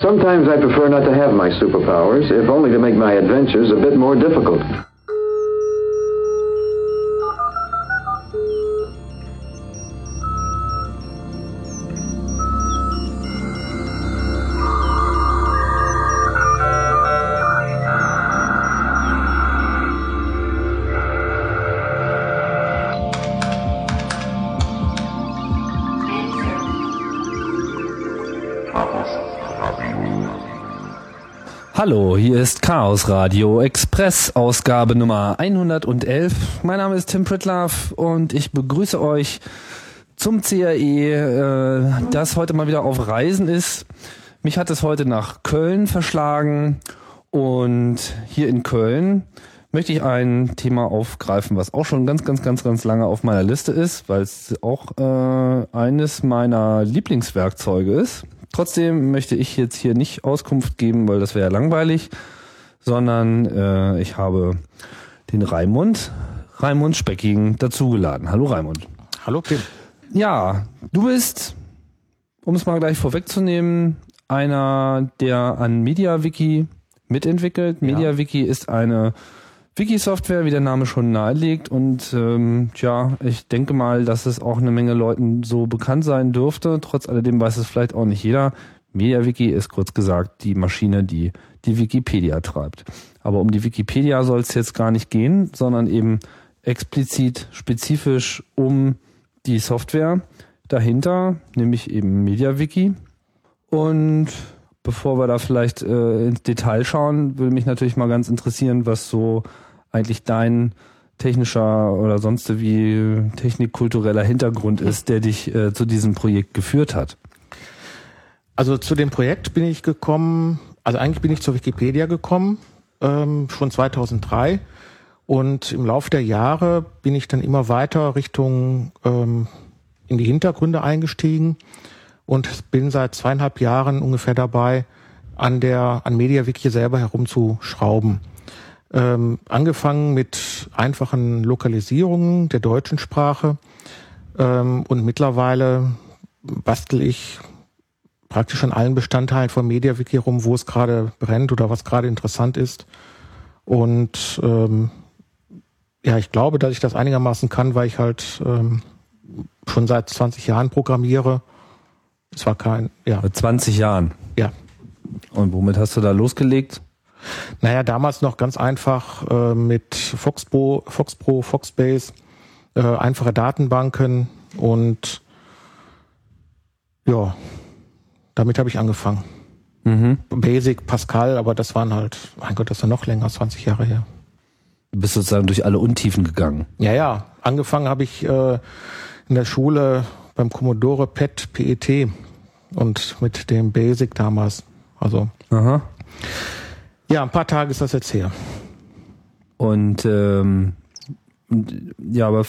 Sometimes I prefer not to have my superpowers, if only to make my adventures a bit more difficult. Hallo, hier ist Chaos Radio Express, Ausgabe Nummer 111. Mein Name ist Tim Pritlove und ich begrüße euch zum CAE, äh, das heute mal wieder auf Reisen ist. Mich hat es heute nach Köln verschlagen und hier in Köln möchte ich ein Thema aufgreifen, was auch schon ganz, ganz, ganz, ganz lange auf meiner Liste ist, weil es auch äh, eines meiner Lieblingswerkzeuge ist. Trotzdem möchte ich jetzt hier nicht Auskunft geben, weil das wäre ja langweilig, sondern äh, ich habe den Raimund, Raimund Specking dazugeladen. Hallo Raimund. Hallo Tim. Ja, du bist, um es mal gleich vorwegzunehmen, einer, der an MediaWiki mitentwickelt. Ja. MediaWiki ist eine Wiki-Software, wie der Name schon nahelegt. Und ähm, ja, ich denke mal, dass es auch eine Menge Leuten so bekannt sein dürfte. Trotz alledem weiß es vielleicht auch nicht jeder. MediaWiki ist kurz gesagt die Maschine, die die Wikipedia treibt. Aber um die Wikipedia soll es jetzt gar nicht gehen, sondern eben explizit, spezifisch um die Software dahinter, nämlich eben MediaWiki. Und bevor wir da vielleicht äh, ins Detail schauen, würde mich natürlich mal ganz interessieren, was so eigentlich dein technischer oder sonst wie technikkultureller Hintergrund ist, der dich äh, zu diesem Projekt geführt hat. Also zu dem Projekt bin ich gekommen, also eigentlich bin ich zur Wikipedia gekommen, ähm, schon 2003. Und im Laufe der Jahre bin ich dann immer weiter Richtung ähm, in die Hintergründe eingestiegen und bin seit zweieinhalb Jahren ungefähr dabei, an der an MediaWiki selber herumzuschrauben. Ähm, angefangen mit einfachen Lokalisierungen der deutschen Sprache ähm, und mittlerweile bastel ich praktisch an allen Bestandteilen von MediaWiki rum, wo es gerade brennt oder was gerade interessant ist. Und ähm, ja, ich glaube, dass ich das einigermaßen kann, weil ich halt ähm, schon seit 20 Jahren programmiere. Es war kein, ja. Mit 20 Jahren. Ja. Und womit hast du da losgelegt? Naja, damals noch ganz einfach äh, mit Foxpro, Foxpro, Foxbase, äh, einfache Datenbanken und ja, damit habe ich angefangen. Mhm. Basic, Pascal, aber das waren halt, mein Gott, das ist ja noch länger, 20 Jahre her. Du bist sozusagen durch alle Untiefen gegangen. Ja, ja, angefangen habe ich äh, in der Schule beim Commodore PET, PET und mit dem Basic damals. Also Aha. Ja, ein paar Tage ist das jetzt her. Und ähm, ja, aber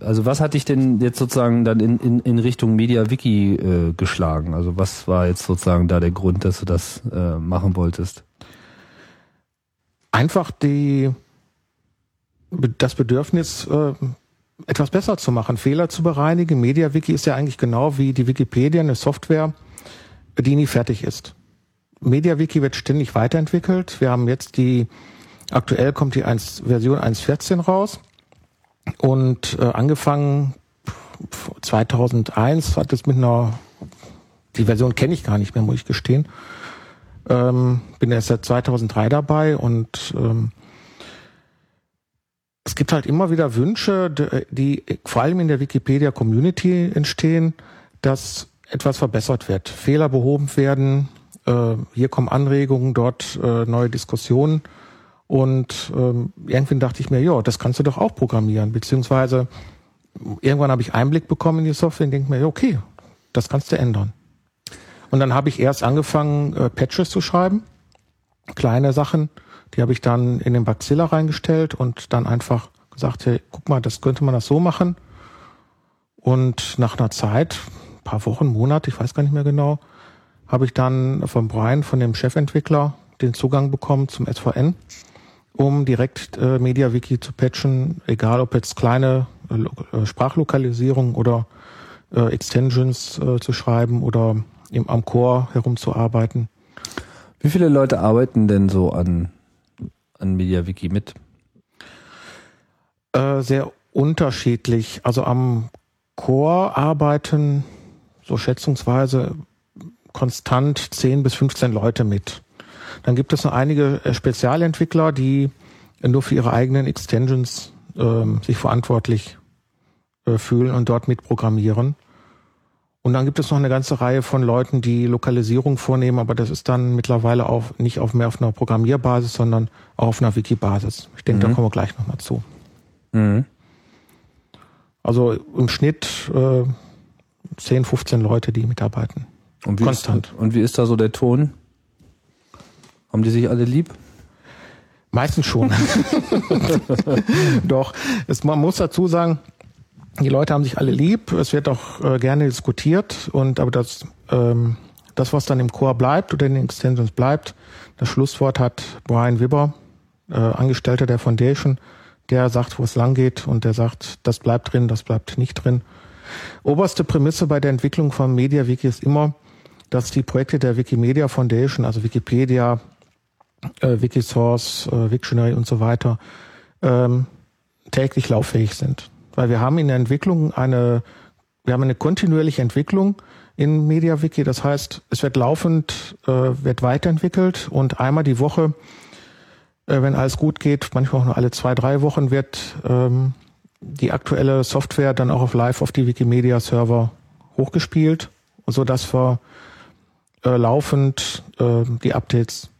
also was hat dich denn jetzt sozusagen dann in, in, in Richtung MediaWiki äh, geschlagen? Also was war jetzt sozusagen da der Grund, dass du das äh, machen wolltest? einfach die das Bedürfnis, äh, etwas besser zu machen, Fehler zu bereinigen. MediaWiki ist ja eigentlich genau wie die Wikipedia eine Software, die nie fertig ist. MediaWiki wird ständig weiterentwickelt. Wir haben jetzt die, aktuell kommt die 1, Version 1.14 raus und äh, angefangen 2001 hat es mit einer, die Version kenne ich gar nicht mehr, muss ich gestehen. Ähm, bin erst seit 2003 dabei und ähm, es gibt halt immer wieder Wünsche, d- die vor allem in der Wikipedia-Community entstehen, dass etwas verbessert wird, Fehler behoben werden, äh, hier kommen Anregungen, dort äh, neue Diskussionen. Und ähm, irgendwann dachte ich mir, ja, das kannst du doch auch programmieren, beziehungsweise irgendwann habe ich Einblick bekommen in die Software und denke mir, okay, das kannst du ändern. Und dann habe ich erst angefangen, äh, Patches zu schreiben, kleine Sachen, die habe ich dann in den Baxilla reingestellt und dann einfach gesagt, hey, guck mal, das könnte man das so machen. Und nach einer Zeit, ein paar Wochen, Monate, ich weiß gar nicht mehr genau, habe ich dann von Brian, von dem Chefentwickler, den Zugang bekommen zum SVN, um direkt äh, MediaWiki zu patchen, egal ob jetzt kleine äh, äh, Sprachlokalisierung oder äh, Extensions äh, zu schreiben oder im, am Core herumzuarbeiten. Wie viele Leute arbeiten denn so an, an MediaWiki mit? Äh, sehr unterschiedlich. Also am Core arbeiten so schätzungsweise konstant 10 bis 15 Leute mit. Dann gibt es noch einige äh, Spezialentwickler, die nur für ihre eigenen Extensions äh, sich verantwortlich äh, fühlen und dort mitprogrammieren. Und dann gibt es noch eine ganze Reihe von Leuten, die Lokalisierung vornehmen, aber das ist dann mittlerweile auch nicht auf mehr auf einer Programmierbasis, sondern auch auf einer Wiki-Basis. Ich denke, mhm. da kommen wir gleich nochmal zu. Mhm. Also im Schnitt äh, 10, 15 Leute, die mitarbeiten. Und wie Konstant. Ist, und wie ist da so der Ton? Haben die sich alle lieb? Meistens schon. Doch, es, man muss dazu sagen, die Leute haben sich alle lieb, es wird auch äh, gerne diskutiert und aber das, ähm, das, was dann im Core bleibt oder in den Extensions bleibt, das Schlusswort hat Brian Wibber, äh, Angestellter der Foundation, der sagt, wo es lang geht und der sagt, das bleibt drin, das bleibt nicht drin. Oberste Prämisse bei der Entwicklung von MediaWiki ist immer, dass die Projekte der Wikimedia Foundation, also Wikipedia, äh, Wikisource, äh, Wiktionary und so weiter, ähm, täglich lauffähig sind. Weil wir haben in der Entwicklung eine, wir haben eine kontinuierliche Entwicklung in MediaWiki. Das heißt, es wird laufend, äh, wird weiterentwickelt und einmal die Woche, äh, wenn alles gut geht, manchmal auch nur alle zwei, drei Wochen wird ähm, die aktuelle Software dann auch auf live auf die Wikimedia-Server hochgespielt, so dass wir äh, laufend äh, die Updates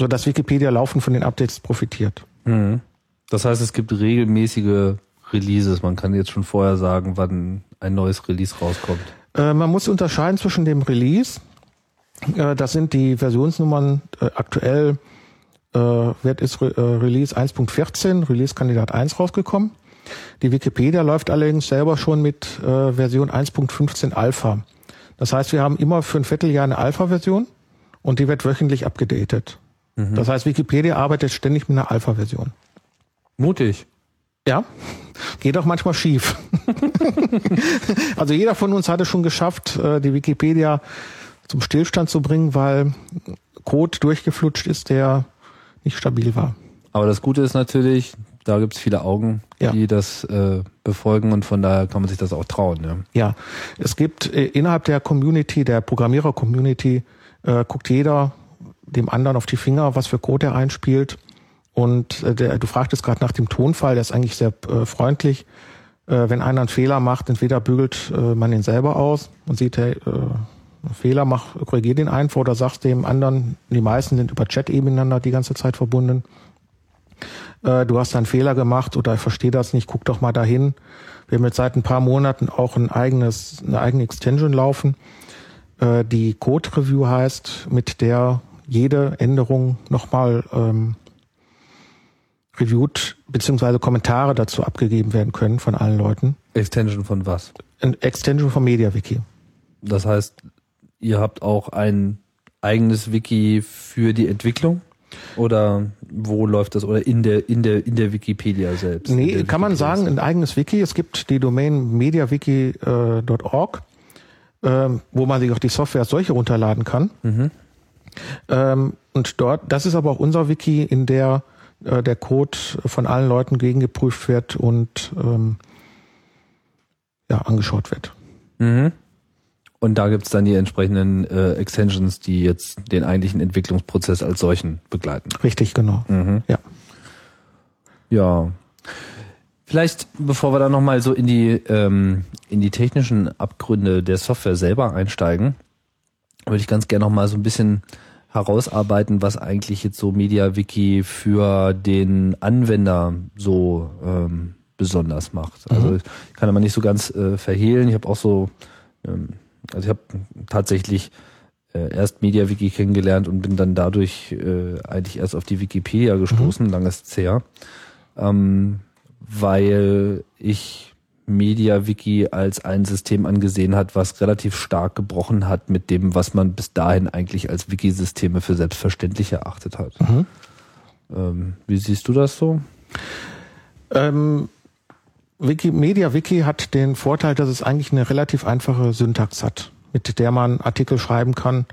so dass Wikipedia laufend von den Updates profitiert. Mhm. Das heißt, es gibt regelmäßige Releases. Man kann jetzt schon vorher sagen, wann ein neues Release rauskommt. Äh, man muss unterscheiden zwischen dem Release. Äh, das sind die Versionsnummern äh, aktuell. Äh, wird ist Re Release 1.14, Release Kandidat 1 rausgekommen. Die Wikipedia läuft allerdings selber schon mit Version 1.15 Alpha. Das heißt, wir haben immer für ein Vierteljahr eine Alpha-Version und die wird wöchentlich abgedatet. Mhm. Das heißt, Wikipedia arbeitet ständig mit einer Alpha-Version. Mutig. Ja, geht auch manchmal schief. also jeder von uns hat es schon geschafft, äh, die Wikipedia zum Stillstand zu bringen, weil Code durchgeflutscht ist, der nicht stabil war. Aber das Gute ist natürlich, da gibt es viele Augen, ja. die das äh, befolgen und von daher kann man sich das auch trauen. Ja, ja es gibt äh, innerhalb der Community, der Programmierer-Community, äh, guckt jeder dem anderen auf die Finger, was für Code er einspielt. Und äh, der, du fragtest gerade nach dem Tonfall, der ist eigentlich sehr äh, freundlich. Äh, wenn einer einen Fehler macht, entweder bügelt äh, man ihn selber aus und sieht, hey, äh, Fehler, mach, korrigier den einfach oder sagst dem anderen, die meisten sind über Chat eben miteinander die ganze Zeit verbunden. Äh, du hast einen Fehler gemacht oder ich verstehe das nicht, guck doch mal dahin. Wir haben jetzt seit ein paar Monaten auch ein eigenes, eine eigene Extension laufen, äh, die Code Review heißt, mit der jede Änderung nochmal ähm, reviewed, beziehungsweise Kommentare dazu abgegeben werden können von allen Leuten. Extension von was? Ein Extension von MediaWiki. Das heißt, ihr habt auch ein eigenes Wiki für die Entwicklung? Oder wo läuft das? Oder in der, in der, in der Wikipedia selbst? Nee, kann man sagen, ein eigenes Wiki. Es gibt die Domain mediawiki.org, äh, äh, wo man sich auch die Software als solche runterladen kann. Mhm. Ähm, und dort, das ist aber auch unser Wiki, in der äh, der Code von allen Leuten gegengeprüft wird und ähm, ja, angeschaut wird. Mhm. Und da gibt's dann die entsprechenden äh, Extensions, die jetzt den eigentlichen Entwicklungsprozess als solchen begleiten. Richtig, genau. Mhm. Ja. Ja. Vielleicht, bevor wir da nochmal so in die, ähm, in die technischen Abgründe der Software selber einsteigen, würde ich ganz gerne noch mal so ein bisschen herausarbeiten, was eigentlich jetzt so MediaWiki für den Anwender so ähm, besonders macht. Also mhm. ich kann aber nicht so ganz äh, verhehlen. Ich habe auch so, ähm, also ich habe tatsächlich äh, erst MediaWiki kennengelernt und bin dann dadurch äh, eigentlich erst auf die Wikipedia gestoßen, mhm. langes her, ähm, weil ich MediaWiki als ein System angesehen hat, was relativ stark gebrochen hat mit dem, was man bis dahin eigentlich als Wiki-Systeme für selbstverständlich erachtet hat. Mhm. Ähm, wie siehst du das so? Ähm, Wiki, MediaWiki hat den Vorteil, dass es eigentlich eine relativ einfache Syntax hat, mit der man Artikel schreiben kann.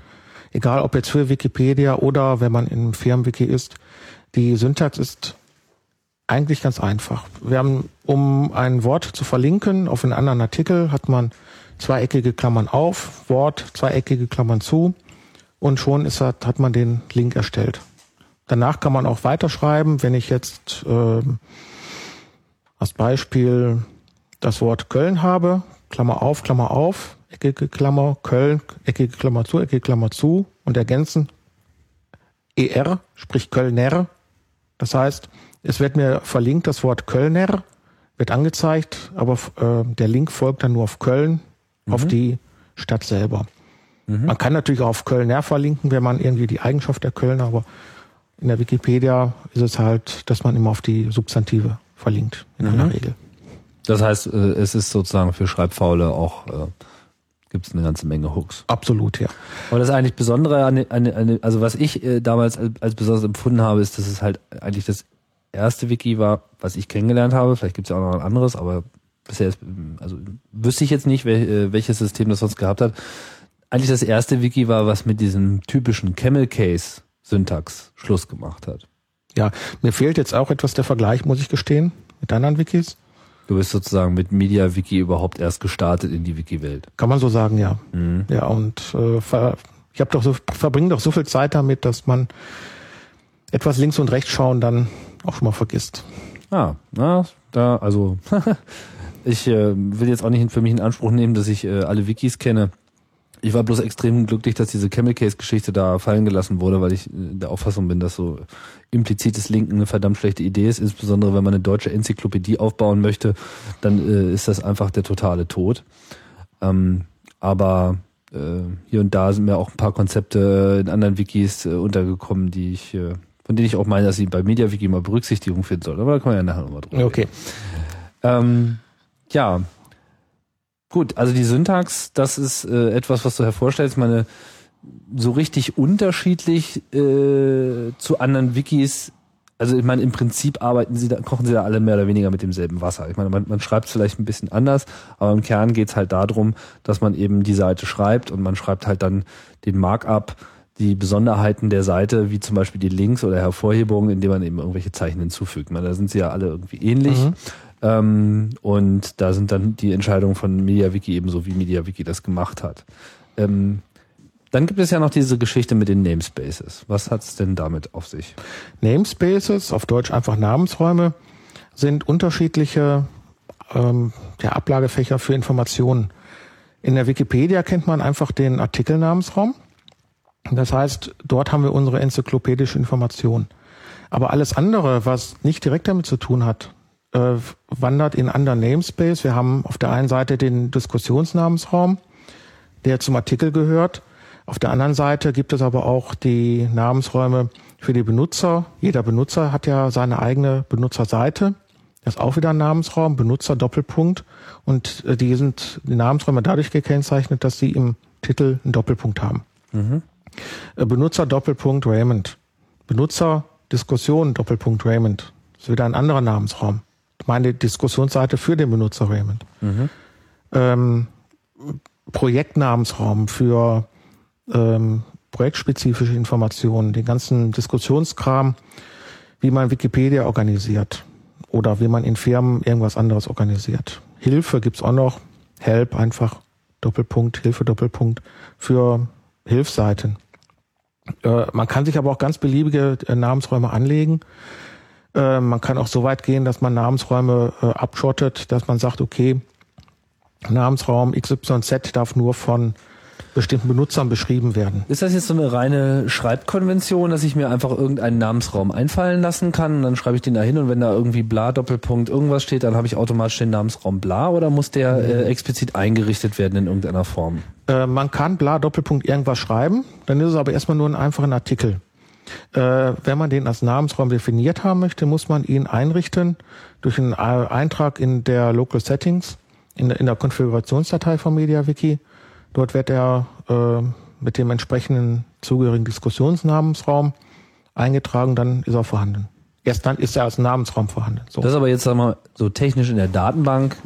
egal ob jetzt für Wikipedia oder wenn man im Firmenwiki ist, die Syntax ist eigentlich ganz einfach. Wir haben, um ein Wort zu verlinken auf einen anderen Artikel, hat man zweieckige Klammern auf, Wort, zweieckige Klammern zu und schon ist, hat, hat man den Link erstellt. Danach kann man auch weiterschreiben, wenn ich jetzt äh, als Beispiel das Wort Köln habe, Klammer auf, Klammer auf, eckige Klammer, Köln, eckige Klammer zu, eckige Klammer zu und ergänzen ER, sprich Kölner. Das heißt, es wird mir verlinkt, das Wort Kölner wird angezeigt, aber äh, der Link folgt dann nur auf Köln, mhm. auf die Stadt selber. Mhm. Man kann natürlich auch auf Kölner verlinken, wenn man irgendwie die Eigenschaft der Kölner, aber in der Wikipedia ist es halt, dass man immer auf die Substantive verlinkt, in mhm. aller Regel. Das heißt, äh, es ist sozusagen für Schreibfaule auch, äh, gibt es eine ganze Menge Hooks. Absolut, ja. Aber das eigentlich Besondere an, an, an also was ich äh, damals als, als besonders empfunden habe, ist, dass es halt eigentlich das erste Wiki war, was ich kennengelernt habe. Vielleicht gibt es ja auch noch ein anderes, aber bisher ist, also wüsste ich jetzt nicht, wel, welches System das sonst gehabt hat. Eigentlich das erste Wiki war, was mit diesem typischen Camel Case Syntax Schluss gemacht hat. Ja, mir fehlt jetzt auch etwas der Vergleich, muss ich gestehen, mit anderen Wikis. Du bist sozusagen mit MediaWiki überhaupt erst gestartet in die Wiki-Welt. Kann man so sagen, ja. Mhm. Ja, und äh, ich habe doch so, verbringe doch so viel Zeit damit, dass man etwas links und rechts schauen dann auch schon mal vergisst. Ah, na, da, also ich äh, will jetzt auch nicht für mich in Anspruch nehmen, dass ich äh, alle Wikis kenne. Ich war bloß extrem glücklich, dass diese Camel Case Geschichte da fallen gelassen wurde, weil ich äh, der Auffassung bin, dass so implizites Linken eine verdammt schlechte Idee ist, insbesondere wenn man eine deutsche Enzyklopädie aufbauen möchte, dann äh, ist das einfach der totale Tod. Ähm, aber äh, hier und da sind mir auch ein paar Konzepte in anderen Wikis äh, untergekommen, die ich, äh, von denen ich auch meine, dass sie bei MediaWiki mal Berücksichtigung finden soll. Aber da kann man ja nachher nochmal drüber Okay. Ähm, ja, Gut, also die Syntax, das ist äh, etwas, was du hervorstellst. Meine, so richtig unterschiedlich äh, zu anderen Wikis. Also ich meine, im Prinzip arbeiten sie da, kochen sie da alle mehr oder weniger mit demselben Wasser. Ich meine, man, man schreibt es vielleicht ein bisschen anders, aber im Kern geht's halt darum, dass man eben die Seite schreibt und man schreibt halt dann den Markup, die Besonderheiten der Seite, wie zum Beispiel die Links oder Hervorhebungen, indem man eben irgendwelche Zeichen hinzufügt. Ich meine, da sind sie ja alle irgendwie ähnlich. Mhm. Ähm, und da sind dann die Entscheidungen von MediaWiki ebenso, wie MediaWiki das gemacht hat. Ähm, dann gibt es ja noch diese Geschichte mit den Namespaces. Was hat es denn damit auf sich? Namespaces, auf Deutsch einfach Namensräume, sind unterschiedliche ähm, ja, Ablagefächer für Informationen. In der Wikipedia kennt man einfach den Artikelnamensraum. Das heißt, dort haben wir unsere enzyklopädische Information. Aber alles andere, was nicht direkt damit zu tun hat, äh, wandert in anderen Namespace. Wir haben auf der einen Seite den Diskussionsnamensraum, der zum Artikel gehört. Auf der anderen Seite gibt es aber auch die Namensräume für die Benutzer. Jeder Benutzer hat ja seine eigene Benutzerseite. Das ist auch wieder ein Namensraum, Benutzer Doppelpunkt. Und äh, die sind die Namensräume dadurch gekennzeichnet, dass sie im Titel einen Doppelpunkt haben. Mhm. Äh, Benutzer Doppelpunkt Raymond. Benutzer Diskussion Doppelpunkt Raymond. Das ist wieder ein anderer Namensraum meine Diskussionsseite für den Benutzer Raymond. Mhm. Ähm, Projektnamensraum für ähm, projektspezifische Informationen, den ganzen Diskussionskram, wie man Wikipedia organisiert oder wie man in Firmen irgendwas anderes organisiert. Hilfe gibt's auch noch, Help einfach Doppelpunkt, Hilfe Doppelpunkt für Hilfsseiten. Äh, man kann sich aber auch ganz beliebige äh, Namensräume anlegen. Äh, man kann auch so weit gehen, dass man Namensräume äh, abschottet, dass man sagt, okay, Namensraum XYZ darf nur von bestimmten Benutzern beschrieben werden. Ist das jetzt so eine reine Schreibkonvention, dass ich mir einfach irgendeinen Namensraum einfallen lassen kann und dann schreibe ich den da hin und wenn da irgendwie bla Doppelpunkt irgendwas steht, dann habe ich automatisch den Namensraum bla oder muss der äh, explizit eingerichtet werden in irgendeiner Form? Äh, man kann bla Doppelpunkt irgendwas schreiben, dann ist es aber erstmal nur ein einfacher Artikel. Äh, wenn man den als Namensraum definiert haben möchte, muss man ihn einrichten durch einen Eintrag in der Local Settings, in, der Konfigurationsdatei von MediaWiki. Dort wird er äh, mit dem entsprechenden zugehörigen Diskussionsnamensraum eingetragen, dann ist er vorhanden. Erst dann ist er als Namensraum vorhanden. So. Das ist aber jetzt, sagen wir so technisch in der Datenbank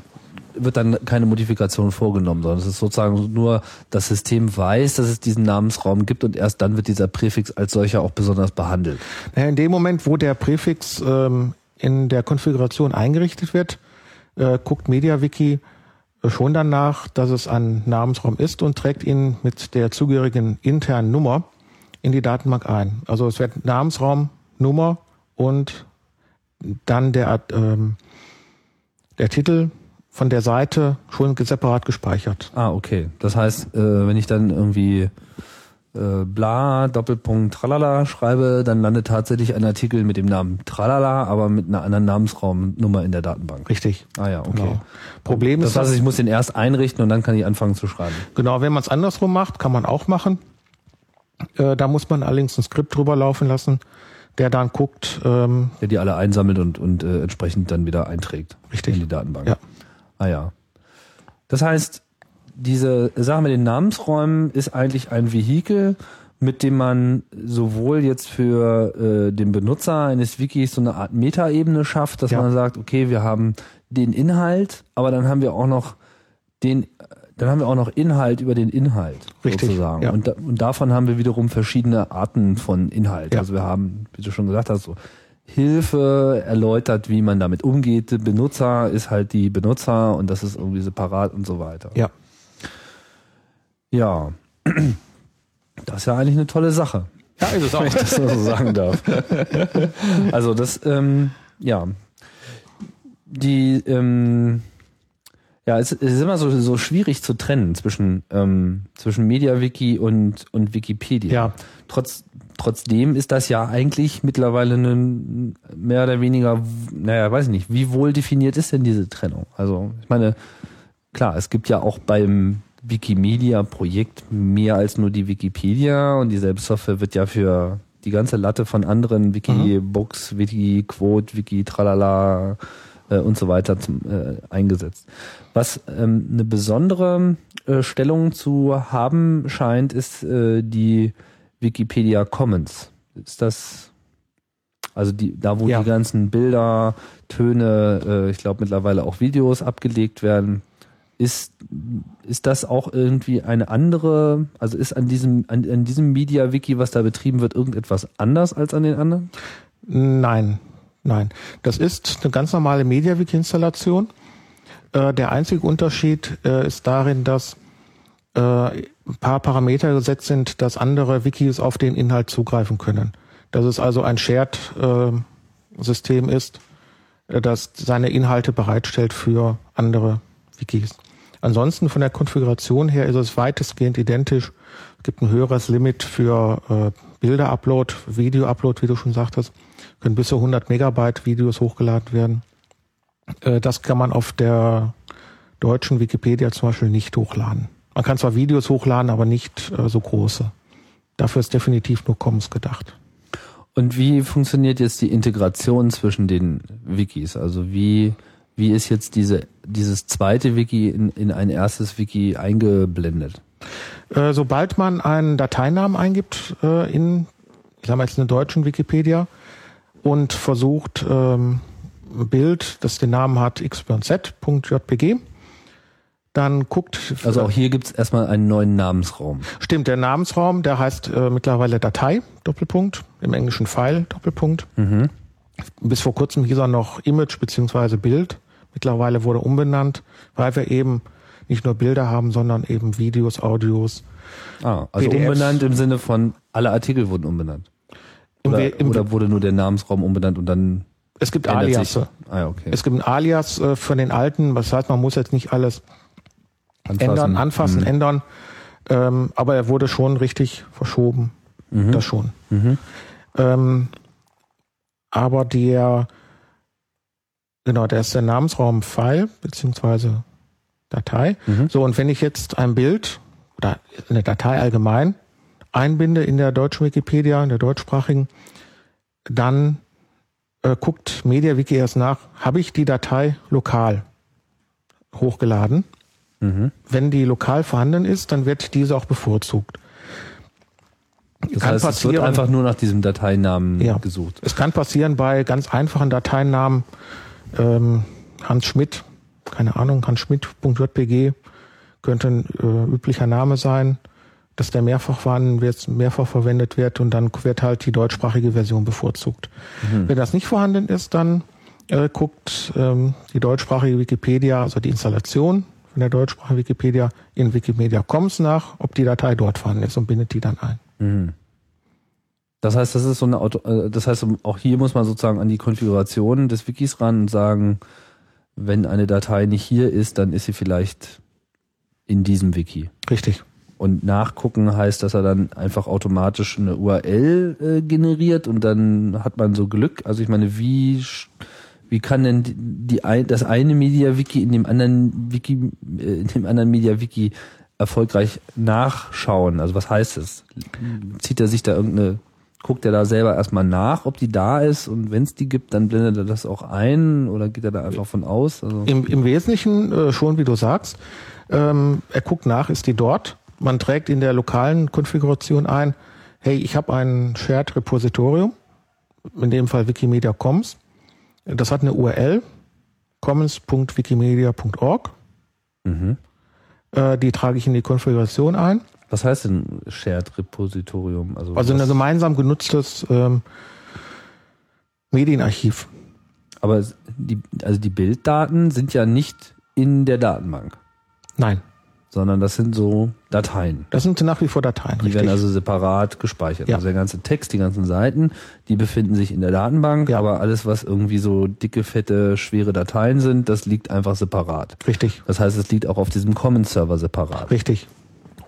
wird dann keine Modifikation vorgenommen, sondern es ist sozusagen nur das System weiß, dass es diesen Namensraum gibt und erst dann wird dieser Präfix als solcher auch besonders behandelt. Naja, in dem Moment, wo der Präfix ähm, in der Konfiguration eingerichtet wird, äh, guckt MediaWiki schon danach, dass es ein Namensraum ist und trägt ihn mit der zugehörigen internen Nummer in die Datenbank ein. Also es wird Namensraum, Nummer und dann der, ähm, der Titel von der Seite schon separat gespeichert. Ah, okay. Das heißt, äh, wenn ich dann irgendwie äh, bla, Doppelpunkt Tralala schreibe, dann landet tatsächlich ein Artikel mit dem Namen Tralala, aber mit einer anderen Namensraumnummer in der Datenbank. Richtig. Ah ja, okay. Genau. Problem Das ist, heißt, ich muss den erst einrichten und dann kann ich anfangen zu schreiben. Genau, wenn man es andersrum macht, kann man auch machen. Äh, da muss man allerdings ein Skript drüber laufen lassen, der dann guckt, ähm, Der die alle einsammelt und, und äh, entsprechend dann wieder einträgt Richtig. in die Datenbank. Ja. Ah ja. Das heißt, diese Sache mit den Namensräumen ist eigentlich ein Vehikel, mit dem man sowohl jetzt für äh, den Benutzer eines Wikis so eine Art Metaebene schafft, dass Ja. man sagt, okay, wir haben den Inhalt, aber dann haben wir auch noch den, dann haben wir auch noch Inhalt über den Inhalt Richtig, sozusagen. ja. Und, da, und davon haben wir wiederum verschiedene Arten von Inhalt. Ja. Also wir haben, wie du schon gesagt hast, so Hilfe erläutert, wie man damit umgeht. Der Benutzer ist halt die Benutzer und das ist irgendwie separat und so weiter. ja, Ja. Das ist ja eigentlich eine tolle Sache. ja, ist es Wenn ich das so sagen darf. Also das, ähm, ja. Die, ähm, ja, es, es ist immer so, so schwierig zu trennen zwischen, ähm, zwischen MediaWiki und, und Wikipedia. Ja. Trotz, trotzdem ist das ja eigentlich mittlerweile ein mehr oder weniger, naja, weiß ich nicht, wie wohl definiert ist denn diese Trennung? Also, ich meine, klar, es gibt ja auch beim Wikimedia-Projekt mehr als nur die Wikipedia und dieselbe Software wird ja für die ganze Latte von anderen Wikibooks, Wikiquote, Wiki-Tralala äh, und so weiter zum, äh, eingesetzt. Was ähm, eine besondere äh, Stellung zu haben scheint, ist äh, die Wikipedia Commons. Ist das also die, da wo Ja. die ganzen Bilder, Töne, äh, ich glaube mittlerweile auch Videos abgelegt werden, ist, ist das auch irgendwie eine andere, also ist an diesem, an, an diesem Media-Wiki, was da betrieben wird, irgendetwas anders als an den anderen? Nein, nein. Das ist eine ganz normale MediaWiki-Installation. Äh, der einzige Unterschied äh, ist darin, dass äh, ein paar Parameter gesetzt sind, dass andere Wikis auf den Inhalt zugreifen können. Dass es also ein Shared-System ist, das seine Inhalte bereitstellt für andere Wikis. Ansonsten von der Konfiguration her ist es weitestgehend identisch. Es gibt ein höheres Limit für Bilder-Upload, Video-Upload, wie du schon sagtest. Können bis zu 100 Megabyte Videos hochgeladen werden. Äh, das kann man auf der deutschen Wikipedia zum Beispiel nicht hochladen. Man kann zwar Videos hochladen, aber nicht äh, so große. Dafür ist definitiv nur Commons gedacht. Und wie funktioniert jetzt die Integration zwischen den Wikis? Also wie, wie ist jetzt diese, dieses zweite Wiki in, in ein erstes Wiki eingeblendet? Äh, sobald man einen Dateinamen eingibt äh, in, ich sag mal jetzt in der deutschen Wikipedia und versucht ähm, ein Bild, das den Namen hat x.z.jpg, dann guckt Also auch hier gibt's erstmal einen neuen Namensraum. Stimmt, der Namensraum, der heißt äh, mittlerweile Datei, Doppelpunkt, im englischen File, Doppelpunkt. Bis vor kurzem hieß er noch Image beziehungsweise Bild. Mittlerweile wurde umbenannt, weil wir eben nicht nur Bilder haben, sondern eben Videos, Audios. Ah, also PDFs. umbenannt im Sinne von alle Artikel wurden umbenannt. Im Oder, We- im oder wurde nur der Namensraum umbenannt und dann es gibt Alias. Ah, okay. Es gibt ein Alias äh, für den alten, das heißt, man muss jetzt nicht alles Anfassen. ändern, anfassen, Mhm. ändern. Ähm, aber er wurde schon richtig verschoben. Mhm. Das schon. Ähm, aber der, genau, der ist der Namensraum File beziehungsweise Datei. Mhm. So, und wenn ich jetzt ein Bild oder eine Datei allgemein einbinde in der deutschen Wikipedia, in der deutschsprachigen, dann äh, guckt MediaWiki erst nach, habe ich die Datei lokal hochgeladen? Mhm. Wenn die lokal vorhanden ist, dann wird diese auch bevorzugt. Das Kann heißt, es wird einfach nur nach diesem Dateinamen Ja. gesucht. Es kann passieren bei ganz einfachen Dateinamen, ähm, Hans Schmidt keine Ahnung, hansschmidt.jpg könnte ein äh, üblicher Name sein, dass der mehrfach wann jetzt mehrfach verwendet wird und dann wird halt die deutschsprachige Version bevorzugt. Wenn das nicht vorhanden ist, dann äh, guckt ähm, die deutschsprachige Wikipedia, also die Installation von der deutschsprachigen Wikipedia in Wikimedia Commons nach, ob die Datei dort vorhanden ist und bindet die dann ein. Das heißt, das ist so eine Auto, äh, das heißt, auch hier muss man sozusagen an die Konfiguration des Wikis ran und sagen, wenn eine Datei nicht hier ist, dann ist sie vielleicht in diesem Wiki. Richtig. Und nachgucken heißt, dass er dann einfach automatisch eine URL äh, generiert und dann hat man so Glück. Also ich meine, wie wie kann denn die, die ein, das eine Media Wiki in dem anderen Wiki äh, in dem anderen Media Wiki erfolgreich nachschauen? Also was heißt es? Zieht er sich da irgendeine guckt er da selber erstmal nach, ob die da ist und wenn es die gibt, dann blendet er das auch ein oder geht er da einfach von aus? Also Im, im Wesentlichen äh, schon, wie du sagst. Ähm, er guckt nach, ist die dort? Man trägt in der lokalen Konfiguration ein, hey, ich habe ein Shared Repositorium, in dem Fall Wikimedia Commons. Das hat eine URL, commons.wikimedia.org. mhm. Äh, die trage ich in die Konfiguration ein. was heißt denn Shared Repositorium? Also, Also ein gemeinsam genutztes ähm, Medienarchiv. Aber die, also die Bilddaten sind ja nicht in der Datenbank, Nein, sondern das sind so Dateien. das sind nach wie vor Dateien. Die werden also separat gespeichert. Ja. Also der ganze Text, die ganzen Seiten, die befinden sich in der Datenbank, Ja. aber alles, was irgendwie so dicke, fette, schwere Dateien sind, das liegt einfach separat. richtig, Das heißt, es liegt auch auf diesem Common-Server separat. richtig.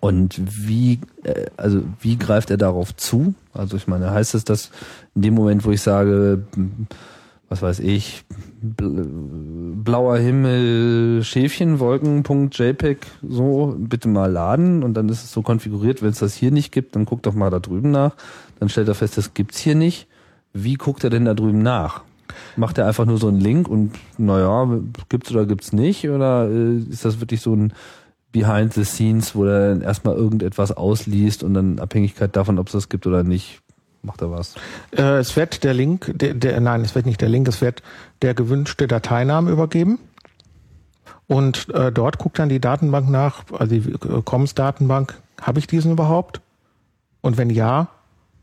Und wie, äh, also wie greift er darauf zu? Also ich meine, heißt es, dass in dem Moment, wo ich sage, was weiß ich, bl blauer Himmel, Schäfchen, Wolken.jpg, so, bitte mal laden und dann ist es so konfiguriert, wenn es das hier nicht gibt, dann guckt doch mal da drüben nach. Dann stellt er fest, das gibt's hier nicht. Wie guckt er denn da drüben nach? Macht er einfach nur so einen Link und naja, gibt's oder gibt's nicht? Oder äh, ist das wirklich so ein Behind the Scenes, wo er dann erstmal irgendetwas ausliest und dann Abhängigkeit davon, ob es das gibt oder nicht, macht er was. Äh, es wird der Link, der, der, nein, es wird nicht der Link, es wird der gewünschte Dateiname übergeben. Und äh, dort guckt dann die Datenbank nach, also die äh, Commons-Datenbank, habe ich diesen überhaupt? Und wenn ja,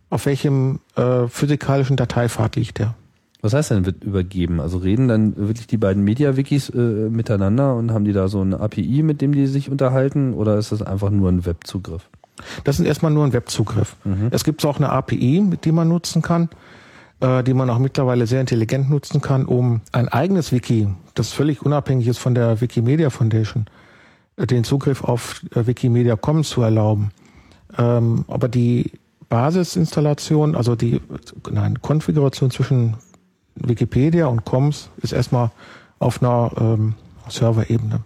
auf welchem äh, physikalischen Dateipfad liegt der? Was heißt denn wird übergeben? Also reden dann wirklich die beiden Media-Wikis äh, miteinander und haben die da so eine API, mit dem die sich unterhalten oder ist das einfach nur ein Webzugriff? Das ist erstmal nur ein Webzugriff. Es gibt auch eine API, mit die man nutzen kann, äh, die man auch mittlerweile sehr intelligent nutzen kann, um ein eigenes Wiki, das völlig unabhängig ist von der Wikimedia Foundation, äh, den Zugriff auf äh, Wikimedia Commons zu erlauben. Ähm, aber die Basisinstallation, also die nein, Konfiguration zwischen Wikipedia und Commons ist erstmal auf einer ähm, Serverebene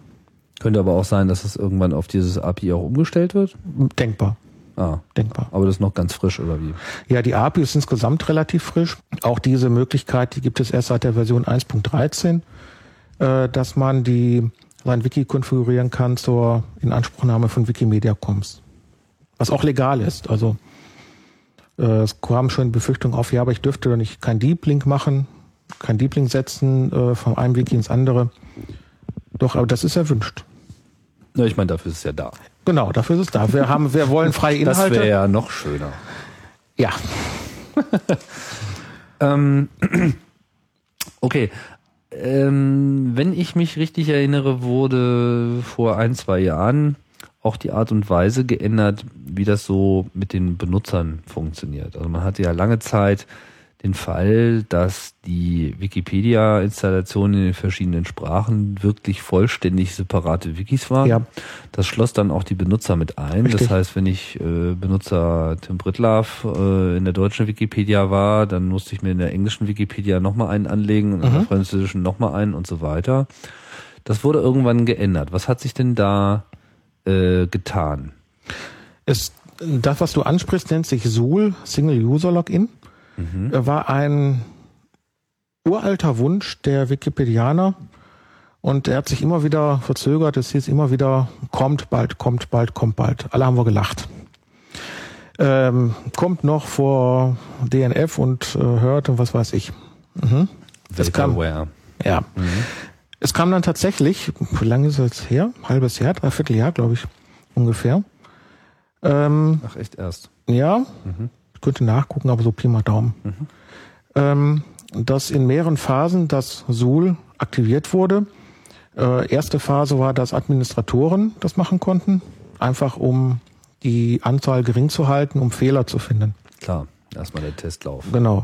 Könnte aber auch sein, dass es irgendwann auf dieses API auch umgestellt wird. denkbar. Ah, Denkbar. aber das ist noch ganz frisch oder wie? Ja, die API ist insgesamt relativ frisch. Auch diese Möglichkeit, die gibt es erst seit der Version 1.13, äh, dass man die sein Wiki konfigurieren kann zur Inanspruchnahme von Wikimedia Commons. Was auch legal ist. Also äh, es kam schon Befürchtung auf, ja, aber ich dürfte doch nicht kein Deep Link machen, kein Deep Link setzen äh, von einem Wiki ins andere. Doch, aber das ist erwünscht. Na, ich meine, dafür ist es ja da. Genau, dafür ist es da. Wir haben, wir wollen freie Das Inhalte. wäre ja noch schöner. ja, Ähm, okay. Ähm, wenn ich mich richtig erinnere, wurde vor ein, zwei Jahren auch die Art und Weise geändert, wie das so mit den Benutzern funktioniert. Also man hatte ja lange Zeit den Fall, dass die Wikipedia-Installation in den verschiedenen Sprachen wirklich vollständig separate Wikis waren. Ja. Das schloss dann auch die Benutzer mit ein. Richtig. Das heißt, wenn ich äh, Benutzer Tim Brittlaff äh, in der deutschen Wikipedia war, dann musste ich mir in der englischen Wikipedia nochmal einen anlegen und in der Mhm. französischen nochmal einen und so weiter. Das wurde irgendwann geändert. Was hat sich denn da äh, getan? Es, das, was du ansprichst, nennt sich SUL, Single User Login. Äh, War ein uralter Wunsch der Wikipedianer und er hat sich immer wieder verzögert. Es hieß immer wieder, kommt bald, kommt bald, kommt bald. Alle haben wir gelacht. Ähm, kommt noch vor DNF und äh, hört und was weiß ich. Mhm. Es kam, Vaporware. ja. es kam dann tatsächlich, wie lange ist es jetzt her? Halbes Jahr, dreiviertel Jahr, glaube ich, ungefähr. Ähm, Ach, echt erst. ja, ich könnte nachgucken, aber so Pi mal Daumen. Ähm, dass in mehreren Phasen das SUL aktiviert wurde. Äh, erste Phase war, dass Administratoren das machen konnten, einfach um die Anzahl gering zu halten, um Fehler zu finden. Klar, erstmal der Testlauf. Genau.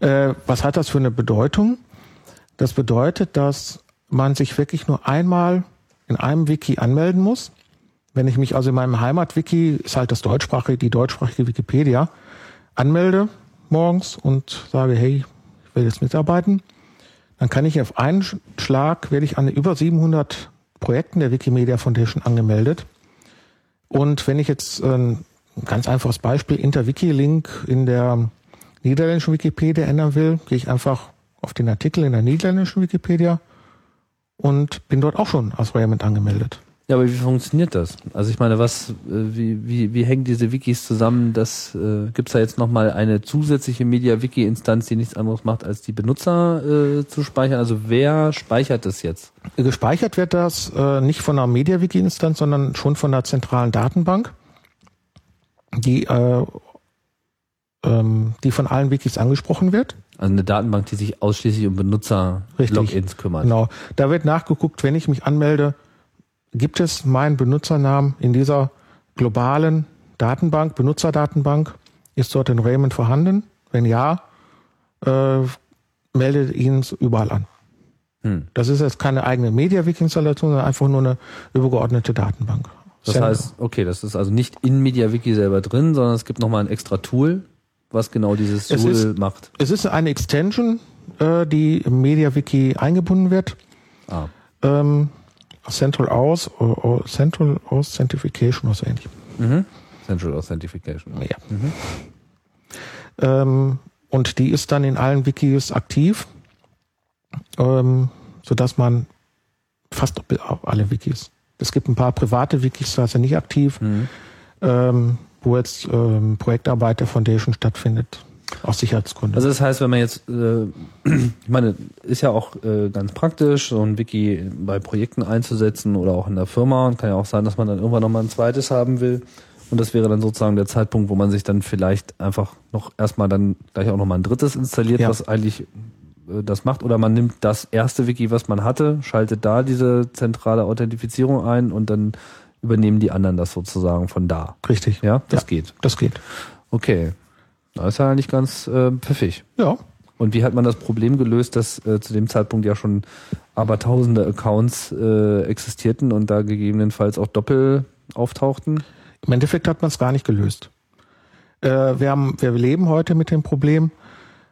Äh, was hat das für eine Bedeutung? Das bedeutet, dass man sich wirklich nur einmal in einem Wiki anmelden muss. Wenn ich mich also in meinem Heimatwiki, ist halt das deutschsprachige, die deutschsprachige Wikipedia, anmelde morgens und sage, hey, ich will jetzt mitarbeiten, dann kann ich auf einen Schlag, werde ich an über 700 Projekten der Wikimedia Foundation angemeldet. Und wenn ich jetzt äh, ein ganz einfaches Beispiel, Interwiki-Link in der niederländischen Wikipedia ändern will, gehe ich einfach auf den Artikel in der niederländischen Wikipedia und bin dort auch schon als Raymond angemeldet. Ja, aber wie funktioniert das? Also ich meine, was, äh, wie, wie, wie hängen diese Wikis zusammen? Das äh, gibt's da jetzt nochmal eine zusätzliche Media-Wiki-Instanz, die nichts anderes macht, als die Benutzer äh, zu speichern? Also wer speichert das jetzt? Gespeichert wird das äh, nicht von einer MediaWiki-Instanz, sondern schon von einer zentralen Datenbank, die, äh, ähm, die von allen Wikis angesprochen wird. Also eine Datenbank, die sich ausschließlich um Benutzer-Logins kümmert. Genau. Da wird nachgeguckt, wenn ich mich anmelde, gibt es meinen Benutzernamen in dieser globalen Datenbank, Benutzerdatenbank? Ist dort ein Raymond vorhanden? Wenn ja, äh, meldet ihn überall an. Hm. Das ist jetzt keine eigene MediaWiki-Installation, sondern einfach nur eine übergeordnete Datenbank. Das Center. heißt, okay, das ist also nicht in MediaWiki selber drin, sondern es gibt nochmal ein extra Tool, was genau dieses Es Tool ist- macht. es ist eine Extension, äh, die im MediaWiki eingebunden wird. Ah. Ähm, Central Aus, Central Authentication oder so ähnlich. Mhm. Central Authentication. Ja. Ähm, und die ist dann in allen Wikis aktiv, ähm, sodass man fast alle Wikis. Es gibt ein paar private Wikis, da ist er nicht aktiv, Mhm. ähm, wo jetzt ähm, Projektarbeit der Foundation stattfindet, aus Sicherheitsgründen. Also das heißt, wenn man jetzt, äh, ich meine, ist ja auch äh, ganz praktisch, so ein Wiki bei Projekten einzusetzen oder auch in der Firma. Und kann ja auch sein, dass man dann irgendwann nochmal ein zweites haben will. Und das wäre dann sozusagen der Zeitpunkt, wo man sich dann vielleicht einfach noch erstmal dann gleich auch nochmal ein drittes installiert, Ja. was eigentlich äh, das macht. Oder man nimmt das erste Wiki, was man hatte, schaltet da diese zentrale Authentifizierung ein und dann übernehmen die anderen das sozusagen von da. Richtig. Ja, das Ja. geht. Das geht. Okay. Das ist ja eigentlich ganz äh, pfiffig. Ja. Und wie hat man das Problem gelöst, dass äh, zu dem Zeitpunkt ja schon aber tausende Accounts äh, existierten und da gegebenenfalls auch Doppel auftauchten? Im Endeffekt hat man es gar nicht gelöst. Äh, wir, haben, wir leben heute mit dem Problem,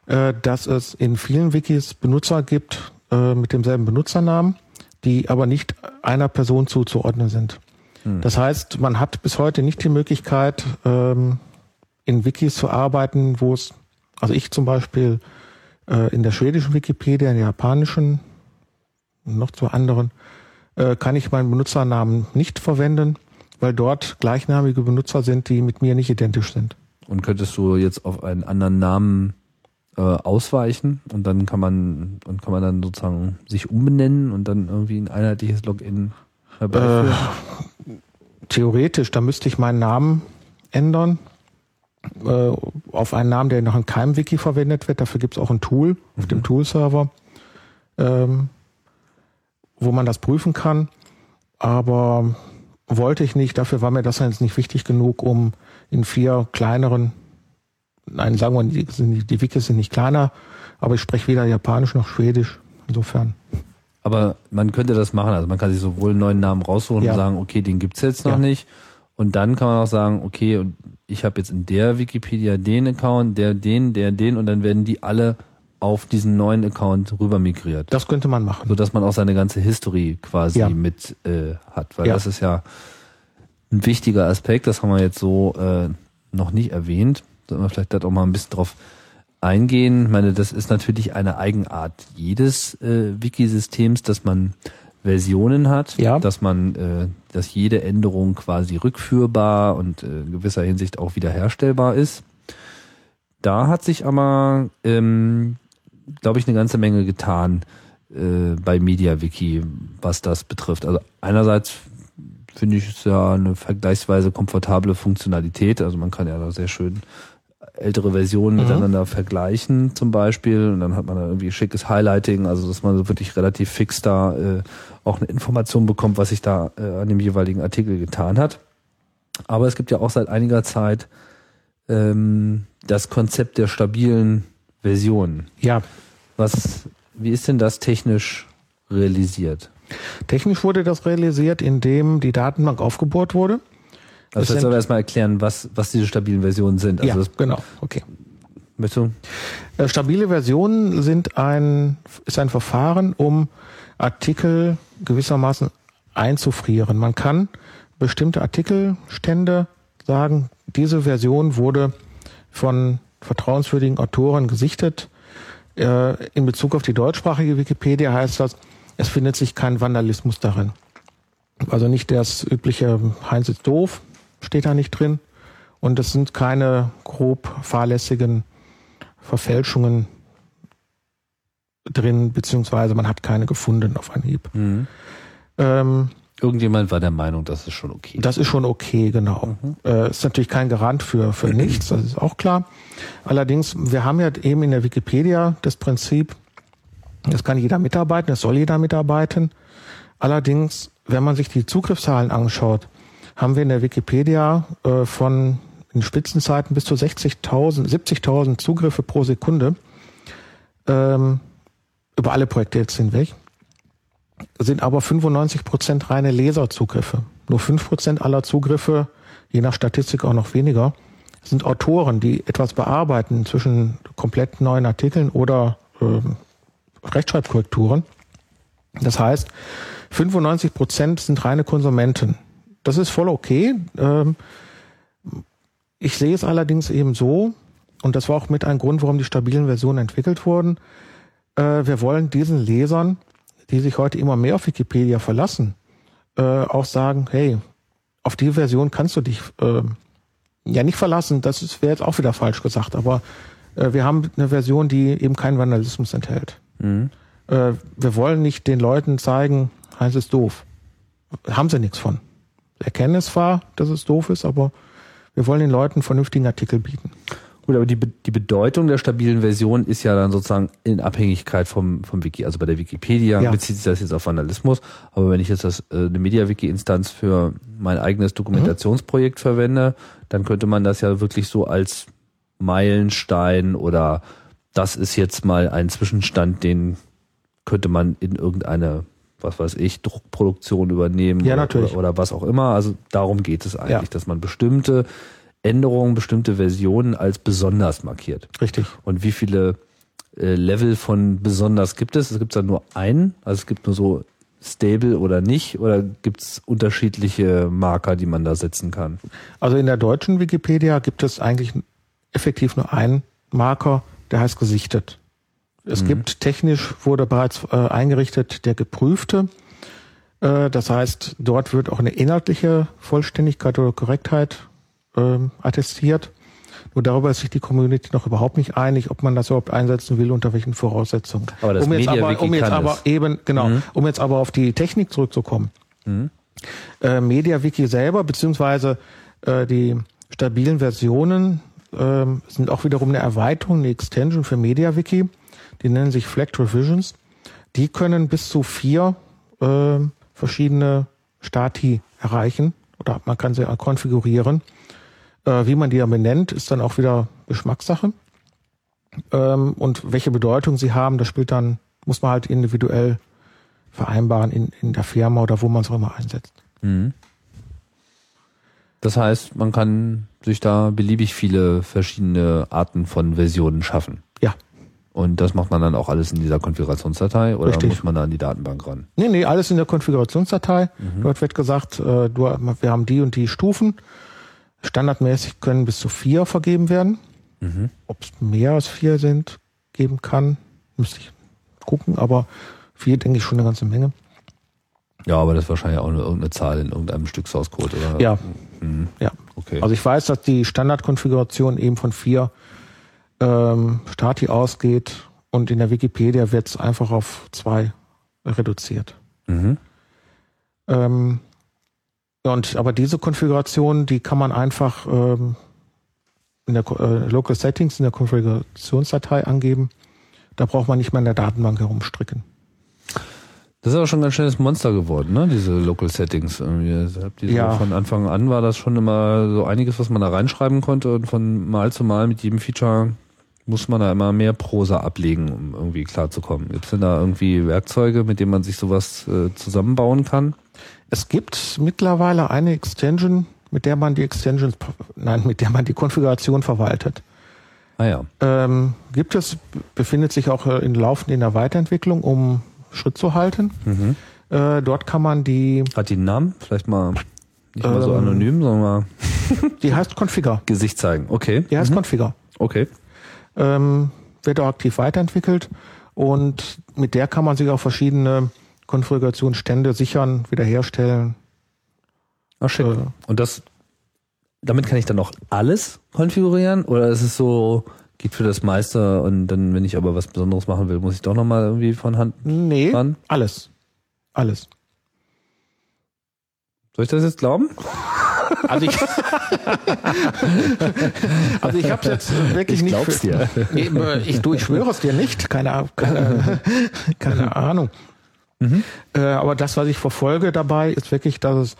äh, dass es in vielen Wikis Benutzer gibt äh, mit demselben Benutzernamen, die aber nicht einer Person zuzuordnen sind. Das heißt, man hat bis heute nicht die Möglichkeit, ähm, in Wikis zu arbeiten, wo es, also ich zum Beispiel äh, in der schwedischen Wikipedia, in der japanischen, und noch zu anderen, äh, kann ich meinen Benutzernamen nicht verwenden, weil dort gleichnamige Benutzer sind, die mit mir nicht identisch sind. Und könntest du jetzt auf einen anderen Namen äh, ausweichen und dann kann man und kann man dann sozusagen sich umbenennen und dann irgendwie ein einheitliches Login herbeiführen? Theoretisch, da müsste ich meinen Namen ändern äh, auf einen Namen, der noch in keinem Wiki verwendet wird. Dafür gibt es auch ein Tool auf dem Tool-Server, ähm, wo man das prüfen kann. Aber wollte ich nicht, dafür war mir das jetzt nicht wichtig genug, um in vier kleineren, nein, sagen wir, die, die Wikis sind nicht kleiner, aber ich spreche weder Japanisch noch Schwedisch. Insofern. Aber man könnte das machen. Also man kann sich sowohl einen neuen Namen raussuchen Ja. und sagen, okay, den gibt's jetzt noch Ja. nicht. Und dann kann man auch sagen, okay, und ich habe jetzt in der Wikipedia den Account, der den, der den und dann werden die alle auf diesen neuen Account rüber migriert. Das könnte man machen. So dass man auch seine ganze History quasi Ja. mit äh, hat. Weil Ja. das ist ja ein wichtiger Aspekt, das haben wir jetzt so äh, noch nicht erwähnt. Sollten wir vielleicht da auch mal ein bisschen drauf eingehen. Ich meine, das ist natürlich eine Eigenart jedes äh, Wiki-Systems, dass man Versionen hat, Ja. dass man, äh, dass jede Änderung quasi rückführbar und äh, in gewisser Hinsicht auch wiederherstellbar ist. Da hat sich aber, ähm, glaube ich, eine ganze Menge getan. äh, bei MediaWiki, was das betrifft. Also einerseits finde ich es ja eine vergleichsweise komfortable Funktionalität. Also man kann ja da sehr schön ältere Versionen mhm. miteinander vergleichen zum Beispiel und dann hat man da irgendwie schickes Highlighting, also dass man so wirklich relativ fix da äh, auch eine Information bekommt, was sich da äh, an dem jeweiligen Artikel getan hat. Aber es gibt ja auch seit einiger Zeit ähm, das Konzept der stabilen Version. Ja. Was, wie ist denn das technisch realisiert? Technisch wurde das realisiert, indem die Datenbank aufgebohrt wurde. Also jetzt soll wir erstmal erklären, was, was diese stabilen Versionen sind. Also ja, genau, okay. Du? Äh, stabile Versionen sind ein, ist ein Verfahren, um Artikel gewissermaßen einzufrieren. Man kann bestimmte Artikelstände sagen, diese Version wurde von vertrauenswürdigen Autoren gesichtet. Äh, in Bezug auf die deutschsprachige Wikipedia heißt das, es findet sich kein Vandalismus darin. Also nicht das übliche Heinz ist doof, steht da nicht drin. Und es sind keine grob fahrlässigen Verfälschungen drin, beziehungsweise man hat keine gefunden auf Anhieb. Mhm. Ähm, Irgendjemand war der Meinung, das ist schon okay. Das ist schon okay, genau. Mhm. Äh, ist natürlich kein Garant für, für nichts, das ist auch klar. Allerdings, wir haben ja eben in der Wikipedia das Prinzip, das kann jeder mitarbeiten, das soll jeder mitarbeiten. Allerdings, wenn man sich die Zugriffszahlen anschaut, haben wir in der Wikipedia äh, von in Spitzenzeiten bis zu 60.000, 70.000 Zugriffe pro Sekunde ähm, über alle Projekte jetzt hinweg sind aber 95 Prozent reine Leserzugriffe. Nur 5 Prozent aller Zugriffe, je nach Statistik auch noch weniger, sind Autoren, die etwas bearbeiten zwischen komplett neuen Artikeln oder äh, Rechtschreibkorrekturen. Das heißt, 95 Prozent sind reine Konsumenten. Das ist voll okay. Ähm, ich sehe es allerdings eben so, und das war auch mit ein Grund, warum die stabilen Versionen entwickelt wurden. Äh, wir wollen diesen Lesern die sich heute immer mehr auf Wikipedia verlassen, äh, auch sagen, hey, auf die Version kannst du dich äh, ja nicht verlassen, das wäre jetzt auch wieder falsch gesagt, aber äh, wir haben eine Version, die eben keinen Vandalismus enthält. Mhm. Äh, wir wollen nicht den Leuten zeigen, heißt es doof. Haben sie nichts von. Erkennen es zwar, dass es doof ist, aber wir wollen den Leuten einen vernünftigen Artikel bieten. Gut, aber die, die Bedeutung der stabilen Version ist ja dann sozusagen in Abhängigkeit vom, vom Wiki. Also bei der Wikipedia ja. bezieht sich das jetzt auf Vandalismus, aber wenn ich jetzt das, äh, eine MediaWiki-Instanz für mein eigenes Dokumentationsprojekt mhm. verwende, dann könnte man das ja wirklich so als Meilenstein oder das ist jetzt mal ein Zwischenstand, den könnte man in irgendeine was weiß ich, Druckproduktion übernehmen ja, oder, oder, was auch immer. Also darum geht es eigentlich, ja. dass man bestimmte Änderungen, bestimmte Versionen als besonders markiert. Richtig. Und wie viele äh, Level von besonders gibt es? Es gibt dann nur einen, also es gibt nur so stable oder nicht, oder gibt es unterschiedliche Marker, die man da setzen kann? Also in der deutschen Wikipedia gibt es eigentlich effektiv nur einen Marker, der heißt gesichtet. Es mhm. gibt technisch, wurde bereits äh, eingerichtet, der geprüfte. Äh, das heißt, dort wird auch eine inhaltliche Vollständigkeit oder Korrektheit ähm, attestiert. Nur darüber ist sich die Community noch überhaupt nicht einig, ob man das überhaupt einsetzen will, unter welchen Voraussetzungen. Aber das um jetzt aber, um jetzt aber eben, genau, mhm. um jetzt aber auf die Technik zurückzukommen. Mhm. Äh, MediaWiki selber, beziehungsweise äh, die stabilen Versionen äh, sind auch wiederum eine Erweiterung, eine Extension für MediaWiki. Die nennen sich Flagged Revisions. Die können bis zu vier äh, verschiedene Stati erreichen oder man kann sie konfigurieren. Äh, wie man die dann benennt, ist dann auch wieder Geschmackssache. Ähm, und welche Bedeutung sie haben, das spielt dann, muss man halt individuell vereinbaren in, in der Firma oder wo man es auch immer einsetzt. Mhm. Das heißt, man kann sich da beliebig viele verschiedene Arten von Versionen schaffen. Ja. Und das macht man dann auch alles in dieser Konfigurationsdatei oder Richtig. muss man da an die Datenbank ran? Nee, nee, alles in der Konfigurationsdatei. Mhm. Dort wird gesagt, äh, du, wir haben die und die Stufen Standardmäßig können bis zu vier vergeben werden. Mhm. Ob es mehr als vier sind, geben kann, müsste ich gucken, aber vier denke ich schon eine ganze Menge. Ja, aber das ist wahrscheinlich auch nur irgendeine Zahl in irgendeinem Stück Source Code, oder? Ja. Mhm. Ja. Okay. Also ich weiß, dass die Standardkonfiguration eben von vier ähm, Stati ausgeht und in der Wikipedia wird es einfach auf zwei reduziert. Mhm. Ähm, und aber diese Konfiguration, die kann man einfach ähm, in der äh, Local Settings in der Konfigurationsdatei angeben. Da braucht man nicht mehr in der Datenbank herumstricken. Das ist aber schon ein ganz schönes Monster geworden, ne? Diese Local Settings. Irgendwie. Ja. So von Anfang an war das schon immer so einiges, was man da reinschreiben konnte und von Mal zu Mal mit jedem Feature muss man da immer mehr Prosa ablegen, um irgendwie klarzukommen. Gibt es denn da irgendwie Werkzeuge, mit denen man sich sowas äh, zusammenbauen kann? Es gibt mittlerweile eine Extension, mit der man die Extensions, nein, mit der man die Konfiguration verwaltet. Ah ja. Ähm, gibt es, befindet sich auch äh, in laufend in der Weiterentwicklung, um Schritt zu halten. Mhm. Äh, dort kann man die, Hat die einen Namen? Vielleicht mal nicht mal so Ähm. anonym, sondern mal die heißt Configure. Gesicht zeigen. Okay. Die heißt Mhm. Configure. Okay. Ähm, wird auch aktiv weiterentwickelt und mit der kann man sich auch verschiedene Konfigurationsstände sichern, wiederherstellen. Ach schick. Äh. Und das, damit kann ich dann auch alles konfigurieren? Oder ist es so, geht für das meiste und dann, wenn ich aber was Besonderes machen will, muss ich doch nochmal irgendwie von Hand Nee, ran? alles. Alles. Soll ich das jetzt glauben? Also ich, also ich habe jetzt wirklich nicht. glaub's dir. Nee, äh, ich, du, ich schwöre es dir nicht. Keine, keine, keine Ahnung. Äh, aber das, was ich verfolge dabei, ist wirklich, dass es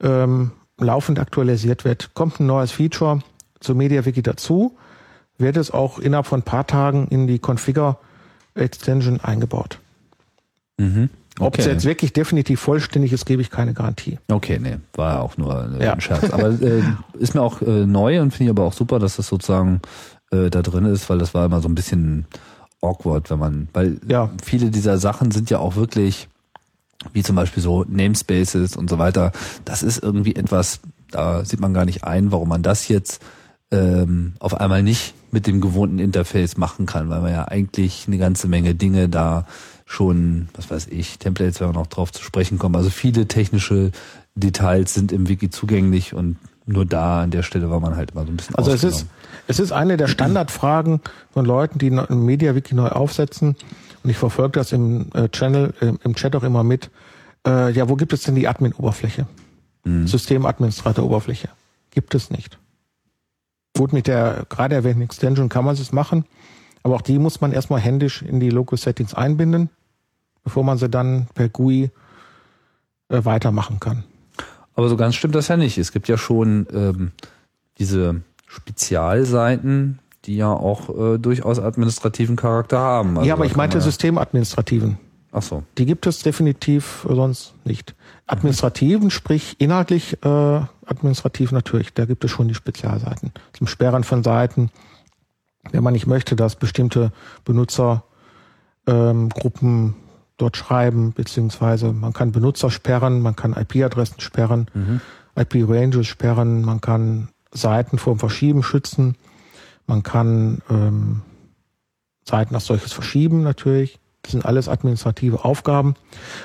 ähm, laufend aktualisiert wird. Kommt ein neues Feature zur MediaWiki dazu, wird es auch innerhalb von ein paar Tagen in die Configure Extension eingebaut. Mhm. Ob es Okay. jetzt wirklich definitiv vollständig ist, gebe ich keine Garantie. Okay, nee, war auch nur Ja. ein Scherz. Aber äh, ist mir auch äh, neu und finde ich aber auch super, dass das sozusagen äh, da drin ist, weil das war immer so ein bisschen awkward, wenn man, weil Ja. viele dieser Sachen sind ja auch wirklich, wie zum Beispiel so Namespaces und so weiter, das ist irgendwie etwas, da sieht man gar nicht ein, warum man das jetzt ähm, auf einmal nicht mit dem gewohnten Interface machen kann, weil man ja eigentlich eine ganze Menge Dinge da schon, was weiß ich, Templates, wenn wir noch drauf zu sprechen kommen. Also viele technische Details sind im Wiki zugänglich und nur da an der Stelle war man halt immer so ein bisschen Also es ist, es ist eine der Standardfragen von Leuten, die ein MediaWiki neu aufsetzen. Und ich verfolge das im äh, Channel, im, im Chat auch immer mit. Äh, ja, wo gibt es denn die Admin-Oberfläche? Mhm. Systemadministrator-Oberfläche. Gibt es nicht. Gut, mit der gerade erwähnten Extension kann man es machen, aber auch die muss man erstmal händisch in die Local Settings einbinden, bevor man sie dann per GUI äh, weitermachen kann. Aber so ganz stimmt das ja nicht. Es gibt ja schon ähm, diese Spezialseiten, die ja auch äh, durchaus administrativen Charakter haben. Also ja, aber ich meinte ja- Systemadministrativen. Ach so. Die gibt es definitiv sonst nicht. Administrativen, sprich inhaltlich äh, administrativ natürlich, da gibt es schon die Spezialseiten. Zum Sperren von Seiten, wenn man nicht möchte, dass bestimmte Benutzergruppen ähm, dort schreiben, beziehungsweise man kann Benutzer sperren, man kann IP-Adressen sperren, IP-Ranges sperren, man kann Seiten vor dem Verschieben schützen, man kann ähm, Seiten als solches verschieben natürlich. Das sind alles administrative Aufgaben.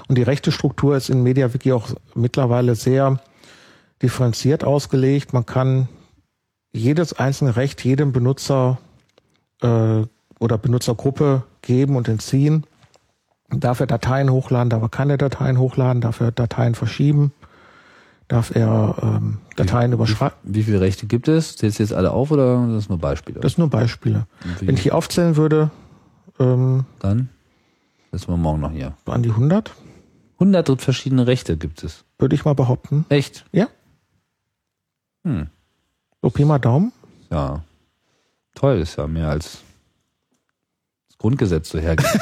Und die rechte Struktur ist in MediaWiki auch mittlerweile sehr differenziert ausgelegt. Man kann jedes einzelne Recht jedem Benutzer äh, oder Benutzergruppe geben und entziehen. Darf er Dateien hochladen, darf er keine Dateien hochladen, darf er Dateien verschieben, darf er ähm, Dateien überschreiben. Wie viele Rechte gibt es? Zählst du jetzt alle auf oder sind das nur Beispiele? Das sind nur Beispiele. Wie- Wenn ich die aufzählen würde, ähm, Dann sind wir morgen noch hier. an die 100, 100 verschiedene Rechte gibt es. würde ich mal behaupten. Echt? Ja. Hm. So Pi mal Daumen. Ja. Toll, ist ja mehr als Grundgesetz so hergibt.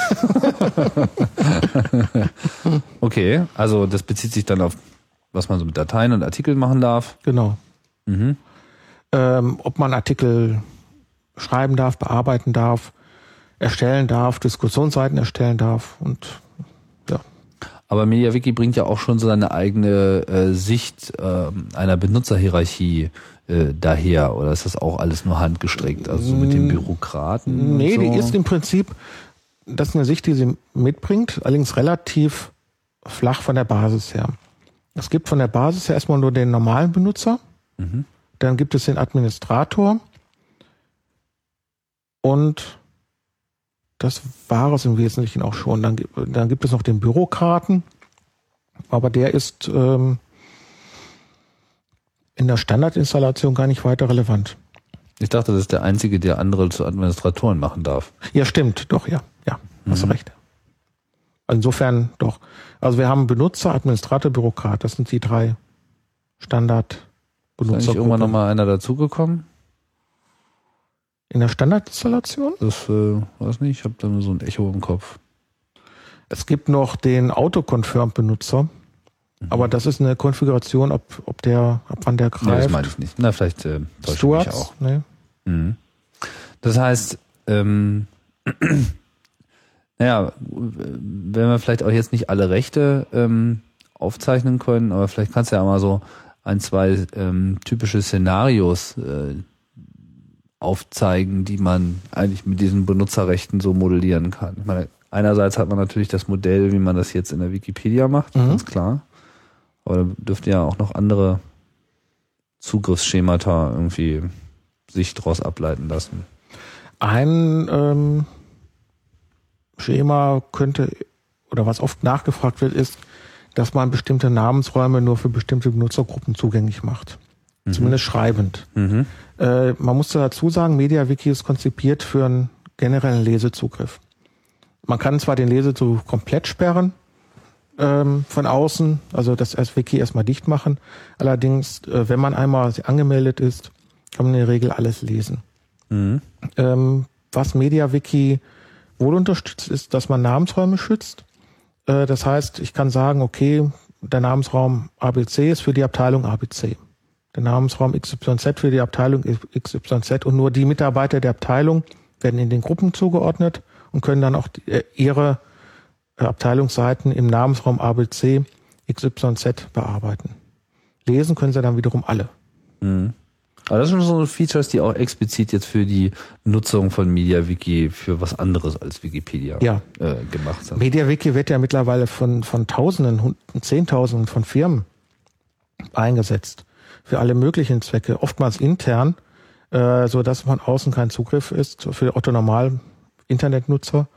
okay, also das bezieht sich dann auf, was man so mit Dateien und Artikeln machen darf. Genau. Mhm. Ähm, ob man Artikel schreiben darf, bearbeiten darf, erstellen darf, Diskussionsseiten erstellen darf und ja. Aber MediaWiki bringt ja auch schon so seine eigene äh, Sicht ähm, einer Benutzerhierarchie äh, daher. Oder ist das auch alles nur handgestrickt? Also so mit den Bürokraten? und Nee, so? die ist im Prinzip, das ist eine Sicht, die sie mitbringt, allerdings relativ flach von der Basis her. Es gibt von der Basis her erstmal nur den normalen Benutzer, Mhm. dann gibt es den Administrator und das war es im Wesentlichen auch schon. Dann, dann gibt es noch den Bürokraten, aber der ist ähm, in der Standardinstallation gar nicht weiter relevant. Ich dachte, das ist der einzige, der andere zu Administratoren machen darf. Ja, stimmt, doch, ja, ja, hast recht. Insofern doch. Also wir haben Benutzer, Administrator, Bürokrat. Das sind die drei standard Ist eigentlich irgendwann benutzer nochmal einer dazugekommen? In der Standardinstallation? Das äh, weiß nicht, ich habe da nur so ein Echo im Kopf. Es gibt noch den Autoconfirm-Benutzer, aber das ist eine Konfiguration, ob, ob der, ab wann der Nee, das greift. meine ich nicht. Na, vielleicht äh, Stewards? auch. Nee. Mhm. Das heißt, ähm, naja, wenn wir vielleicht auch jetzt nicht alle Rechte ähm, aufzeichnen können, aber vielleicht kannst du ja mal so ein, zwei ähm, typische Szenarios äh, aufzeigen, die man eigentlich mit diesen Benutzerrechten so modellieren kann. Ich meine, einerseits hat man natürlich das Modell, wie man das jetzt in der Wikipedia macht, Mhm. ganz klar. Aber da dürften ja auch noch andere Zugriffsschemata irgendwie sich daraus ableiten lassen. Ein ähm, Schema könnte, oder was oft nachgefragt wird, ist, dass man bestimmte Namensräume nur für bestimmte Benutzergruppen zugänglich macht. Zumindest schreibend. Mhm. Äh, man muss dazu sagen, MediaWiki ist konzipiert für einen generellen Lesezugriff. Man kann zwar den Lesezugriff komplett sperren ähm, von außen, also das als Wiki erstmal dicht machen. Allerdings, äh, wenn man einmal angemeldet ist, kann man in der Regel alles lesen. Mhm. Ähm, was MediaWiki wohl unterstützt, ist, dass man Namensräume schützt. Äh, das heißt, ich kann sagen, okay, der Namensraum ABC ist für die Abteilung ABC. Der Namensraum XYZ für die Abteilung XYZ und nur die Mitarbeiter der Abteilung werden in den Gruppen zugeordnet und können dann auch die, äh, ihre Abteilungsseiten im Namensraum ABC XYZ bearbeiten. Lesen können sie dann wiederum alle. Mhm. Aber das sind so Features, die auch explizit jetzt für die Nutzung von MediaWiki für was anderes als Wikipedia Ja. äh, gemacht sind. MediaWiki wird ja mittlerweile von, von Tausenden, Zehntausenden von Firmen eingesetzt. Für alle möglichen Zwecke, oftmals intern, äh, so dass von außen kein Zugriff ist für Otto Normal Internetnutzer,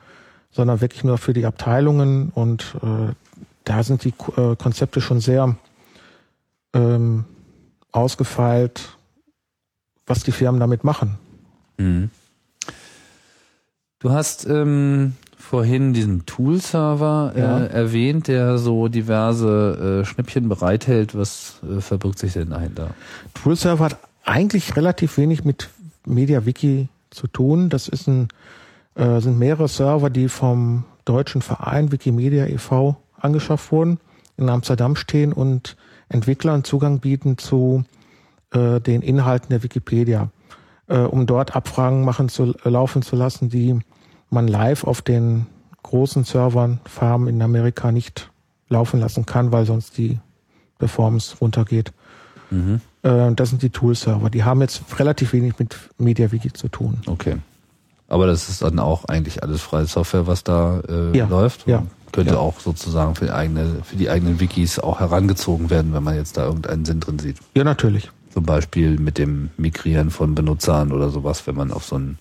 sondern wirklich nur für die Abteilungen und äh, da sind die äh, Konzepte schon sehr ähm, ausgefeilt, was die Firmen damit machen. Mhm. Du hast ähm, vorhin diesen Tool-Server Ja. äh, erwähnt, der so diverse äh, Schnäppchen bereithält. Was äh, verbirgt sich denn dahinter? Toolserver hat eigentlich relativ wenig mit MediaWiki zu tun. Das ist ein, äh, sind mehrere Server, die vom deutschen Verein Wikimedia e.V. angeschafft wurden, in Amsterdam stehen und Entwicklern Zugang bieten zu äh, den Inhalten der Wikipedia, äh, um dort Abfragen machen zu, äh, laufen zu lassen, die man live auf den großen Servern, Farmen in Amerika nicht laufen lassen kann, weil sonst die Performance runtergeht. Mhm. Äh, das sind die Tool-Server. Die haben jetzt relativ wenig mit MediaWiki zu tun. Okay. Aber das ist dann auch eigentlich alles freie Software, was da äh, Ja, läuft. ja, Könnte ja. auch sozusagen für, die eigene, für die eigenen Wikis auch herangezogen werden, wenn man jetzt da irgendeinen Sinn drin sieht. Ja, natürlich. Zum Beispiel mit dem Migrieren von Benutzern oder sowas, wenn man auf so ein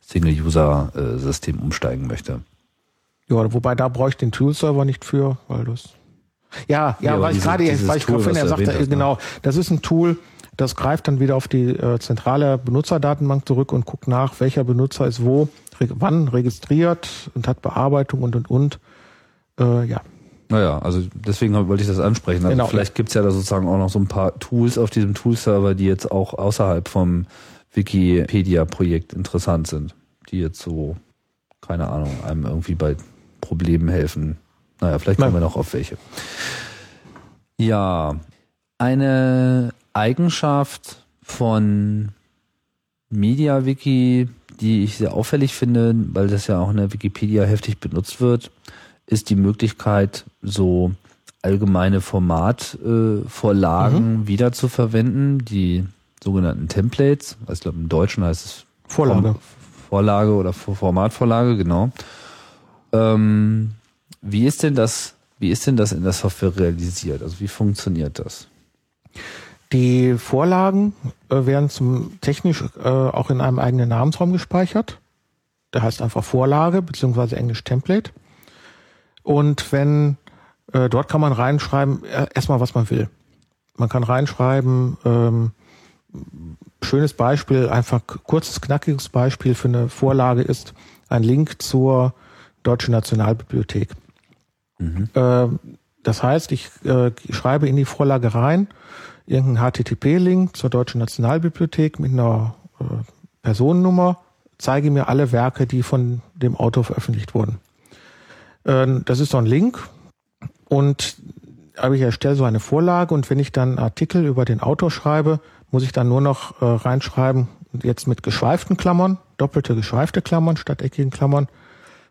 Single-User-System umsteigen möchte. Ja, wobei da brauche ich den Tool-Server nicht für, weil das. Ja, ja, Ja, weil ich gerade, dieses weil ich gerade was er sagte, ne? genau, das ist ein Tool, das greift dann wieder auf die äh, zentrale Benutzerdatenbank zurück und guckt nach, welcher Benutzer ist wo, reg wann registriert und hat Bearbeitung und und und. Äh, ja. Naja, also deswegen wollte ich das ansprechen. Also Genau. vielleicht gibt's ja da sozusagen auch noch so ein paar Tools auf diesem Tool-Server, die jetzt auch außerhalb vom Wikipedia-Projekt interessant sind, die jetzt so, keine Ahnung, einem irgendwie bei Problemen helfen. Naja, vielleicht kommen wir noch auf welche. Ja, eine Eigenschaft von MediaWiki, die ich sehr auffällig finde, weil das ja auch in der Wikipedia heftig benutzt wird, ist die Möglichkeit, so allgemeine Formatvorlagen äh, Vorlagen wieder zu verwenden, die sogenannten Templates. Also ich glaube, im Deutschen heißt es Vorlage. Vorlage oder Vor- Formatvorlage, genau. Ähm, wie ist denn das, wie ist denn das in der Software realisiert? Also wie funktioniert das? Die Vorlagen äh, werden zum technisch äh, auch in einem eigenen Namensraum gespeichert. der heißt einfach Vorlage beziehungsweise Englisch Template. Und wenn äh, dort kann man reinschreiben, äh, erstmal was man will. Man kann reinschreiben, ähm, schönes Beispiel, einfach kurzes, knackiges Beispiel für eine Vorlage ist ein Link zur Deutschen Nationalbibliothek. Mhm. Äh, das heißt, ich äh, schreibe in die Vorlage rein irgendeinen HTTP-Link zur Deutschen Nationalbibliothek mit einer äh, Personennummer, zeige mir alle Werke, die von dem Autor veröffentlicht wurden. Äh, das ist so ein Link und aber ich erstelle so eine Vorlage und wenn ich dann Artikel über den Autor schreibe, muss ich dann nur noch äh, reinschreiben, jetzt mit geschweiften Klammern, doppelte geschweifte Klammern statt eckigen Klammern,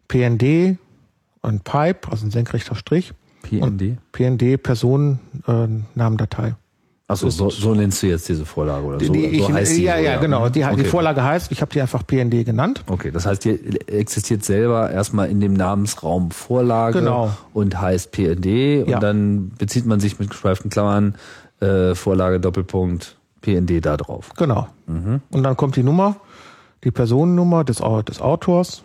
PND, ein Pipe, also ein senkrechter Strich. PND? PND, Personennamendatei. Äh, Achso, so, so nennst du jetzt diese Vorlage oder so? Die, so heißt die, ja, ja, genau. Die, okay. die Vorlage heißt, ich habe die einfach PND genannt. Okay, das heißt, die existiert selber erstmal in dem Namensraum Vorlage genau. und heißt PND und Ja. dann bezieht man sich mit geschweiften Klammern äh, Vorlage Doppelpunkt PND da drauf. Genau. Und dann kommt die Nummer, die Personennummer des, des Autors,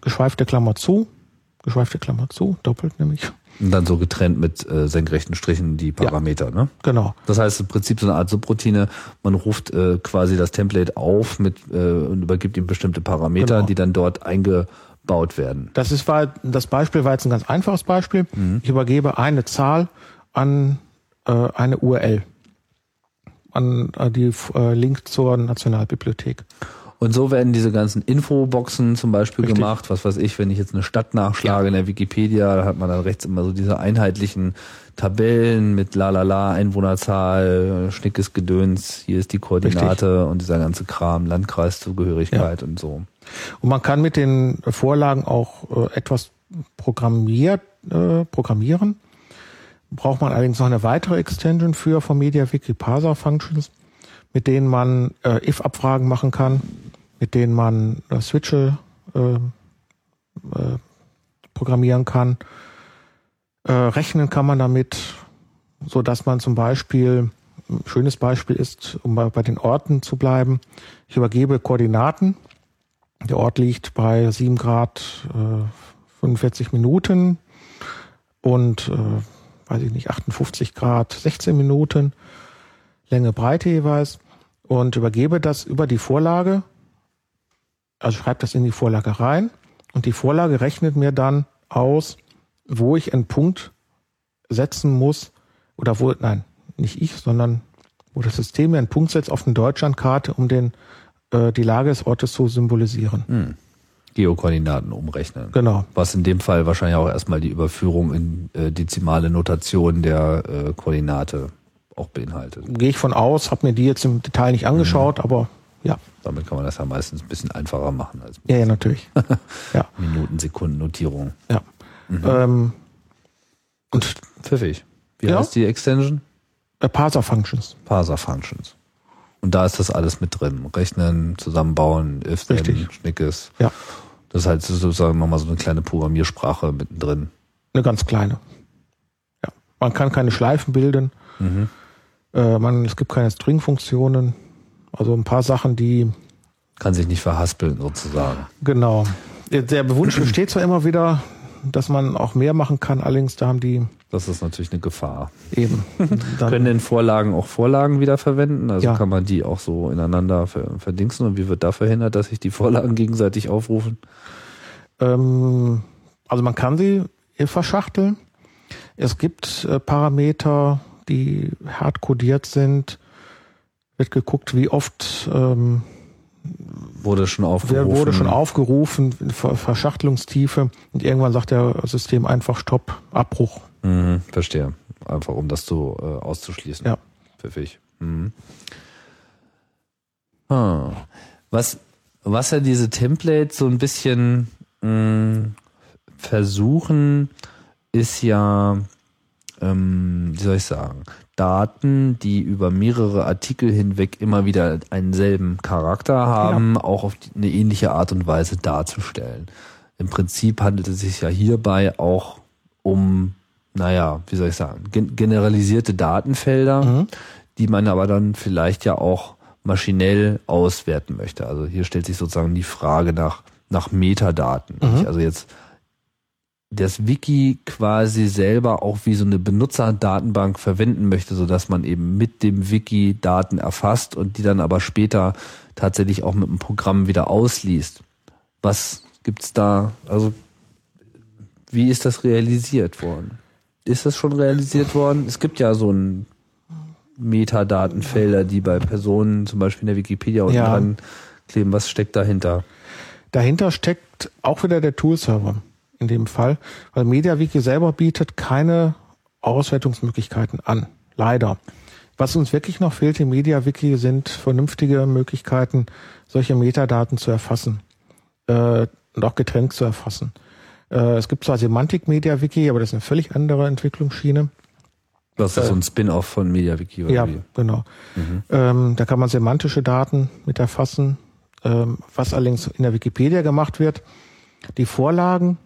geschweifte Klammer zu, geschweifte Klammer zu, doppelt nämlich. Und dann so getrennt mit äh, senkrechten Strichen die Parameter, ne? Genau. Das heißt im Prinzip so eine Art Subroutine. Man ruft äh, quasi das Template auf mit äh, und übergibt ihm bestimmte Parameter, Genau. die dann dort eingebaut werden. Das ist war, das Beispiel war jetzt ein ganz einfaches Beispiel. Ich übergebe eine Zahl an äh, eine URL, an äh, die äh, Link zur Nationalbibliothek. Und so werden diese ganzen Infoboxen zum Beispiel Richtig. gemacht. Was weiß ich, wenn ich jetzt eine Stadt nachschlage in der Wikipedia, da hat man dann rechts immer so diese einheitlichen Tabellen mit lalala, Einwohnerzahl, schnickes Gedöns, hier ist die Koordinate und dieser ganze Kram, Landkreiszugehörigkeit und so. Und man kann mit den Vorlagen auch äh, etwas programmiert, äh, programmieren. Braucht man allerdings noch eine weitere Extension für von MediaWiki Parser Functions, mit denen man äh, if-Abfragen machen kann, mit denen man äh, Switche äh, äh, programmieren kann. Äh, rechnen kann man damit, so dass man zum Beispiel, ein schönes Beispiel ist, um bei, bei den Orten zu bleiben, ich übergebe Koordinaten. Der Ort liegt bei 7 Grad äh, 45 Minuten und äh, weiß ich nicht, 58 Grad 16 Minuten, Länge, Breite jeweils und übergebe das über die Vorlage, also schreibe das in die Vorlage rein und die Vorlage rechnet mir dann aus, wo ich einen Punkt setzen muss oder wo, nein, nicht ich, sondern wo das System mir einen Punkt setzt auf eine Deutschlandkarte, um den, äh, die Lage des Ortes zu symbolisieren. Geokoordinaten umrechnen. Genau. Was in dem Fall wahrscheinlich auch erstmal die Überführung in äh, dezimale Notation der äh, Koordinate auch beinhaltet. Gehe ich von aus, habe mir die jetzt im Detail nicht angeschaut, aber ja, Damit kann man das ja meistens ein bisschen einfacher machen als ja, ja, natürlich. ja, Minuten, Sekunden Notierung. ja. Ähm, und Pfiffig. Wie Ja. heißt die Extension? äh, Parser Functions. Parser Functions. Und da ist das alles mit drin. Rechnen, zusammenbauen, if then. Schnickes. Ja, Das ist halt sozusagen nochmal so eine kleine Programmiersprache mittendrin. eine ganz kleine. Ja, man kann keine Schleifen bilden. Äh, man, es gibt keine String-Funktionen. Also ein paar Sachen, die Kann sich nicht verhaspeln sozusagen. genau. Der Wunsch besteht zwar immer wieder, dass man auch mehr machen kann, allerdings da haben die Das ist natürlich eine Gefahr. eben Können denn Vorlagen auch Vorlagen wieder verwenden? Also Ja. kann man die auch so ineinander ver verdingsen und wie wird da verhindert, dass sich die Vorlagen gegenseitig aufrufen? Ähm, also man kann sie verschachteln. Es gibt äh, Parameter, die hart codiert sind. Wird geguckt, wie oft ähm, Wurde schon wer aufgerufen. wurde schon aufgerufen, Ver Verschachtelungstiefe. Und irgendwann sagt der System einfach Stopp, Abbruch. Mhm, verstehe. Einfach um das so äh, auszuschließen. Ja. Pfiffig. Mhm. Ah. Was, was ja diese Templates so ein bisschen mh, versuchen, ist ja, ähm, wie soll ich sagen, Daten, die über mehrere Artikel hinweg immer wieder einen selben Charakter haben, auch auf eine ähnliche Art und Weise darzustellen. Im Prinzip handelt es sich ja hierbei auch um, naja, wie soll ich sagen, gen generalisierte Datenfelder, die man aber dann vielleicht ja auch maschinell auswerten möchte. Also hier stellt sich sozusagen die Frage nach, nach Metadaten. Mhm. Also jetzt das Wiki quasi selber auch wie so eine Benutzerdatenbank verwenden möchte, so dass man eben mit dem Wiki Daten erfasst und die dann aber später tatsächlich auch mit dem Programm wieder ausliest. Was gibt's da? Also wie ist das realisiert worden? Ist das schon realisiert worden? Es gibt ja so ein Metadatenfelder, die bei Personen zum Beispiel in der Wikipedia unten ja. dran kleben. Was steckt dahinter? Dahinter steckt auch wieder der Toolserver in dem Fall, weil MediaWiki selber bietet keine Auswertungsmöglichkeiten an. Leider. Was uns wirklich noch fehlt im MediaWiki sind vernünftige Möglichkeiten, solche Metadaten zu erfassen äh, und auch getrennt zu erfassen. Äh, es gibt zwar Semantik MediaWiki, aber das ist eine völlig andere Entwicklungsschiene. Das ist so ein Spin-off von MediaWiki. Oder ja, wie? genau. Mhm. Ähm, da kann man semantische Daten mit erfassen, ähm, was allerdings in der Wikipedia gemacht wird. Die Vorlagen,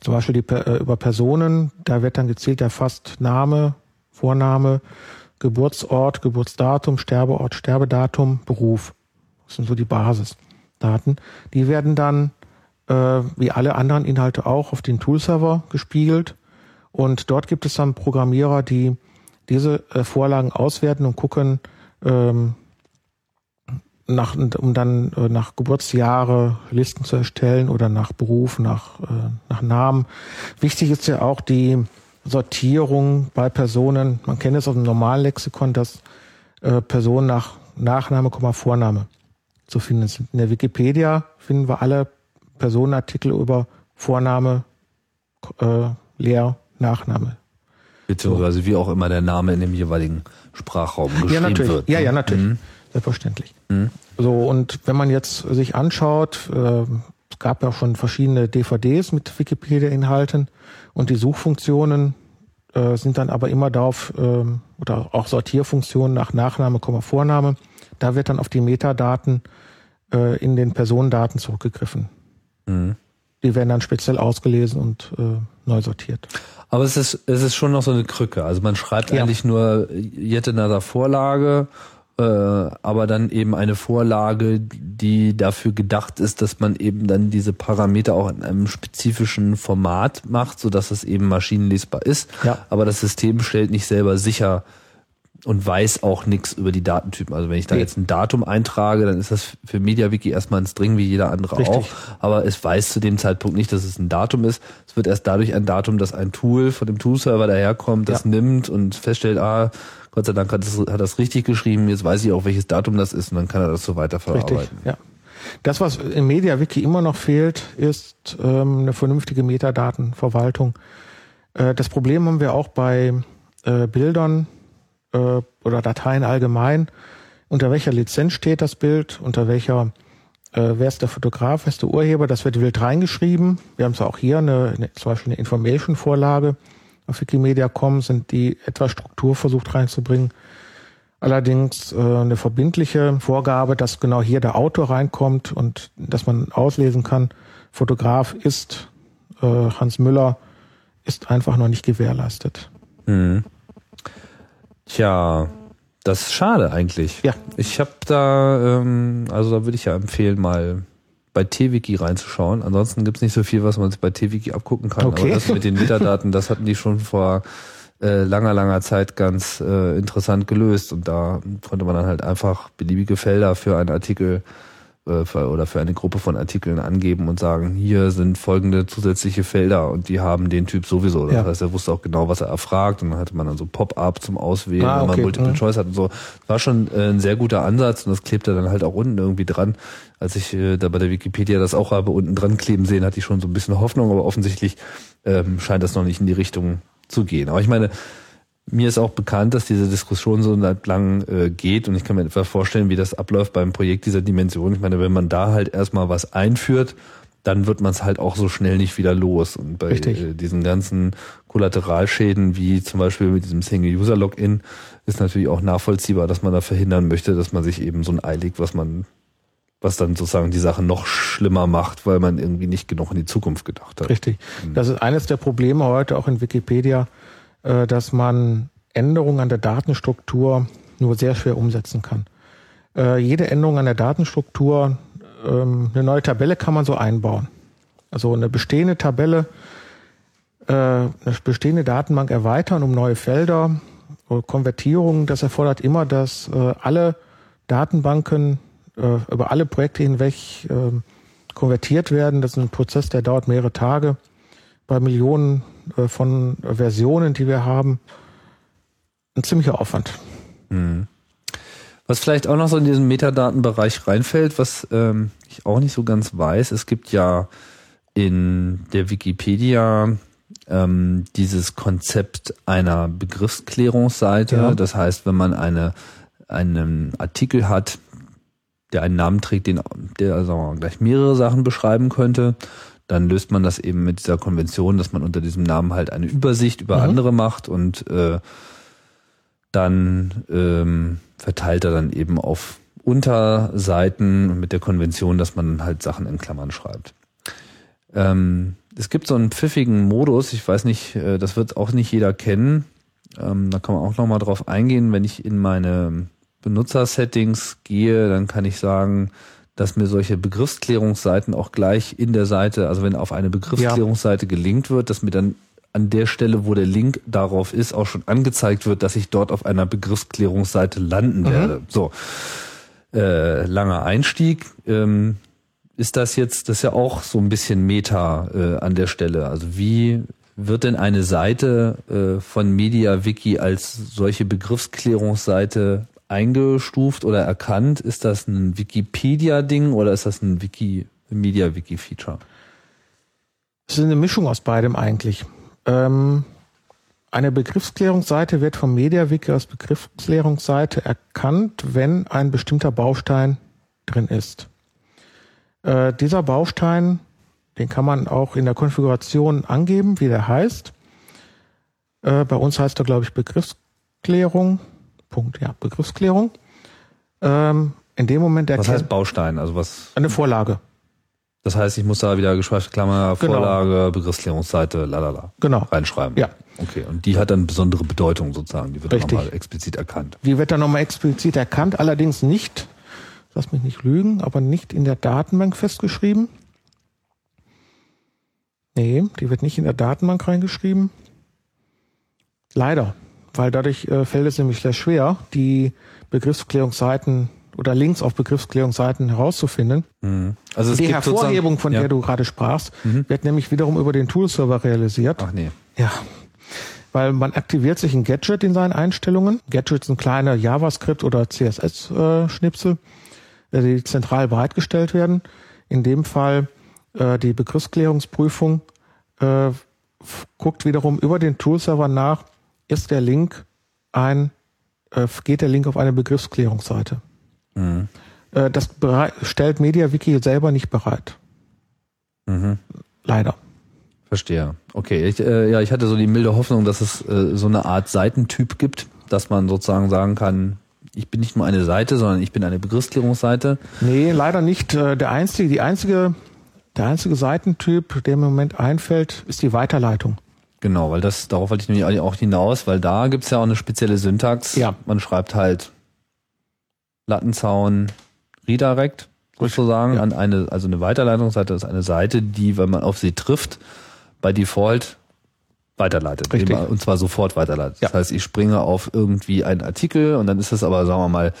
zum Beispiel die, äh, über Personen, da wird dann gezielt erfasst Name, Vorname, Geburtsort, Geburtsdatum, Sterbeort, Sterbedatum, Beruf. Das sind so die Basisdaten. Die werden dann, äh, wie alle anderen Inhalte auch, auf den Toolserver gespiegelt und dort gibt es dann Programmierer, die diese äh, Vorlagen auswerten und gucken, ähm, nach, um dann äh, nach Geburtsjahre Listen zu erstellen oder nach Beruf, nach, äh, nach Namen. Wichtig ist ja auch die Sortierung bei Personen. Man kennt es aus dem normalen Lexikon, dass äh, Personen nach Nachname, Vorname zu finden sind. In der Wikipedia finden wir alle Personenartikel über Vorname, äh, leer Nachname. Beziehungsweise wie auch immer der Name in dem jeweiligen Sprachraum geschrieben ja, natürlich. wird. Ja, ja, ne? natürlich. Mhm. Selbstverständlich. Mhm. So, und wenn man jetzt sich anschaut, äh, es gab ja schon verschiedene DVDs mit Wikipedia-Inhalten und die Suchfunktionen äh, sind dann aber immer darauf, äh, oder auch Sortierfunktionen nach Nachname, Vorname, da wird dann auf die Metadaten äh, in den Personendaten zurückgegriffen. Mhm. Die werden dann speziell ausgelesen und äh, neu sortiert. Aber es ist, es ist schon noch so eine Krücke. Also man schreibt ja. eigentlich nur another Vorlage, äh, aber dann eben eine Vorlage, die dafür gedacht ist, dass man eben dann diese Parameter auch in einem spezifischen Format macht, so dass es eben maschinenlesbar ist. Ja. Aber das System stellt nicht selber sicher, und weiß auch nichts über die Datentypen. Also wenn ich da jetzt ein Datum eintrage, dann ist das für MediaWiki erstmal ein String wie jeder andere Richtig. auch. Aber es weiß zu dem Zeitpunkt nicht, dass es ein Datum ist. Es wird erst dadurch ein Datum, dass ein Tool von dem Tool-Server daherkommt, das ja. nimmt und feststellt, ah, Gott sei Dank hat das, hat das richtig geschrieben, jetzt weiß ich auch, welches Datum das ist und dann kann er das so weiterverarbeiten. Richtig, ja. Das, was im MediaWiki immer noch fehlt, ist ähm, eine vernünftige Metadatenverwaltung. Äh, das Problem haben wir auch bei äh, Bildern, äh, oder Dateien allgemein, unter welcher Lizenz steht das Bild, unter welcher, äh, wer ist der Fotograf, wer ist der Urheber, das wird wild reingeschrieben. Wir haben zwar auch hier eine, eine zum Beispiel eine Information-Vorlage auf Wikimedia.com, sind die etwas Struktur versucht reinzubringen. Allerdings äh, eine verbindliche Vorgabe, dass genau hier der Autor reinkommt und dass man auslesen kann, Fotograf ist äh, Hans Müller, ist einfach noch nicht gewährleistet. Mhm. Tja, das ist schade eigentlich. Ja. Ich habe da, ähm, also da würde ich ja empfehlen, mal bei TWiki reinzuschauen. Ansonsten gibt's nicht so viel, was man sich bei TWiki abgucken kann. Okay. Aber das mit den Metadaten, das hatten die schon vor äh, langer, langer Zeit ganz äh, interessant gelöst. Und da konnte man dann halt einfach beliebige Felder für einen Artikel oder für eine Gruppe von Artikeln angeben und sagen, hier sind folgende zusätzliche Felder und die haben den Typ sowieso. Das ja. heißt, er wusste auch genau, was er erfragt und dann hatte man dann so Pop-up zum Auswählen, ah, wenn man Multiple mhm. Choice hat und so. War schon äh, ein sehr guter Ansatz und das klebte dann halt auch unten irgendwie dran. Als ich äh, da bei der Wikipedia das auch habe unten dran kleben sehen, hatte ich schon so ein bisschen Hoffnung, aber offensichtlich ähm, scheint das noch nicht in die Richtung zu gehen. Aber ich meine, mir ist auch bekannt, dass diese Diskussion so lang äh, geht und ich kann mir etwa vorstellen, wie das abläuft beim Projekt dieser Dimension. Ich meine, wenn man da halt erstmal was einführt, dann wird man es halt auch so schnell nicht wieder los. Und bei äh, diesen ganzen Kollateralschäden, wie zum Beispiel mit diesem Single-User-Login, ist natürlich auch nachvollziehbar, dass man da verhindern möchte, dass man sich eben so ein Ei legt, was man, was dann sozusagen die Sache noch schlimmer macht, weil man irgendwie nicht genug in die Zukunft gedacht hat. Richtig. Das ist eines der Probleme heute auch in Wikipedia äh, dass man Änderungen an der Datenstruktur nur sehr schwer umsetzen kann. äh, jede Änderung an der Datenstruktur, ähm, eine neue Tabelle kann man so einbauen. Also eine bestehende Tabelle, äh, eine bestehende Datenbank erweitern um neue Felder, Konvertierungen. Das erfordert immer, dass alle Datenbanken über alle Projekte hinweg äh, konvertiert werden. Das ist ein Prozess, der dauert mehrere Tage. Bei Millionen von Versionen, die wir haben, ein ziemlicher Aufwand. Mhm. Was vielleicht auch noch so in diesen Metadatenbereich reinfällt, was ähm, ich auch nicht so ganz weiß, es gibt ja in der Wikipedia ähm, dieses Konzept einer Begriffsklärungsseite. Ja. Das heißt, wenn man eine, einen Artikel hat, der einen Namen trägt, den, der mal, gleich mehrere Sachen beschreiben könnte, dann löst man das eben mit dieser Konvention, dass man unter diesem Namen halt eine Übersicht über mhm. andere macht und äh, dann ähm, verteilt er dann eben auf Unterseiten mit der Konvention, dass man halt Sachen in Klammern schreibt. Ähm, es gibt so einen pfiffigen Modus, ich weiß nicht, äh, das wird auch nicht jeder kennen. Ähm, da kann man auch nochmal drauf eingehen. Wenn ich in meine Benutzersettings gehe, dann kann ich sagen, dass mir solche Begriffsklärungsseiten auch gleich in der Seite, also wenn auf eine Begriffsklärungsseite gelinkt wird, dass mir dann an der Stelle, wo der Link darauf ist, auch schon angezeigt wird, dass ich dort auf einer Begriffsklärungsseite landen mhm. werde. So, äh, langer Einstieg. Ähm, ist das jetzt, das ist ja auch so ein bisschen Meta äh, an der Stelle. Also wie wird denn eine Seite äh, von MediaWiki als solche Begriffsklärungsseite eingestuft oder erkannt? Ist das ein Wikipedia-Ding oder ist das ein Wiki, Media-Wiki-Feature? Es ist eine Mischung aus beidem eigentlich. Ähm, eine Begriffsklärungsseite wird vom MediaWiki als Begriffsklärungsseite erkannt, wenn ein bestimmter Baustein drin ist. Äh, dieser Baustein, den kann man auch in der Konfiguration angeben, wie der heißt. Äh, bei uns heißt er, glaube ich, Begriffsklärung. Punkt, ja, Begriffsklärung. Ähm, in dem Moment Was heißt Baustein? Also was? Eine Vorlage. Das heißt, ich muss da wieder geschweifte Klammer, genau. Vorlage, genau. Begriffsklärungsseite, lalala. Genau. Reinschreiben. Ja. Okay. Und die hat dann besondere Bedeutung sozusagen. Die wird nochmal explizit erkannt. Die wird dann nochmal explizit erkannt, allerdings nicht, lass mich nicht lügen, aber nicht in der Datenbank festgeschrieben. Nee, die wird nicht in der Datenbank reingeschrieben. Leider. Weil dadurch äh, fällt es nämlich sehr schwer, die Begriffsklärungsseiten oder Links auf Begriffsklärungsseiten herauszufinden. Mhm. Also die Hervorhebung, von ja. der du gerade sprachst, mhm. wird nämlich wiederum über den Toolserver realisiert. Ach nee. Ja. Weil man aktiviert sich ein Gadget in seinen Einstellungen. Gadgets sind kleine JavaScript oder CSS-Schnipsel, äh, die zentral bereitgestellt werden. In dem Fall äh, die Begriffsklärungsprüfung äh, guckt wiederum über den Toolserver nach, ist der Link ein, äh, geht der Link auf eine Begriffsklärungsseite. Mhm. Äh, das stellt MediaWiki selber nicht bereit. Mhm. Leider. Verstehe. Okay, ich, äh, ja, ich hatte so die milde Hoffnung, dass es äh, so eine Art Seitentyp gibt, dass man sozusagen sagen kann, ich bin nicht nur eine Seite, sondern ich bin eine Begriffsklärungsseite. Nee, leider nicht. Äh, der einzige, die einzige, der einzige Seitentyp, der im Moment einfällt, ist die Weiterleitung. Genau, weil das, darauf wollte ich nämlich auch hinaus, weil da gibt's ja auch eine spezielle Syntax. Ja. Man schreibt halt Lattenzaun Redirect sozusagen ja. an eine, also eine Weiterleitungsseite ist eine Seite, die, wenn man auf sie trifft, bei Default weiterleitet. Richtig. Und zwar sofort weiterleitet. Ja. Das heißt, ich springe auf irgendwie einen Artikel und dann ist es aber, sagen wir mal,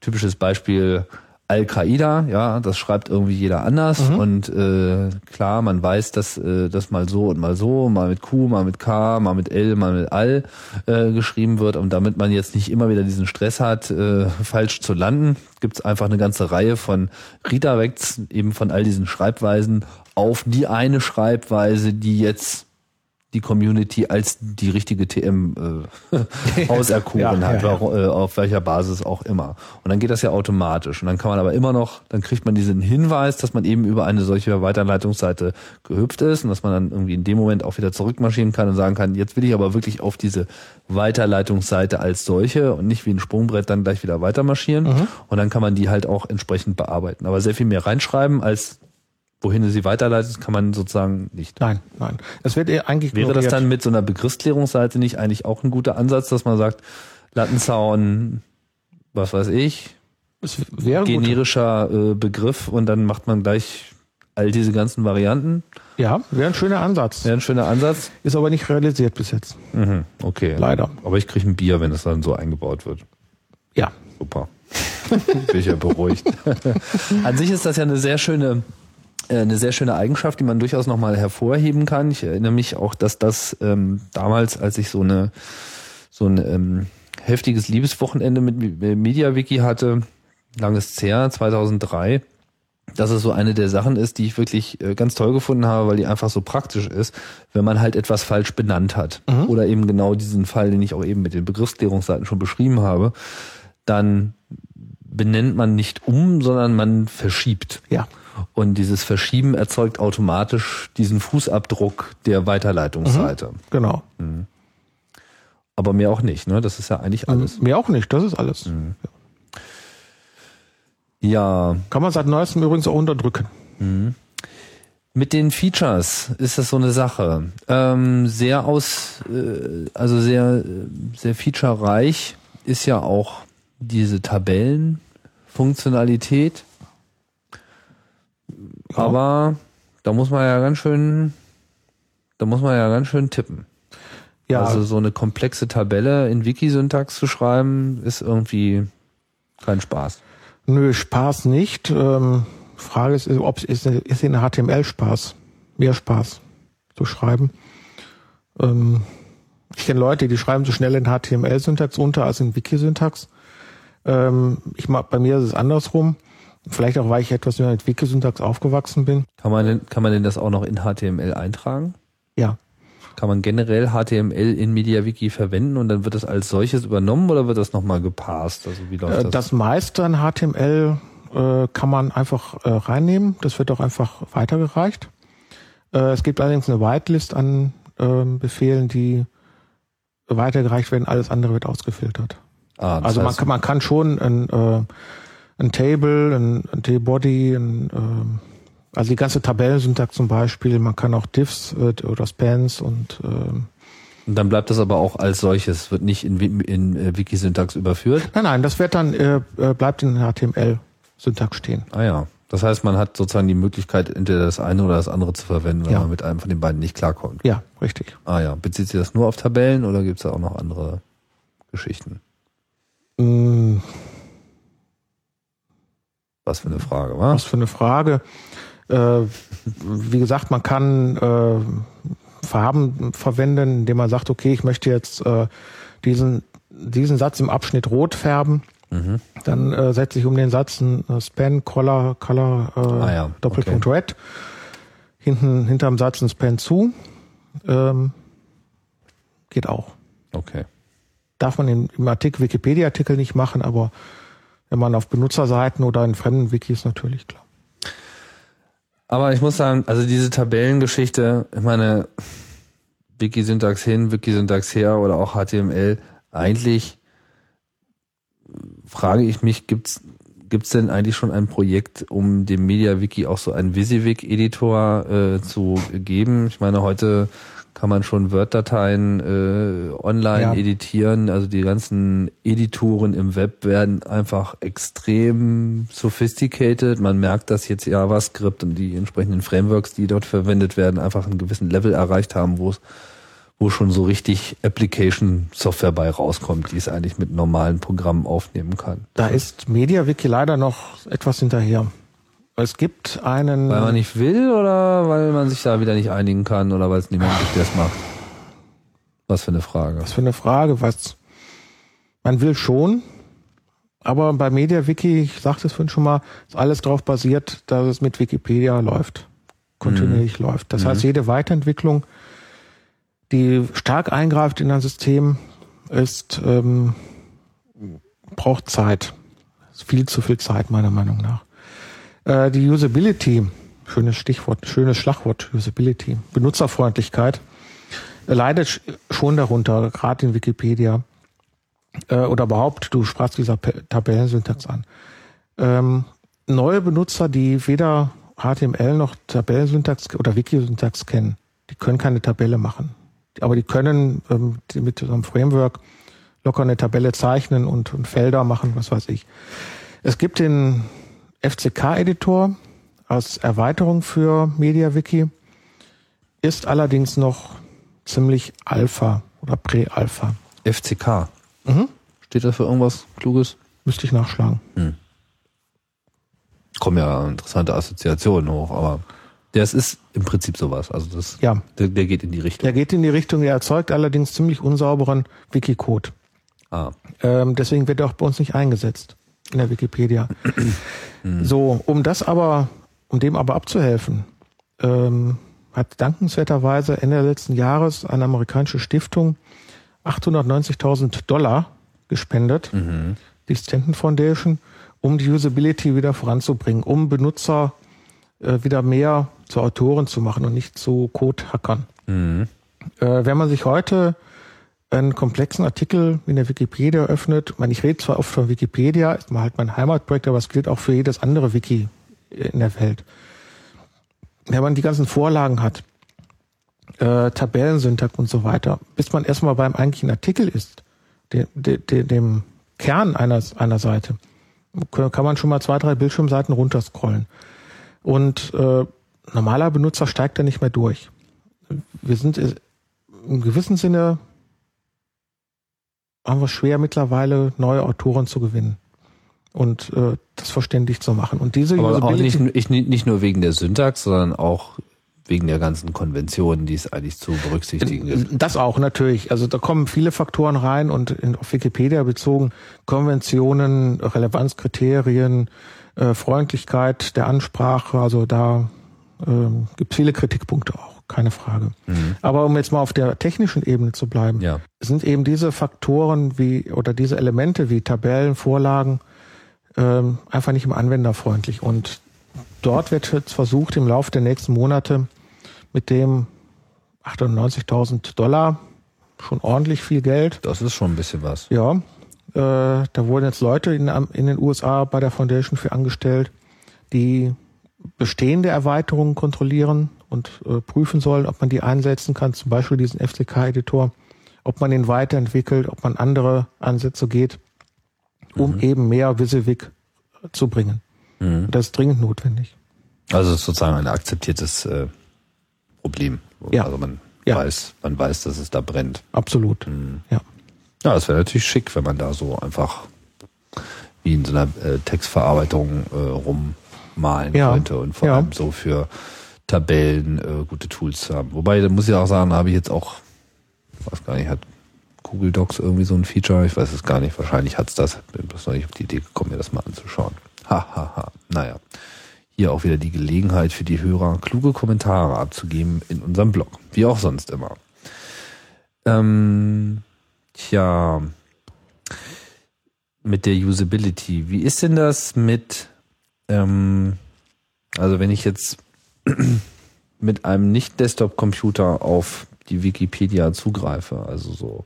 typisches Beispiel Al-Qaida, ja, das schreibt irgendwie jeder anders mhm. und äh, klar, man weiß, dass äh, das mal so und mal so, mal mit Q, mal mit K, mal mit L, mal mit Al äh, geschrieben wird und damit man jetzt nicht immer wieder diesen Stress hat, äh, falsch zu landen, gibt's einfach eine ganze Reihe von Redirects, eben von all diesen Schreibweisen auf die eine Schreibweise, die jetzt die Community als die richtige TM äh, auserkoren ja, hat, ja, ja. Äh, auf welcher Basis auch immer. Und dann geht das ja automatisch. Und dann kann man aber immer noch, dann kriegt man diesen Hinweis, dass man eben über eine solche Weiterleitungsseite gehüpft ist und dass man dann irgendwie in dem Moment auch wieder zurückmarschieren kann und sagen kann, jetzt will ich aber wirklich auf diese Weiterleitungsseite als solche und nicht wie ein Sprungbrett dann gleich wieder weitermarschieren. Mhm. Und dann kann man die halt auch entsprechend bearbeiten. Aber sehr viel mehr reinschreiben als wohin du sie weiterleitet, kann man sozusagen nicht. Nein, nein. Es wird eher eigentlich Wäre das dann mit so einer Begriffsklärungsseite nicht eigentlich auch ein guter Ansatz, dass man sagt, Lattenzaun, was weiß ich, Es wäre gut. generischer äh, Begriff und dann macht man gleich all diese ganzen Varianten. Ja, wäre ein schöner Ansatz. Wäre ein schöner Ansatz. Ist aber nicht realisiert bis jetzt. Mhm, okay. Leider. Aber ich kriege ein Bier, wenn es dann so eingebaut wird. Ja. Super. Bin ich ja beruhigt. An sich ist das ja eine sehr schöne, eine sehr schöne Eigenschaft, die man durchaus nochmal hervorheben kann. Ich erinnere mich auch, dass das ähm, damals, als ich so eine so ein ähm, heftiges Liebeswochenende mit MediaWiki hatte, langes Jahr 2003, dass es so eine der Sachen ist, die ich wirklich äh, ganz toll gefunden habe, weil die einfach so praktisch ist, wenn man halt etwas falsch benannt hat. Mhm. Oder eben genau diesen Fall, den ich auch eben mit den Begriffsklärungsseiten schon beschrieben habe, dann benennt man nicht um, sondern man verschiebt. Ja. Und dieses Verschieben erzeugt automatisch diesen Fußabdruck der Weiterleitungsseite. Genau. Aber mehr auch nicht, ne? Das ist ja eigentlich alles. Mir auch nicht, das ist alles. Ja, Kann man seit neuestem übrigens auch unterdrücken. Mit den Features ist das so eine Sache. Ähm, sehr aus, äh, also sehr, sehr featurereich ist ja auch diese Tabellenfunktionalität. Aber da muss man ja ganz schön, da muss man ja ganz schön tippen. Ja, Also so eine komplexe Tabelle in Wikisyntax zu schreiben, ist irgendwie kein Spaß. nö, Spaß nicht. Ähm, Frage ist, ob es ist, ist in HTML Spaß. Mehr Spaß zu schreiben. Ähm, ich kenne Leute, die schreiben so schnell in HTML-Syntax unter als in Wikisyntax. Ähm, ich mag, bei mir ist es andersrum. Vielleicht auch, weil ich etwas mit Wikisyntax aufgewachsen bin. Kann man denn, kann man denn das auch noch in HTML eintragen? Ja. Kann man generell HTML in MediaWiki verwenden und dann wird das als solches übernommen oder wird das nochmal gepasst? Also wie läuft Äh, das? Das meiste an HTML äh, kann man einfach äh, reinnehmen. Das wird auch einfach weitergereicht. Äh, es gibt allerdings eine Whitelist an ähm, Befehlen, die weitergereicht werden. Alles andere wird ausgefiltert. ah, also man heißt, kann, man kann schon ein, äh, ein Table, ein, ein T-Body, ähm, also die ganze Tabellensyntax zum Beispiel. Man kann auch Diffs äh, oder Spans und ähm, und dann bleibt das aber auch als solches, wird nicht in, in äh, Wikisyntax überführt. nein, nein, das wird dann äh, äh, bleibt in HTML-Syntax stehen. Ah ja. Das heißt, man hat sozusagen die Möglichkeit, entweder das eine oder das andere zu verwenden, wenn Ja. man mit einem von den beiden nicht klarkommt. Ja, richtig. Ah ja. Bezieht sich das nur auf Tabellen oder gibt es da auch noch andere Geschichten? Mm, Was für eine Frage, wa? Was für eine Frage. Äh, wie gesagt, man kann äh, Farben verwenden, indem man sagt, okay, ich möchte jetzt äh, diesen, diesen Satz im Abschnitt rot färben. Mhm. Dann äh, setze ich um den Satz ein äh, Span, Color, Color, äh, Ah ja, Doppelpunkt Red. Hinten, hinterm Satz ein Span zu. Ähm, geht auch. Okay. Darf man im, im Artikel, Wikipedia-Artikel nicht machen, aber wenn man auf Benutzerseiten oder in fremden Wikis natürlich klar. Aber ich muss sagen, also diese Tabellengeschichte, ich meine, Wikisyntax hin, Wikisyntax her oder auch HTML, eigentlich frage ich mich, gibt's gibt's denn eigentlich schon ein Projekt, um dem MediaWiki auch so einen WYSIWYG-Editor äh, zu geben? Ich meine, heute kann man schon Word-Dateien äh, online Ja. editieren. Also die ganzen Editoren im Web werden einfach extrem sophisticated. Man merkt, dass jetzt JavaScript und die entsprechenden Frameworks, die dort verwendet werden, einfach einen gewissen Level erreicht haben, wo es wo schon so richtig Application-Software bei rauskommt, die es eigentlich mit normalen Programmen aufnehmen kann. Da ist MediaWiki leider noch etwas hinterher. Es gibt einen. Weil man nicht will oder weil man sich da wieder nicht einigen kann oder weil es niemand gibt, der es macht? Was für eine Frage. Was für eine Frage, was man will schon, aber bei MediaWiki, ich sagte es vorhin schon mal, ist alles darauf basiert, dass es mit Wikipedia läuft, kontinuierlich läuft. Das heißt, jede Weiterentwicklung, die stark eingreift in ein System, ist ähm, braucht Zeit. Ist viel zu viel Zeit meiner Meinung nach. Äh, die Usability, schönes Stichwort, schönes Schlagwort, Usability, Benutzerfreundlichkeit leidet sch- schon darunter, gerade in Wikipedia äh, oder überhaupt, du sprachst dieser Tabellensyntax an. Ähm, neue Benutzer, die weder HTML noch Tabellensyntax oder Wikisyntax kennen, die können keine Tabelle machen. Aber die können ähm, mit so einem Framework locker eine Tabelle zeichnen und, und Felder machen, was weiß ich. Es gibt den FCK-Editor als Erweiterung für MediaWiki, ist allerdings noch ziemlich Alpha oder Prä-Alpha. FCK. Mhm. Steht da für irgendwas Kluges? Müsste ich nachschlagen. Kommen ja interessante Assoziationen hoch, aber das ist im Prinzip sowas. Also das, Ja, der, der geht in die Richtung. der geht in die Richtung, der erzeugt allerdings ziemlich unsauberen Wikicode. Ah, Ähm, deswegen wird er auch bei uns nicht eingesetzt in der Wikipedia. so, um das aber, um dem aber abzuhelfen, ähm, hat dankenswerterweise Ende letzten Jahres eine amerikanische Stiftung 890.000 Dollar gespendet, die Stanton Foundation, um die Usability wieder voranzubringen, um Benutzer äh, wieder mehr zu Autoren zu machen und nicht zu Code-Hackern. Äh, wenn man sich heute einen komplexen Artikel in der Wikipedia öffnet, ich meine, ich rede zwar oft von Wikipedia, ist mal halt mein Heimatprojekt, aber es gilt auch für jedes andere Wiki in der Welt. Wenn man die ganzen Vorlagen hat, äh, Tabellensyntax und so weiter, bis man erstmal beim eigentlichen Artikel ist, de, de, de, dem Kern einer, einer Seite, kann man schon mal zwei, drei Bildschirmseiten runterscrollen. Und äh, normaler Benutzer steigt da nicht mehr durch. Wir sind äh, im gewissen Sinne haben wir schwer mittlerweile neue Autoren zu gewinnen und äh, das verständlich zu machen. Und diese aber auch nicht, ich, nicht nur wegen der Syntax, sondern auch wegen der ganzen Konventionen, die es eigentlich zu berücksichtigen gibt. Das auch natürlich. Also da kommen viele Faktoren rein und in, auf Wikipedia bezogen Konventionen, Relevanzkriterien, äh, Freundlichkeit der Ansprache. Also da ähm, gibt viele Kritikpunkte auch, keine Frage. Aber um jetzt mal auf der technischen Ebene zu bleiben, Ja. sind eben diese Faktoren wie oder diese Elemente wie Tabellen, Vorlagen ähm, einfach nicht mehr anwenderfreundlich. Und dort wird jetzt versucht, im Laufe der nächsten Monate mit dem 98.000 Dollar, schon ordentlich viel Geld, Das ist schon ein bisschen was. ja, äh, da wurden jetzt Leute in, in den USA bei der Foundation für angestellt, die bestehende Erweiterungen kontrollieren und äh, prüfen sollen, ob man die einsetzen kann, zum Beispiel diesen FCK-Editor, ob man ihn weiterentwickelt, ob man andere Ansätze geht, um eben mehr WYSIWYG zu bringen. Und Das ist dringend notwendig. Also es ist sozusagen ein akzeptiertes äh, Problem. Ja. Also man Ja. weiß, man weiß, dass es da brennt. Absolut. Ja. Ja, das wäre natürlich schick, wenn man da so einfach wie in so einer äh, Textverarbeitung äh, rummalen Ja. könnte und vor Ja. allem so für Tabellen äh, gute Tools haben. Wobei, da muss ich auch sagen, habe ich jetzt auch, weiß gar nicht, hat Google Docs irgendwie so ein Feature? Ich weiß es gar nicht. Wahrscheinlich hat's das. Bin bloß noch nicht auf die Idee gekommen, mir das mal anzuschauen. Ha, ha, ha. Naja. Hier auch wieder die Gelegenheit für die Hörer, kluge Kommentare abzugeben in unserem Blog. Wie auch sonst immer. Ähm, tja, mit der Usability. Wie ist denn das mit, ähm, also wenn ich jetzt mit einem Nicht-Desktop-Computer auf die Wikipedia zugreife, also so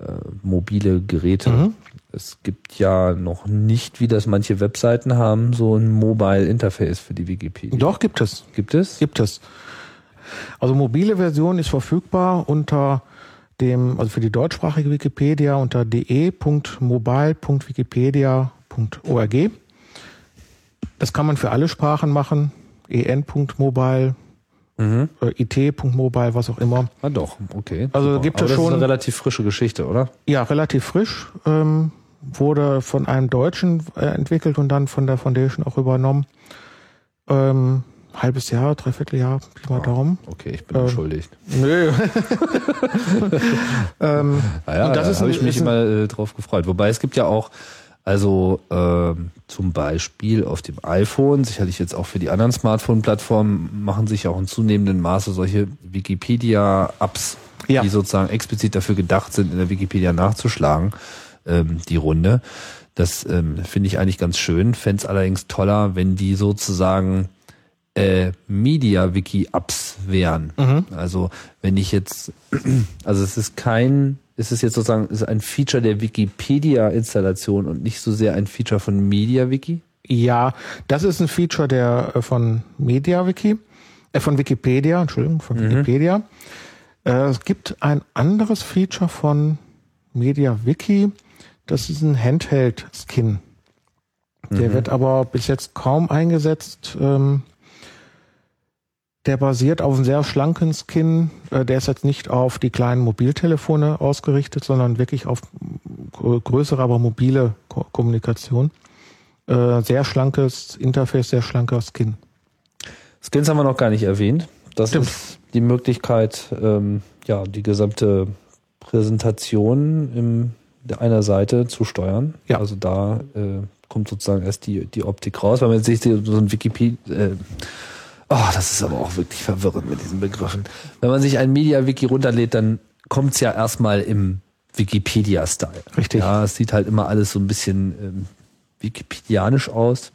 äh, mobile Geräte. Mhm. Es gibt ja noch nicht, wie das manche Webseiten haben, so ein Mobile Interface für die Wikipedia. Doch, gibt es. Gibt es? Gibt es. Also mobile Version ist verfügbar unter dem, also für die deutschsprachige Wikipedia unter de.mobile.wikipedia.org. Das kann man für alle Sprachen machen. en.mobile, Mhm. äh, it.mobile, was auch immer. Ah doch, okay. Also Super. gibt es das schon- ist eine relativ frische Geschichte, oder? Ja, relativ frisch. Ähm, wurde von einem Deutschen äh, entwickelt und dann von der Foundation auch übernommen. Ähm, halbes Jahr, dreiviertel Jahr, Pi mal Daumen. Okay, ich bin Ähm, entschuldigt. Nö. ähm, Naja, und das da ist habe ich mich immer äh, drauf gefreut. Wobei es gibt ja auch, also ähm, zum Beispiel auf dem iPhone, sicherlich jetzt auch für die anderen Smartphone-Plattformen, machen sich auch in zunehmendem Maße solche Wikipedia-Apps, Ja. die sozusagen explizit dafür gedacht sind, in der Wikipedia nachzuschlagen, ähm, die Runde. Das ähm, finde ich eigentlich ganz schön. Fände es allerdings toller, wenn die sozusagen äh, Media-Wiki-Apps wären. Also wenn ich jetzt, also es ist kein, es ist jetzt sozusagen es ist ein Feature der Wikipedia-Installation und nicht so sehr ein Feature von MediaWiki. Ja, das ist ein Feature der äh, von MediaWiki, äh, von Wikipedia, Entschuldigung, von Wikipedia. Äh, es gibt ein anderes Feature von MediaWiki, das ist ein Handheld-Skin. Der wird aber bis jetzt kaum eingesetzt. Ähm, der basiert auf einem sehr schlanken Skin. Äh, der ist jetzt nicht auf die kleinen Mobiltelefone ausgerichtet, sondern wirklich auf gr- größere, aber mobile Ko Kommunikation. Äh, sehr schlankes Interface, sehr schlanker Skin. Skins haben wir noch gar nicht erwähnt. Das Stimmt. ist die Möglichkeit, ähm, ja, die gesamte Präsentation der einer Seite zu steuern. Ja. Also da äh, kommt sozusagen erst die, die Optik raus, weil man jetzt sich so ein Wikipedia, äh, oh, das ist aber auch wirklich verwirrend mit diesen Begriffen. Wenn man sich ein Media-Wiki runterlädt, dann kommt's ja erstmal im Wikipedia-Style. Richtig. Ja, es sieht halt immer alles so ein bisschen ähm, wikipedianisch aus.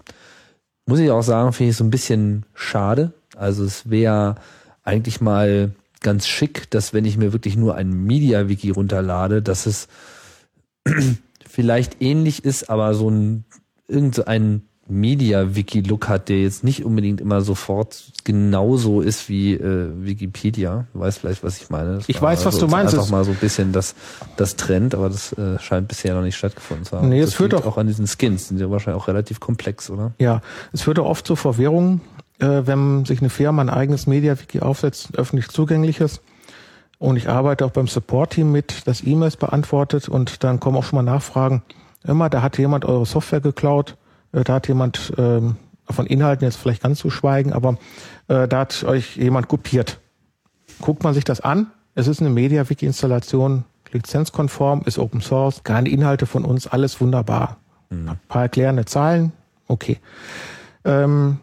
Muss ich auch sagen, finde ich so ein bisschen schade. Also es wäre eigentlich mal ganz schick, dass wenn ich mir wirklich nur ein Media-Wiki runterlade, dass es vielleicht ähnlich ist, aber so ein irgend so ein Media-Wiki-Look hat, der jetzt nicht unbedingt immer sofort genauso ist wie äh, Wikipedia. Du weißt vielleicht, was ich meine. Das Ich weiß, was du meinst. Einfach mal so ein bisschen das, das Trend, aber das äh, scheint bisher noch nicht stattgefunden zu haben. Nee, es führt doch- auch an diesen Skins. Sind ja wahrscheinlich auch relativ komplex, oder? Ja, es führt auch oft zu Verwirrungen, äh, wenn sich eine Firma ein eigenes Media-Wiki aufsetzt, öffentlich zugängliches. Und ich arbeite auch beim Support-Team mit, das E-Mails beantwortet und dann kommen auch schon mal Nachfragen. Immer, da hat jemand eure Software geklaut, da hat jemand ähm, von Inhalten jetzt vielleicht ganz zu schweigen, aber äh, da hat euch jemand kopiert. Guckt man sich das an, es ist eine Media-Wiki-Installation, lizenzkonform, ist Open Source, keine Inhalte von uns, alles wunderbar. Ein paar erklärende Zahlen, okay. Ähm,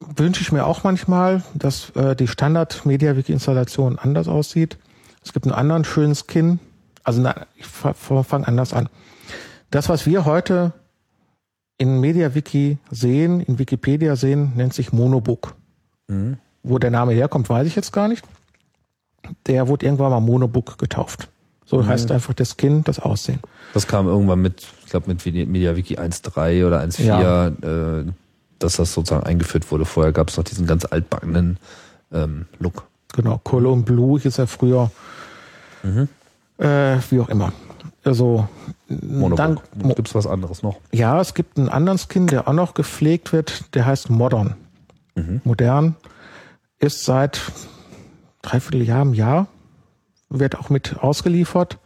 wünsche ich mir auch manchmal, dass äh, die Standard-Media-Wiki-Installation anders aussieht. Es gibt einen anderen schönen Skin. Also na, ich fange anders an. Das, was wir heute in MediaWiki sehen, in Wikipedia sehen, nennt sich Monobook. Wo der Name herkommt, weiß ich jetzt gar nicht. Der wurde irgendwann mal Monobook getauft. So heißt einfach der Skin, das Aussehen. Das kam irgendwann mit, ich glaube mit MediaWiki 1.3 oder 1.4, Ja. äh, dass das sozusagen eingeführt wurde. Vorher gab es noch diesen ganz altbackenen ähm, Look. Genau, Cologne Blue hieß er früher. Äh, wie auch immer. Also Monobook. dann, mo Gibt's was anderes noch? ja, es gibt einen anderen Skin, der auch noch gepflegt wird, der heißt Modern. Modern ist seit dreiviertel Jahr im Jahr, wird auch mit ausgeliefert.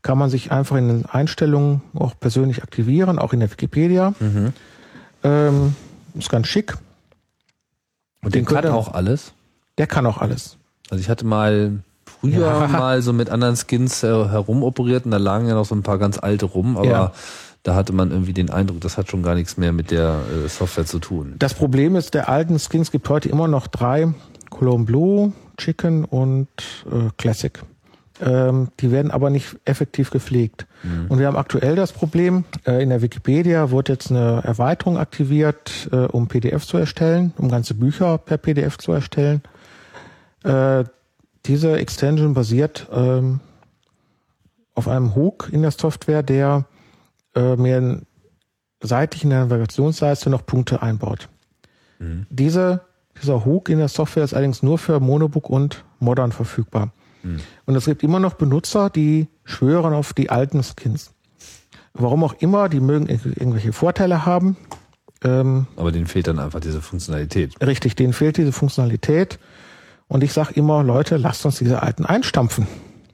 Kann man sich einfach in den Einstellungen auch persönlich aktivieren, auch in der Wikipedia. Ähm, ist ganz schick. Und Den den kann auch alles. Der kann auch alles. Also ich hatte mal früher Ja. mal so mit anderen Skins äh, herumoperiert und da lagen ja noch so ein paar ganz alte rum, aber Ja. da hatte man irgendwie den Eindruck, das hat schon gar nichts mehr mit der äh, Software zu tun. Das Problem ist, der alten Skins gibt heute immer noch drei. Cologne Blue, Chicken und äh, Classic. Ähm, die werden aber nicht effektiv gepflegt. Und wir haben aktuell das Problem, äh, in der Wikipedia wurde jetzt eine Erweiterung aktiviert, äh, um PDF zu erstellen, um ganze Bücher per PDF zu erstellen. Äh, diese Extension basiert ähm, auf einem Hook in der Software, der äh, mir seitlich in der Navigationsleiste noch Punkte einbaut. Diese, dieser Hook in der Software ist allerdings nur für Monobook und Modern verfügbar. Und es gibt immer noch Benutzer, die schwören auf die alten Skins. Warum auch immer, die mögen irg- irgendwelche Vorteile haben. Ähm, Aber denen fehlt dann einfach diese Funktionalität. richtig, denen fehlt diese Funktionalität. Und ich sage immer, Leute, lasst uns diese alten einstampfen.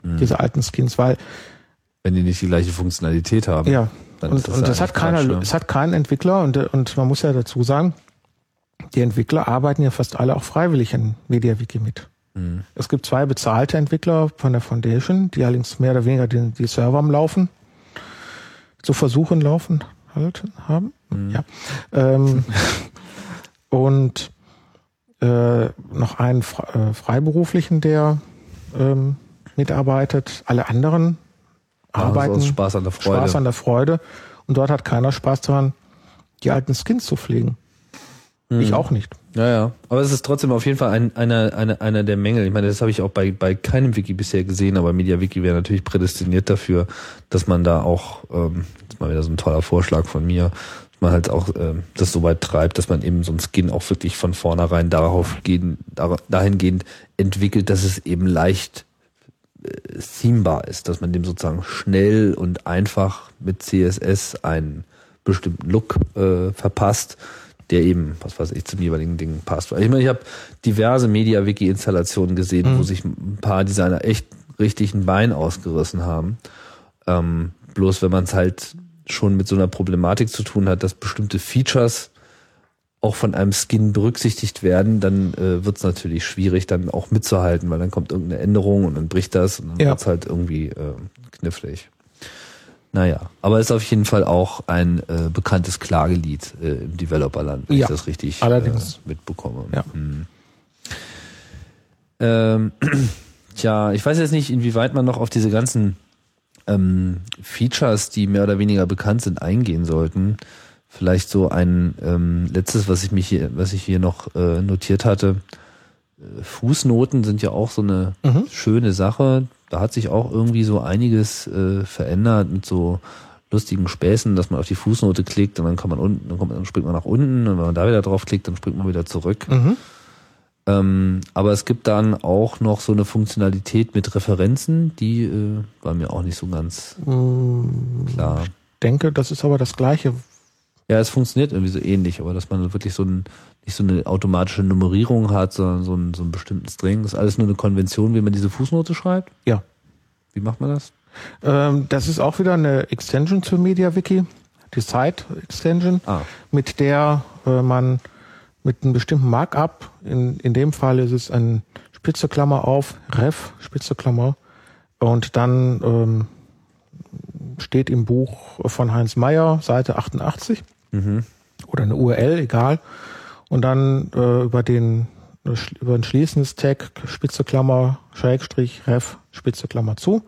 Diese alten Skins, weil Wenn die nicht die gleiche Funktionalität haben. Ja, Dann und, ist das und ja das hat keiner, Quatsch, ne? es hat keinen Entwickler und, und man muss ja dazu sagen, die Entwickler arbeiten ja fast alle auch freiwillig in MediaWiki mit. Mhm. Es gibt zwei bezahlte Entwickler von der Foundation, die allerdings mehr oder weniger die, die Server am Laufen, zu versuchen laufen halt haben. Mhm. Ja. Ähm, und äh, noch einen Fre- äh, Freiberuflichen, der ähm, mitarbeitet. Alle anderen Machen arbeiten Spaß an der Freude. Spaß an der Freude. Und dort hat keiner Spaß daran, die alten Skins zu pflegen. Mhm. Ich auch nicht. Ja, ja. Aber es ist trotzdem auf jeden Fall ein, einer, einer, einer der Mängel. Ich meine, das habe ich auch bei, bei keinem Wiki bisher gesehen, aber MediaWiki wäre natürlich prädestiniert dafür, dass man da auch, ähm, das ist mal wieder so ein toller Vorschlag von mir, man halt auch ähm, das so weit treibt, dass man eben so ein Skin auch wirklich von vornherein darauf gehen, dahingehend entwickelt, dass es eben leicht äh, themebar ist, dass man dem sozusagen schnell und einfach mit CSS einen bestimmten Look äh, verpasst, der eben, was weiß ich, zum jeweiligen Ding passt. Ich meine, ich habe diverse Media-Wiki-Installationen gesehen, Mhm. wo sich ein paar Designer echt richtig ein Bein ausgerissen haben. Ähm, bloß wenn man es halt schon mit so einer Problematik zu tun hat, dass bestimmte Features auch von einem Skin berücksichtigt werden, dann äh, wird es natürlich schwierig, dann auch mitzuhalten, weil dann kommt irgendeine Änderung und dann bricht das und dann Ja. wird's halt irgendwie äh, knifflig. Naja, aber ist auf jeden Fall auch ein äh, bekanntes Klagelied äh, im Developerland, wenn Ja, ich das richtig allerdings. Äh, mitbekomme. Ja. Hm. Ähm, tja, ich weiß jetzt nicht, inwieweit man noch auf diese ganzen ähm, Features, die mehr oder weniger bekannt sind, eingehen sollten. Vielleicht so ein ähm, letztes, was ich mich hier, was ich hier noch äh, notiert hatte. Äh, Fußnoten sind ja auch so eine Mhm. schöne Sache. Da hat sich auch irgendwie so einiges äh, verändert mit so lustigen Späßen, dass man auf die Fußnote klickt und dann kann man unten, dann kommt, dann springt man nach unten und wenn man da wieder drauf klickt, dann springt man wieder zurück. Mhm. Ähm, aber es gibt dann auch noch so eine Funktionalität mit Referenzen, die äh, war mir auch nicht so ganz Mm, klar. denke, das ist aber das Gleiche. Ja, es funktioniert irgendwie so ähnlich, aber dass man wirklich so ein, nicht so eine automatische Nummerierung hat, sondern so, ein, so einen bestimmten String. Das ist alles nur eine Konvention, wie man diese Fußnote schreibt. Ja. Wie macht man das? Ähm, das ist auch wieder eine Extension zur MediaWiki, die Site Extension, Ah, mit der äh, man mit einem bestimmten Markup, in, in dem Fall ist es ein Spitze Klammer auf, Ref, Spitze Klammer, und dann ähm, steht im Buch von Heinz Meyer, Seite 88, mhm. oder eine URL, egal. Und dann äh, über den über ein schließendes Tag, Spitze Klammer, Schrägstrich, Ref, Spitze Klammer zu.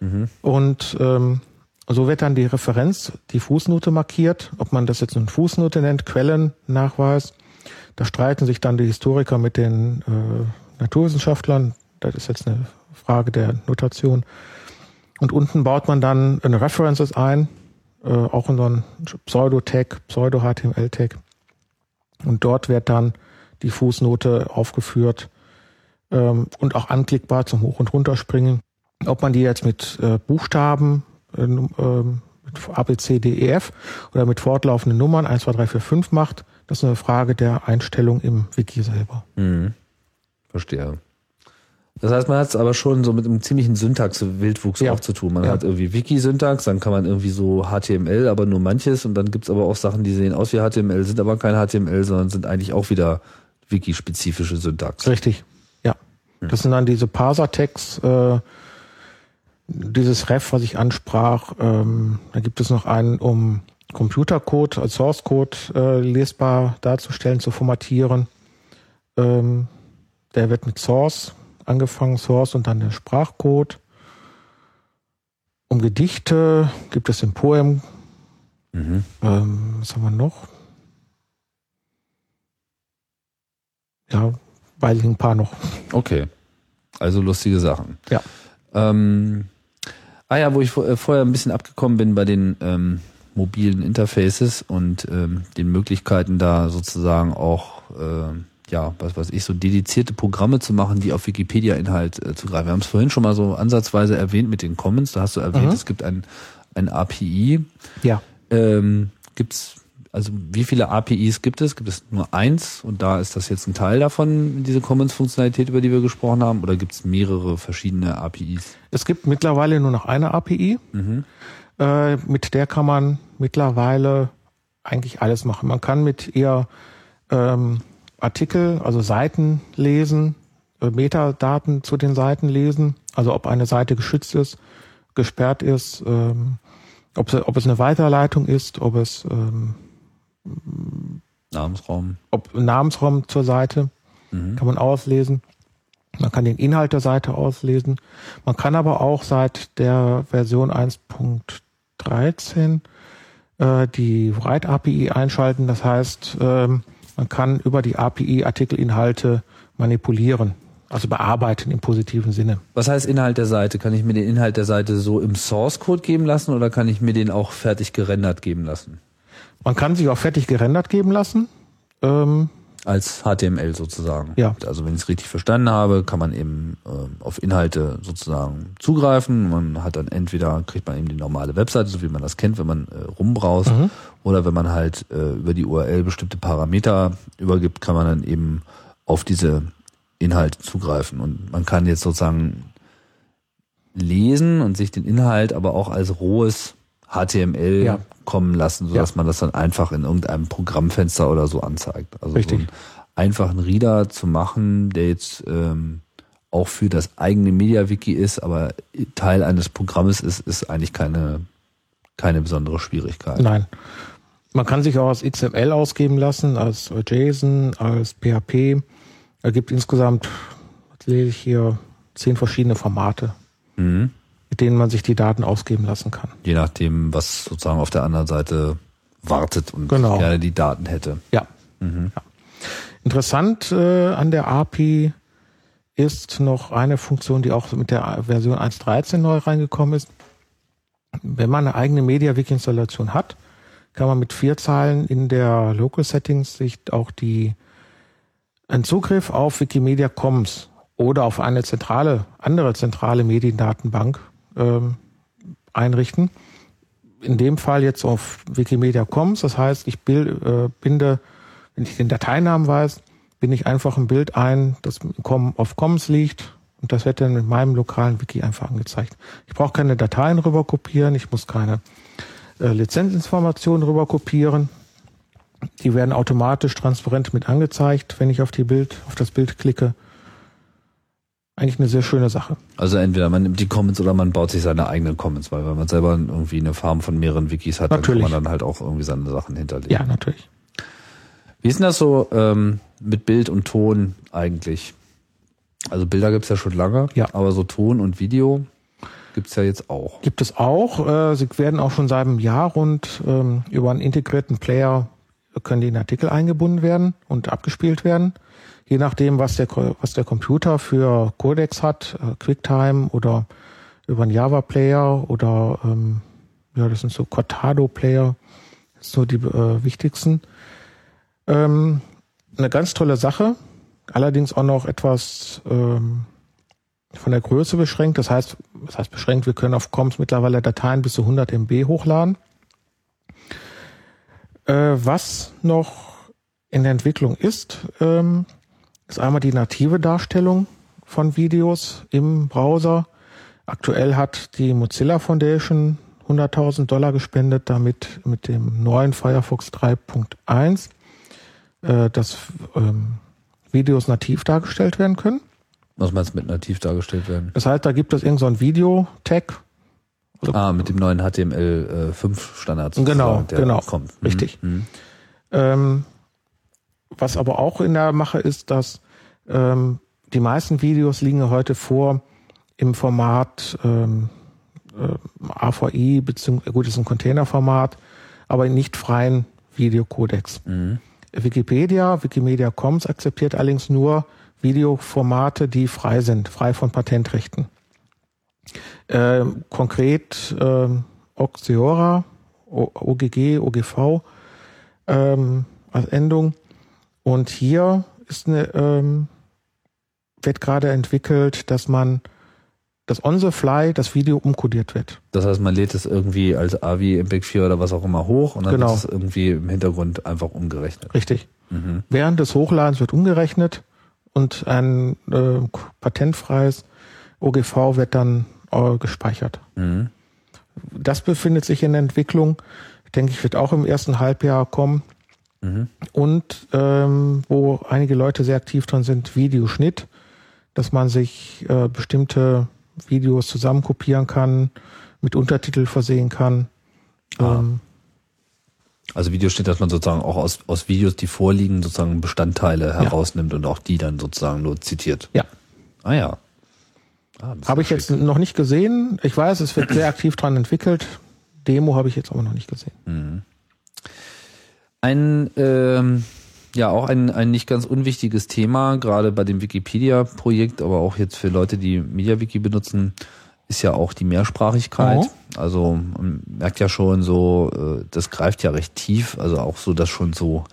Mhm. Und ähm, so wird dann die Referenz, die Fußnote markiert, ob man das jetzt eine Fußnote nennt, Quellennachweis. Da streiten sich dann die Historiker mit den äh, Naturwissenschaftlern. Das ist jetzt eine Frage der Notation. Und unten baut man dann eine References ein, äh, auch in so einen Pseudo-Tag, Pseudo-HTML-Tag. Und dort wird dann die Fußnote aufgeführt ähm, und auch anklickbar zum Hoch- und Runterspringen. Ob man die jetzt mit äh, Buchstaben, äh, ähm, mit A, B, C, D, E, F oder mit fortlaufenden Nummern 1, 2, 3, 4, 5 macht, das ist eine Frage der Einstellung im Wiki selber. Mhm. Verstehe. Das heißt, man hat es aber schon so mit einem ziemlichen Syntax-Wildwuchs Ja. auch zu tun. Man Ja. hat irgendwie Wiki-Syntax, dann kann man irgendwie so HTML, aber nur manches und dann gibt's aber auch Sachen, die sehen aus wie HTML, sind aber kein HTML, sondern sind eigentlich auch wieder Wiki-spezifische Syntax. Richtig, ja. Das sind dann diese Parser-Tags, äh, dieses Ref, was ich ansprach. Ähm, da gibt es noch einen, um Computercode als Source-Code äh, lesbar darzustellen, zu formatieren. Ähm, der wird mit Source angefangen, Source und dann der Sprachcode. Um Gedichte gibt es im Poem. Mhm. Ähm, was haben wir noch? Ja, weil ein paar noch. Okay. Also lustige Sachen. Ja. Ähm, ah ja, wo ich äh, vorher ein bisschen abgekommen bin bei den ähm, mobilen Interfaces und ähm, den Möglichkeiten da sozusagen auch, äh, ja, was weiß ich, so dedizierte Programme zu machen, die auf Wikipedia-Inhalt äh, zugreifen. Wir haben es vorhin schon mal so ansatzweise erwähnt mit den Commons. Da hast du erwähnt, Mhm. es gibt ein, ein API. Ja. Ähm, gibt's also wie viele APIs gibt es? Gibt es nur eins und da ist das jetzt ein Teil davon, diese Commons-Funktionalität, über die wir gesprochen haben, oder gibt es mehrere verschiedene APIs? Es gibt mittlerweile nur noch eine API. Mhm. Äh, mit der kann man mittlerweile eigentlich alles machen. Man kann mit ihr ähm, Artikel, also Seiten lesen, äh, Metadaten zu den Seiten lesen, also ob eine Seite geschützt ist, gesperrt ist, ähm, ob, ob es eine Weiterleitung ist, ob es ähm, Namensraum. ob Namensraum zur Seite, Mhm. kann man auslesen. Man kann den Inhalt der Seite auslesen. Man kann aber auch seit der Version 1.13 äh, die Write API einschalten. Das heißt, ähm, man kann über die API Artikelinhalte manipulieren, also bearbeiten im positiven Sinne. Was heißt Inhalt der Seite? Kann ich mir den Inhalt der Seite so im Source-Code geben lassen oder kann ich mir den auch fertig gerendert geben lassen? Man kann sich auch fertig gerendert geben lassen. Ähm, Als HTML sozusagen. Ja. Also wenn ich es richtig verstanden habe, kann man eben äh, auf Inhalte sozusagen zugreifen. Man hat dann entweder kriegt man eben die normale Webseite, so wie man das kennt, wenn man äh, rumbraust, Mhm. oder wenn man halt äh, über die URL bestimmte Parameter übergibt, kann man dann eben auf diese Inhalte zugreifen. Und man kann jetzt sozusagen lesen und sich den Inhalt aber auch als rohes HTML Ja. kommen lassen, sodass Ja. man das dann einfach in irgendeinem Programmfenster oder so anzeigt. Also Richtig. so einen einfachen Reader zu machen, der jetzt ähm, auch für das eigene MediaWiki ist, aber Teil eines Programmes ist, ist eigentlich keine, keine besondere Schwierigkeit. Nein. Man kann sich auch als XML ausgeben lassen, als JSON, als PHP. Er gibt insgesamt, was lese ich hier, zehn verschiedene Formate, Mhm. Mit denen man sich die Daten ausgeben lassen kann. Je nachdem, was sozusagen auf der anderen Seite wartet und Genau. gerne die Daten hätte. Ja. ja. Interessant äh, an der API ist noch eine Funktion, die auch mit der Version 1.13 neu reingekommen ist. Wenn man eine eigene MediaWiki-Installation hat, kann man mit vier Zeilen in der Local Settings sich auch die einen Zugriff auf Wikimedia Commons oder auf eine zentrale, andere zentrale Mediendatenbank ähm, einrichten. In dem Fall jetzt auf Wikimedia Commons. Das heißt, ich bild, äh, binde, wenn ich den Dateinamen weiß, binde ich einfach ein Bild ein, das auf Commons liegt und das wird dann mit meinem lokalen Wiki einfach angezeigt. Ich brauche keine Dateien rüber kopieren, ich muss keine äh, Lizenzinformationen rüber kopieren. Die werden automatisch transparent mit angezeigt, wenn ich auf die Bild, auf das Bild klicke. Eigentlich eine sehr schöne Sache. Also entweder man nimmt die Comments oder man baut sich seine eigenen Comments, weil wenn man selber irgendwie eine Farm von mehreren Wikis hat, Natürlich. dann kann man dann halt auch irgendwie seine Sachen hinterlegen. Ja, natürlich. Wie ist denn das so ähm, mit Bild und Ton eigentlich? Also Bilder gibt's ja schon lange, Ja. aber so Ton und Video gibt's ja jetzt auch. Gibt es auch. Äh, sie werden auch schon seit einem Jahr rund ähm, über einen integrierten Player können die in Artikel eingebunden werden und abgespielt werden. Je nachdem, was der, was der Computer für Codecs hat, äh, QuickTime oder über einen Java-Player oder ähm, ja, das sind so Cortado-Player, so die äh, wichtigsten. Ähm, eine ganz tolle Sache, allerdings auch noch etwas ähm, von der Größe beschränkt. Das heißt, das heißt beschränkt, wir können auf Coms mittlerweile Dateien bis zu 100 MB hochladen. Äh, was noch in der Entwicklung ist, ähm, ist einmal die native Darstellung von Videos im Browser. Aktuell hat die Mozilla Foundation 100.000 Dollar gespendet, damit mit dem neuen Firefox 3.1 äh, dass ähm, Videos nativ dargestellt werden können. Was meinst du mit nativ dargestellt werden? Das heißt, da gibt es irgendein so Video-Tag. Ah, mit dem neuen HTML5 Standard. Genau, genau. Kommt. Mhm. Richtig. Mhm. Ähm, was aber auch in der Mache ist, dass ähm, die meisten Videos liegen heute vor im Format ähm, äh, AVI, beziehungsweise gut, ist ein Containerformat, aber in nicht freien Videocodecs. Mhm. Wikipedia, Wikimedia Commons akzeptiert allerdings nur Videoformate, die frei sind, frei von Patentrechten. Ähm, konkret ähm, Oxiora, OGG, OGV ähm, als Endung. Und hier ist eine, ähm, wird gerade entwickelt, dass man das on the fly das Video umkodiert wird. Das heißt, man lädt es irgendwie als AVI, MPEG-4 oder was auch immer hoch und dann Genau. wird es irgendwie im Hintergrund einfach umgerechnet. Richtig. Mhm. Während des Hochladens wird umgerechnet und ein äh, patentfreies OGV wird dann äh, gespeichert. Mhm. Das befindet sich in der Entwicklung. Denke ich, wird auch im ersten Halbjahr kommen. Mhm. Und ähm, wo einige Leute sehr aktiv dran sind, Videoschnitt, dass man sich äh, bestimmte Videos zusammenkopieren kann, mit Untertitel versehen kann. Ah. Ähm, Also Video steht, dass man sozusagen auch aus, aus Videos, die vorliegen, sozusagen Bestandteile herausnimmt und auch die dann sozusagen nur zitiert. ja, Ah ja. Ah, habe ich jetzt noch nicht gesehen. Ich weiß, es wird sehr aktiv dran entwickelt. Demo habe ich jetzt aber noch nicht gesehen. Ein, ähm, ja, auch ein, ein nicht ganz unwichtiges Thema, gerade bei dem Wikipedia-Projekt, aber auch jetzt für Leute, die MediaWiki benutzen, ist ja auch die Mehrsprachigkeit. Oh. Also man merkt ja schon so, äh, das greift ja recht tief, also auch so, dass schon so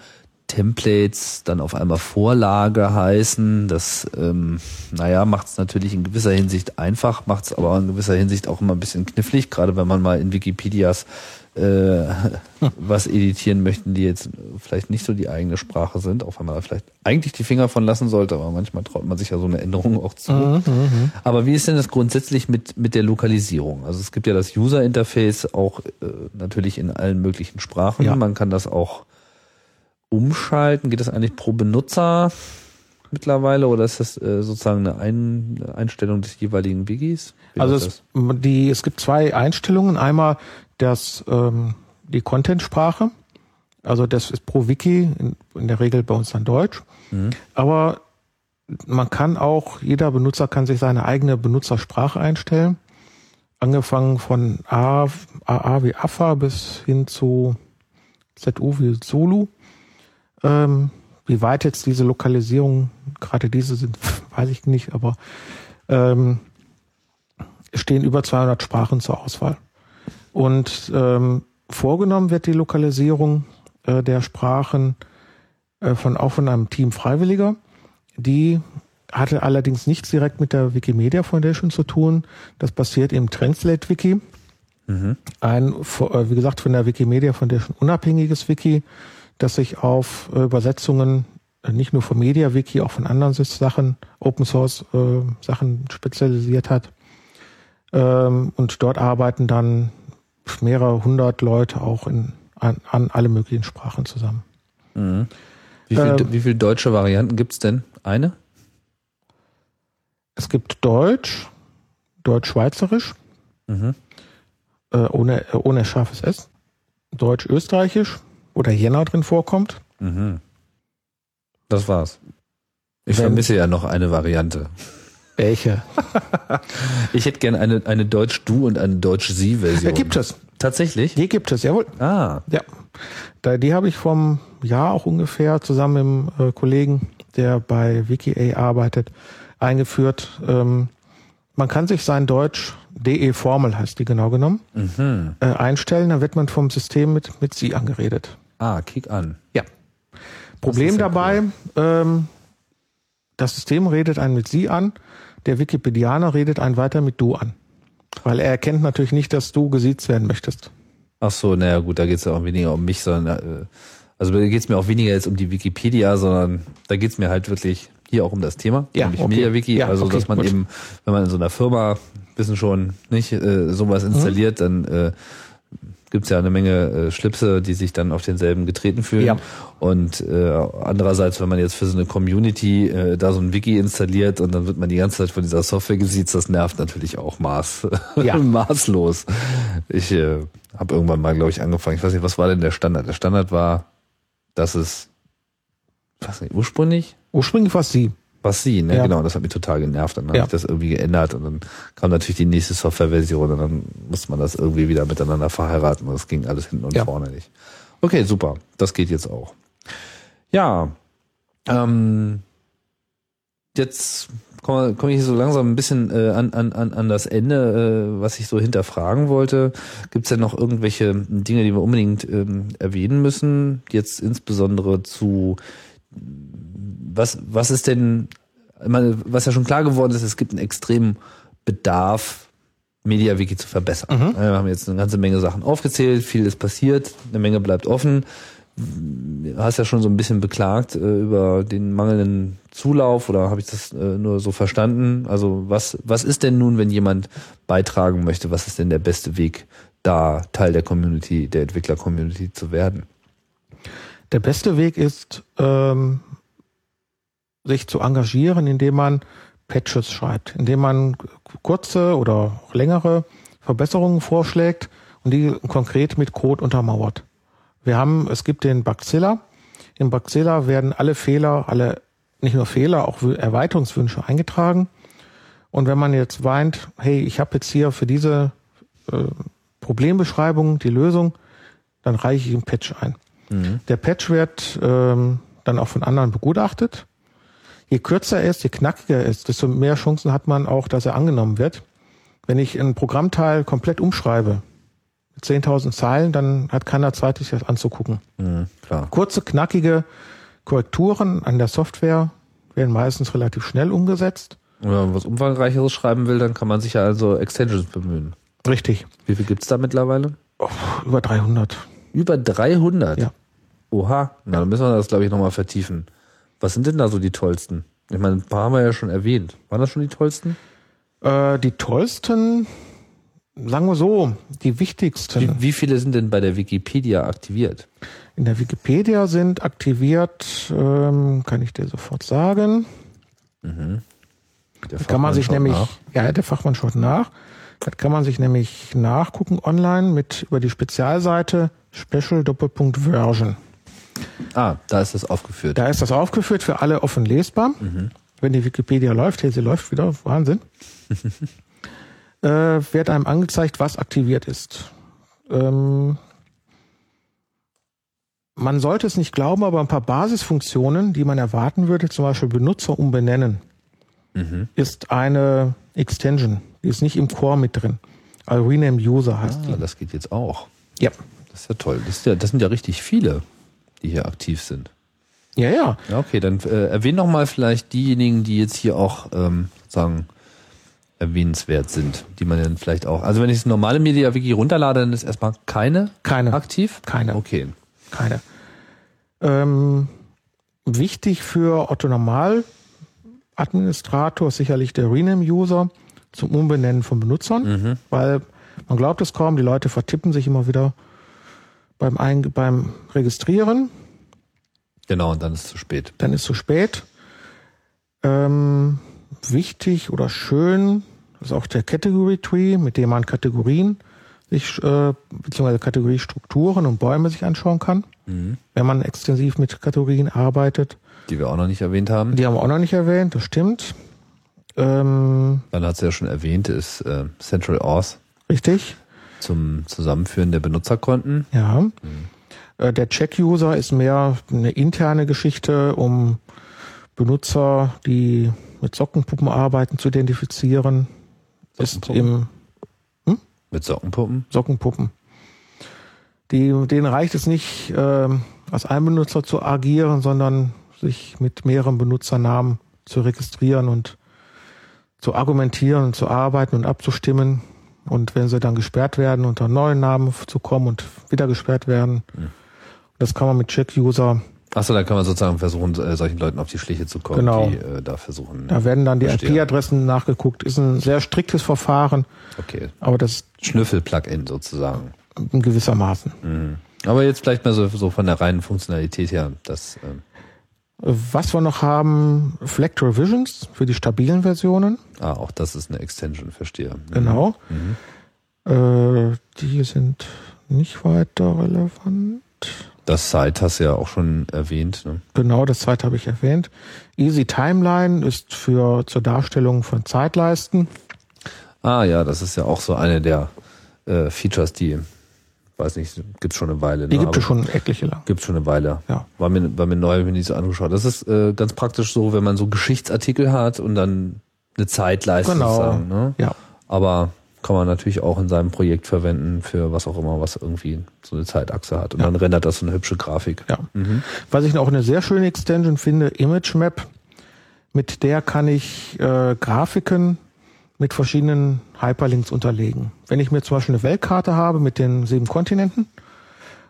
Templates dann auf einmal Vorlage heißen. Das, ähm, naja, macht es natürlich in gewisser Hinsicht einfach, macht es aber in gewisser Hinsicht auch immer ein bisschen knifflig, gerade wenn man mal in Wikipedias äh, was editieren möchten, die jetzt vielleicht nicht so die eigene Sprache sind, auch wenn man da vielleicht eigentlich die Finger von lassen sollte, aber manchmal traut man sich ja so eine Änderung auch zu. Mhm, mhm. Aber wie ist denn das grundsätzlich mit, mit der Lokalisierung? Also es gibt ja das User Interface auch äh, natürlich in allen möglichen Sprachen. Ja. Man kann das auch umschalten. Geht das eigentlich pro Benutzer mittlerweile oder ist das äh, sozusagen eine Ein Einstellung des jeweiligen Wikis? Wie Also es, die, es gibt zwei Einstellungen. Einmal das, ähm, die Content-Sprache. Also das ist pro Wiki, in, in der Regel bei uns dann Deutsch. Mhm. Aber man kann auch, jeder Benutzer kann sich seine eigene Benutzersprache einstellen. Angefangen von A, AA wie AFA bis hin zu ZU wie Zulu. Ähm, wie weit jetzt diese Lokalisierung, gerade diese sind, weiß ich nicht, aber ähm, stehen über 200 Sprachen zur Auswahl. Und ähm, vorgenommen wird die Lokalisierung äh, der Sprachen äh, von auch von einem Team Freiwilliger. Die hatte allerdings nichts direkt mit der Wikimedia Foundation zu tun. Das passiert im Translate Wiki. Mhm. Ein, äh, wie gesagt, von der Wikimedia Foundation unabhängiges Wiki, das sich auf äh, Übersetzungen äh, nicht nur von MediaWiki, auch von anderen Sachen, Open Source äh, Sachen spezialisiert hat. Ähm, und dort arbeiten dann mehrere hundert Leute auch in, an, an alle möglichen Sprachen zusammen. Mhm. Wie viele Ähm, wie viel deutsche Varianten gibt's denn? Eine? Es gibt Deutsch, Deutsch-Schweizerisch, Mhm. äh, ohne, äh, ohne scharfes S, Deutsch-Österreichisch, wo der Jänner drin vorkommt. Mhm. Das war's. Ich Wenn- vermisse ja noch eine Variante. Welche? Ich hätte gern eine, eine Deutsch-Du und eine Deutsch-Sie-Version. Ja, gibt es. Tatsächlich? Die gibt es, jawohl. Ah. Ja, da, die habe ich vom Jahr auch ungefähr zusammen mit einem äh, Kollegen, der bei WikiA arbeitet, eingeführt. Ähm, man kann sich sein Deutsch, DE-Formel heißt die genau genommen, Mhm. äh, einstellen, dann wird man vom System mit, mit Sie angeredet. Ah, kick an. Ja. Problem dabei, ähm, das System redet einen mit Sie an, der Wikipedianer redet einen weiter mit Du an. Weil er erkennt natürlich nicht, dass du gesiezt werden möchtest. Ach so, naja gut, da geht's ja auch weniger um mich, sondern äh, also da geht's mir auch weniger jetzt um die Wikipedia, sondern da geht's mir halt wirklich hier auch um das Thema, Ja, nämlich okay. MediaWiki. Ja, also okay, dass man gut. eben, wenn man in so einer Firma wissen schon nicht äh, sowas Mhm. installiert, dann äh, gibt's ja eine Menge äh, Schlipse, die sich dann auf denselben getreten fühlen. Ja. Und äh, andererseits, wenn man jetzt für so eine Community äh, da so ein Wiki installiert und dann wird man die ganze Zeit von dieser Software gesiezt, das nervt natürlich auch maß, Ja. maßlos. Ich äh, habe irgendwann mal, glaube ich, angefangen. Ich weiß nicht, was war denn der Standard? Der Standard war, dass es, ich weiß nicht, ursprünglich Ursprünglich war es Sie. Was sie, ne? Ja. Genau, das hat mich total genervt. Dann habe Ja. ich das irgendwie geändert und dann kam natürlich die nächste Softwareversion und dann musste man das irgendwie wieder miteinander verheiraten und das ging alles hinten und Ja. vorne nicht. Okay, super. Das geht jetzt auch. Ja, ähm, jetzt komme komm ich so langsam ein bisschen äh, an, an, an das Ende, äh, was ich so hinterfragen wollte. Gibt es denn noch irgendwelche Dinge, die wir unbedingt ähm, erwähnen müssen? Jetzt insbesondere zu was, was ist denn, meine, was ja schon klar geworden ist, es gibt einen extremen Bedarf, MediaWiki zu verbessern. Ja, Wir haben jetzt eine ganze Menge Sachen aufgezählt, viel ist passiert, eine Menge bleibt offen. Du hast ja schon so ein bisschen beklagt äh, über den mangelnden Zulauf oder habe ich das äh, nur so verstanden? Also was, was ist denn nun, wenn jemand beitragen möchte, was ist denn der beste Weg, da Teil der Community, der Entwickler-Community zu werden? Der beste Weg ist, ähm, sich zu engagieren, indem man Patches schreibt, indem man kurze oder längere Verbesserungen vorschlägt und die konkret mit Code untermauert. Wir haben, es gibt den Bugzilla. Im Bugzilla werden alle Fehler, alle, nicht nur Fehler, auch Erweiterungswünsche eingetragen. Und wenn man jetzt weint, hey, ich habe jetzt hier für diese äh, Problembeschreibung die Lösung, dann reiche ich einen Patch ein. Der Patch wird ähm, dann auch von anderen begutachtet. Je kürzer er ist, je knackiger er ist, desto mehr Chancen hat man auch, dass er angenommen wird. Wenn ich einen Programmteil komplett umschreibe, mit 10.000 Zeilen, dann hat keiner Zeit, sich das anzugucken. Mhm, klar. Kurze, knackige Korrekturen an der Software werden meistens relativ schnell umgesetzt. Wenn man was Umfangreicheres schreiben will, dann kann man sich ja also Extensions bemühen. Richtig. Wie viel gibt's da mittlerweile? Oh, über 300. Über 300? Ja. Oha, na, dann müssen wir das, glaube ich, nochmal vertiefen. Was sind denn da so die tollsten? Ich meine, ein paar haben wir ja schon erwähnt. Waren das schon die tollsten? Äh, die tollsten, sagen wir so, die wichtigsten. Wie, wie viele sind denn bei der Wikipedia aktiviert? In der Wikipedia sind aktiviert, ähm, kann ich dir sofort sagen. Der Da kann man Fachmann sich schaut nämlich, nach. ja, der Fachmann schaut nach. Da kann man sich nämlich nachgucken online mit über die Spezialseite Special Doppelpunkt Version. Ah, da ist das aufgeführt. Da ist das aufgeführt für alle offen lesbar. Wenn die Wikipedia läuft, hier sie läuft wieder, Wahnsinn. äh, wird einem angezeigt, was aktiviert ist. Ähm, man sollte es nicht glauben, aber ein paar Basisfunktionen, die man erwarten würde, zum Beispiel Benutzer umbenennen, ist eine Extension. Die ist nicht im Core mit drin. Also Rename User heißt Ah, das geht jetzt auch. die. Ja. Das ist ja toll. Das, ist ja, das sind ja richtig viele, die hier aktiv sind. Ja, ja. Ja, okay, dann äh, erwähnen noch mal vielleicht diejenigen, die jetzt hier auch ähm, sagen erwähnenswert sind, die man dann vielleicht auch. Also wenn ich das normale MediaWiki runterlade, dann ist erstmal keine Keine. aktiv. Keine. Okay. Keine. Ähm, wichtig für Otto Normal Administrator ist sicherlich der Rename-User zum Umbenennen von Benutzern, weil man glaubt es kaum, die Leute vertippen sich immer wieder beim, Ein beim Registrieren, Genau, und dann ist es zu spät. dann ist zu spät. Ähm, wichtig oder schön ist auch der Category Tree, mit dem man Kategorien sich, äh, beziehungsweise Kategoriestrukturen und Bäume sich anschauen kann, wenn man extensiv mit Kategorien arbeitet. Die wir auch noch nicht erwähnt haben. Die haben wir auch noch nicht erwähnt, das stimmt. Ähm, Dann hat sie ja schon erwähnt, ist äh, Central Auth richtig, zum Zusammenführen der Benutzerkonten. ja. Äh, der Check-User ist mehr eine interne Geschichte, um Benutzer, die mit Sockenpuppen arbeiten, zu identifizieren. Ist im Mit Sockenpuppen. Sockenpuppen. Die, denen reicht es nicht, ähm, als ein Benutzer zu agieren, sondern sich mit mehreren Benutzernamen zu registrieren und zu argumentieren und zu arbeiten und abzustimmen. Und wenn sie dann gesperrt werden, unter neuen Namen zu kommen und wieder gesperrt werden. Das kann man mit Check-User, Achso, da kann man sozusagen versuchen, äh, solchen Leuten auf die Schliche zu kommen, Genau. die äh, da versuchen. da werden dann die. IP-Adressen nachgeguckt. Ist ein sehr striktes Verfahren, Okay. aber das Schnüffel-Plugin sozusagen. in gewissermaßen. Aber jetzt vielleicht mal so, so von der reinen Funktionalität her, das ähm, Was wir noch haben, Flex Revisions für die stabilen Versionen. ah, auch das ist eine Extension, verstehe. Mhm. Genau. Äh, die sind nicht weiter relevant. Das Site hast du ja auch schon erwähnt. Ne? Genau, das zweite habe ich erwähnt. Easy Timeline ist für zur Darstellung von Zeitleisten. Ah ja, das ist ja auch so eine der äh, Features, die, weiß nicht, gibt's schon eine Weile. Die ne? gibt es schon etliche lang. Gibt's schon eine Weile. Ja. War mir, war mir neu, wenn ich so angeschaut. Das ist äh, ganz praktisch so, wenn man so Geschichtsartikel hat und dann eine Zeitleiste Genau. sozusagen. Ne? Ja. Aber kann man natürlich auch in seinem Projekt verwenden für was auch immer, was irgendwie so eine Zeitachse hat. Und dann rendert das so eine hübsche Grafik. Ja. Was ich noch eine sehr schöne Extension finde, Image Map. Mit der kann ich äh, Grafiken mit verschiedenen Hyperlinks unterlegen. Wenn ich mir zum Beispiel eine Weltkarte habe mit den sieben Kontinenten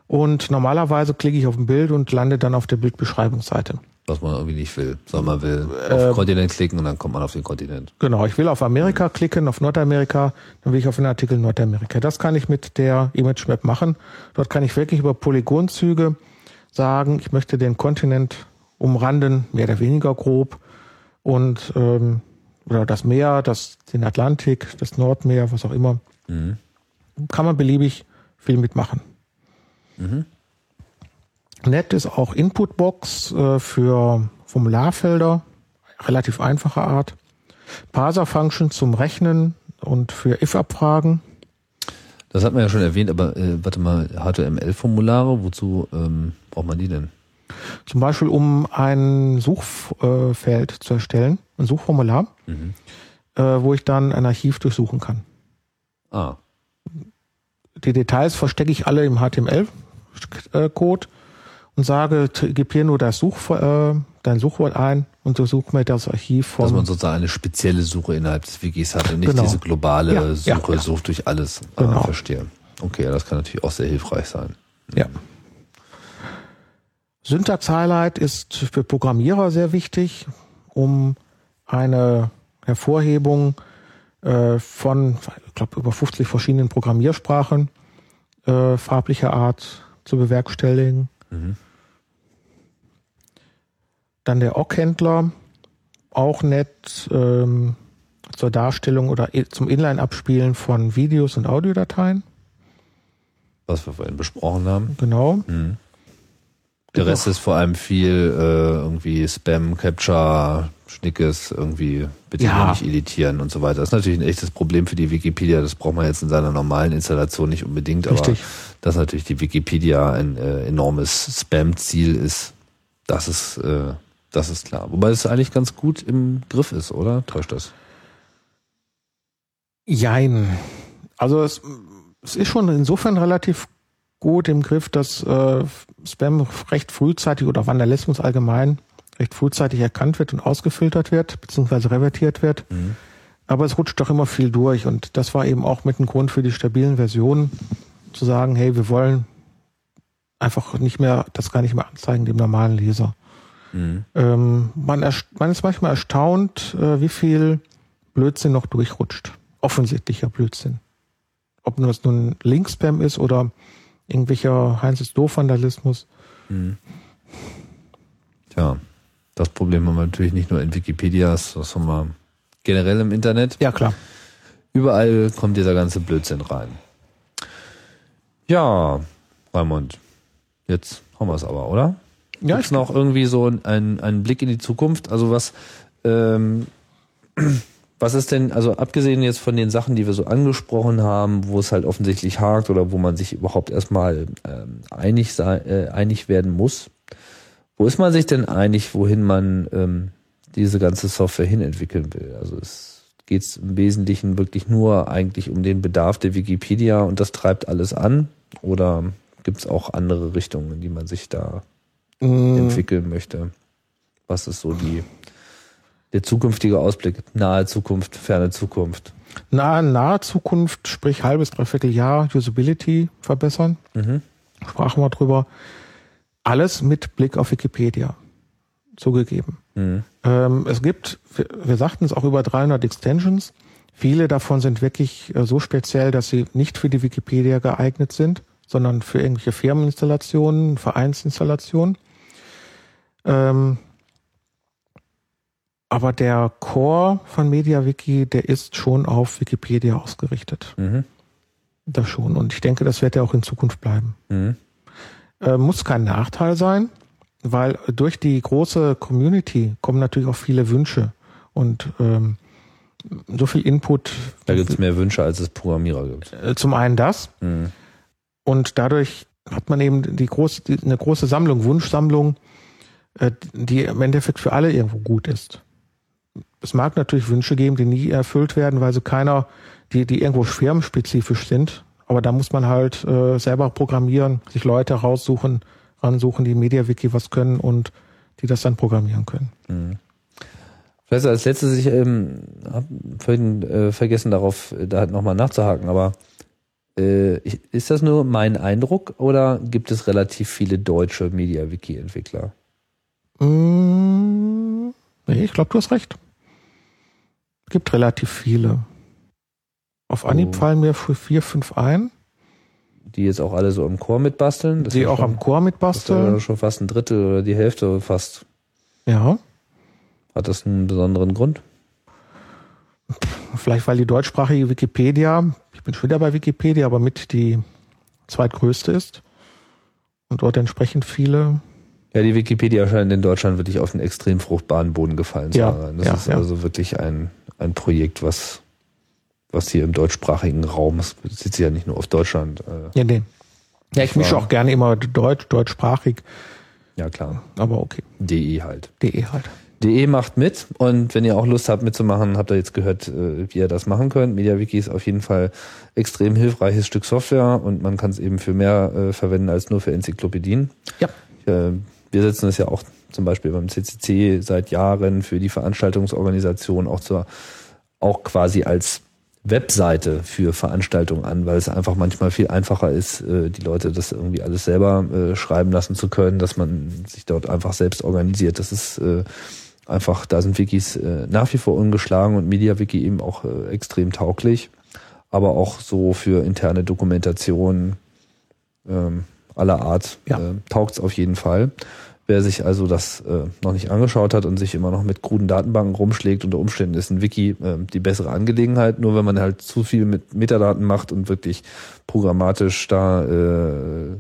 und normalerweise klicke ich auf ein Bild und lande dann auf der Bildbeschreibungsseite. Was man irgendwie nicht will. Sondern man will Äh, auf den Kontinent klicken und dann kommt man auf den Kontinent. Genau, ich will auf Amerika klicken, auf Nordamerika, dann will ich auf den Artikel Nordamerika. Das kann ich mit der Image Map machen. Dort kann ich wirklich über Polygonzüge sagen, ich möchte den Kontinent umranden, mehr oder weniger grob, und ähm, oder das Meer, das den Atlantik, das Nordmeer, was auch immer, kann man beliebig viel mitmachen. Nett ist auch Inputbox äh, für Formularfelder, relativ einfache Art. Parser-Function zum Rechnen und für if-Abfragen. Das hat man ja schon erwähnt, aber äh, warte mal, HTML-Formulare, wozu ähm, braucht man die denn? Zum Beispiel, um ein Suchfeld zu erstellen, ein Suchformular, äh, wo ich dann ein Archiv durchsuchen kann. Ah, Die Details verstecke ich alle im HTML-Code und sage, gib hier nur das Such, äh, dein Suchwort ein und du such mir das Archiv Dass man sozusagen eine spezielle Suche innerhalb des Wikis hat und nicht Genau. diese globale Ja, Suche, ja, ja. sucht durch alles. Genau. Ah, verstehe. Okay, das kann natürlich auch sehr hilfreich sein. Ja. Syntax-Highlight ist für Programmierer sehr wichtig, um eine Hervorhebung äh, von, ich glaube, über 50 verschiedenen Programmiersprachen äh, farblicher Art zu bewerkstelligen. Dann der Ogg-Händler, auch nett ähm, zur Darstellung oder zum Inline-Abspielen von Videos und Audiodateien. Was wir vorhin besprochen haben. Genau. Der Rest ist vor allem viel äh, irgendwie Spam, Capture, Schnickes, irgendwie bitte Ja. nicht editieren und so weiter. Das ist natürlich ein echtes Problem für die Wikipedia. Das braucht man jetzt in seiner normalen Installation nicht unbedingt, aber Richtig. dass natürlich die Wikipedia ein äh, enormes Spam-Ziel ist, das ist, äh, das ist klar. Wobei es eigentlich ganz gut im Griff ist, oder? Täuscht das? Jein. Also es, es ist schon insofern relativ gut im Griff, dass äh, Spam recht frühzeitig oder Vandalismus allgemein recht frühzeitig erkannt wird und ausgefiltert wird, beziehungsweise revertiert wird. Aber es rutscht doch immer viel durch und das war eben auch mit ein Grund für die stabilen Versionen, zu sagen, hey, wir wollen einfach nicht mehr, das gar nicht mehr anzeigen dem normalen Leser. Ähm, man, man ist manchmal erstaunt, äh, wie viel Blödsinn noch durchrutscht. Offensichtlicher Blödsinn. Ob nur es nun Linkspam ist oder irgendwelcher Heinz ist doof Vandalismus. Tja, das Problem haben wir natürlich nicht nur in Wikipedias, das haben wir generell im Internet. Ja, klar. Überall kommt dieser ganze Blödsinn rein. Ja, Raimund, jetzt haben wir es aber, oder? Ja, Gibt's noch irgendwie so ein, einen Blick in die Zukunft? Also was, ähm, was ist denn, also abgesehen jetzt von den Sachen, die wir so angesprochen haben, wo es halt offensichtlich hakt oder wo man sich überhaupt erstmal ähm, einig, sei, äh, einig werden muss, wo ist man sich denn einig, wohin man ähm, diese ganze Software hin entwickeln will? Also es geht im Wesentlichen wirklich nur eigentlich um den Bedarf der Wikipedia und das treibt alles an? Oder gibt es auch andere Richtungen, in die man sich da Mm, entwickeln möchte. Was ist so die der zukünftige Ausblick? Nahe Zukunft, ferne Zukunft. nahe, nahe Zukunft, sprich halbes, dreiviertel Jahr, Usability verbessern. Mhm. Sprachen wir drüber. Alles mit Blick auf Wikipedia. Zugegeben. Mhm. Ähm, es gibt, wir, wir sagten es auch über 300 Extensions. Viele davon sind wirklich äh, so speziell, dass sie nicht für die Wikipedia geeignet sind, sondern für irgendwelche Firmeninstallationen, Vereinsinstallationen. Ähm, aber der Core von MediaWiki, der ist schon auf Wikipedia ausgerichtet. Mhm. Das schon. Und ich denke, das wird ja auch in Zukunft bleiben. Mhm. Äh, muss kein Nachteil sein, weil durch die große Community kommen natürlich auch viele Wünsche und ähm, so viel Input. Da gibt es mehr Wünsche, als es Programmierer gibt. Äh, Zum einen das Mhm. und dadurch hat man eben die große, die, eine große Sammlung, Wunschsammlung, äh, die im Endeffekt für alle irgendwo gut ist. Es mag natürlich Wünsche geben, die nie erfüllt werden, weil sie keiner, die, die irgendwo firmenspezifisch sind. Aber da muss man halt äh, selber programmieren, sich Leute raussuchen, ransuchen, die im MediaWiki was können und die das dann programmieren können. Vielleicht als letztes, ich ähm, habe vorhin äh, vergessen darauf, äh, da nochmal nachzuhaken, aber äh, ist das nur mein Eindruck oder gibt es relativ viele deutsche MediaWiki-Entwickler? Mm, nee, ich glaube, du hast recht. Es gibt relativ viele. Auf Anhieb Oh. fallen mir vier, fünf ein, Die jetzt auch alle so im Chor mitbasteln? Das die auch schon, am Chor das mitbasteln. schon fast ein Drittel oder die Hälfte fast. Ja, Hat das einen besonderen Grund? vielleicht weil die deutschsprachige Wikipedia, ich bin schon wieder bei Wikipedia, aber mit die zweitgrößte ist und dort entsprechend viele. Ja, die Wikipedia scheint in Deutschland wirklich auf einen extrem fruchtbaren Boden gefallen zu Ja, sein. Das ja, ist ja. also wirklich ein, ein Projekt, was, was hier im deutschsprachigen Raum, es bezieht sich ja nicht nur auf Deutschland. Äh, Ja, nee. Ja, ich mische auch gerne immer deutsch, deutschsprachig, ja, klar. aber okay. DE halt. DE halt. DE macht mit und wenn ihr auch Lust habt mitzumachen, habt ihr jetzt gehört, äh, wie ihr das machen könnt. MediaWiki ist auf jeden Fall extrem hilfreiches Stück Software und man kann es eben für mehr äh, verwenden als nur für Enzyklopädien. Ja. Äh, wir setzen es ja auch zum Beispiel beim CCC seit Jahren für die Veranstaltungsorganisation auch zur, auch quasi als Webseite für Veranstaltungen an, weil es einfach manchmal viel einfacher ist, äh, die Leute das irgendwie alles selber äh, schreiben lassen zu können, dass man sich dort einfach selbst organisiert. Das ist äh, einfach, da sind Wikis nach wie vor ungeschlagen und MediaWiki eben auch extrem tauglich, aber auch so für interne Dokumentation ähm, aller Art ja. taugt es auf jeden Fall. Wer sich also das äh, noch nicht angeschaut hat und sich immer noch mit kruden Datenbanken rumschlägt, unter Umständen ist ein Wiki äh, die bessere Angelegenheit. Nur wenn man halt zu viel mit Metadaten macht und wirklich programmatisch da äh,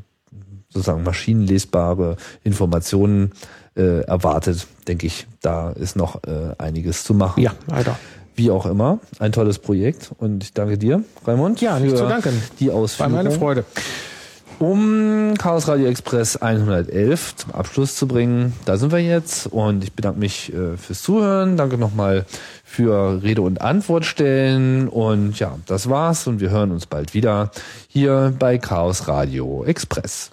sozusagen maschinenlesbare Informationen äh, erwartet, denke ich, da ist noch äh, einiges zu machen. Ja, leider. Wie auch immer, ein tolles Projekt und ich danke dir, Raimund. Ja, nicht zu danken. Die Ausführung. War meine Freude um Chaos Radio Express 111 zum Abschluss zu bringen. Da sind wir jetzt und ich bedanke mich äh, fürs Zuhören. Danke nochmal für Rede und Antwort stellen und ja, das war's und wir hören uns bald wieder hier bei Chaos Radio Express.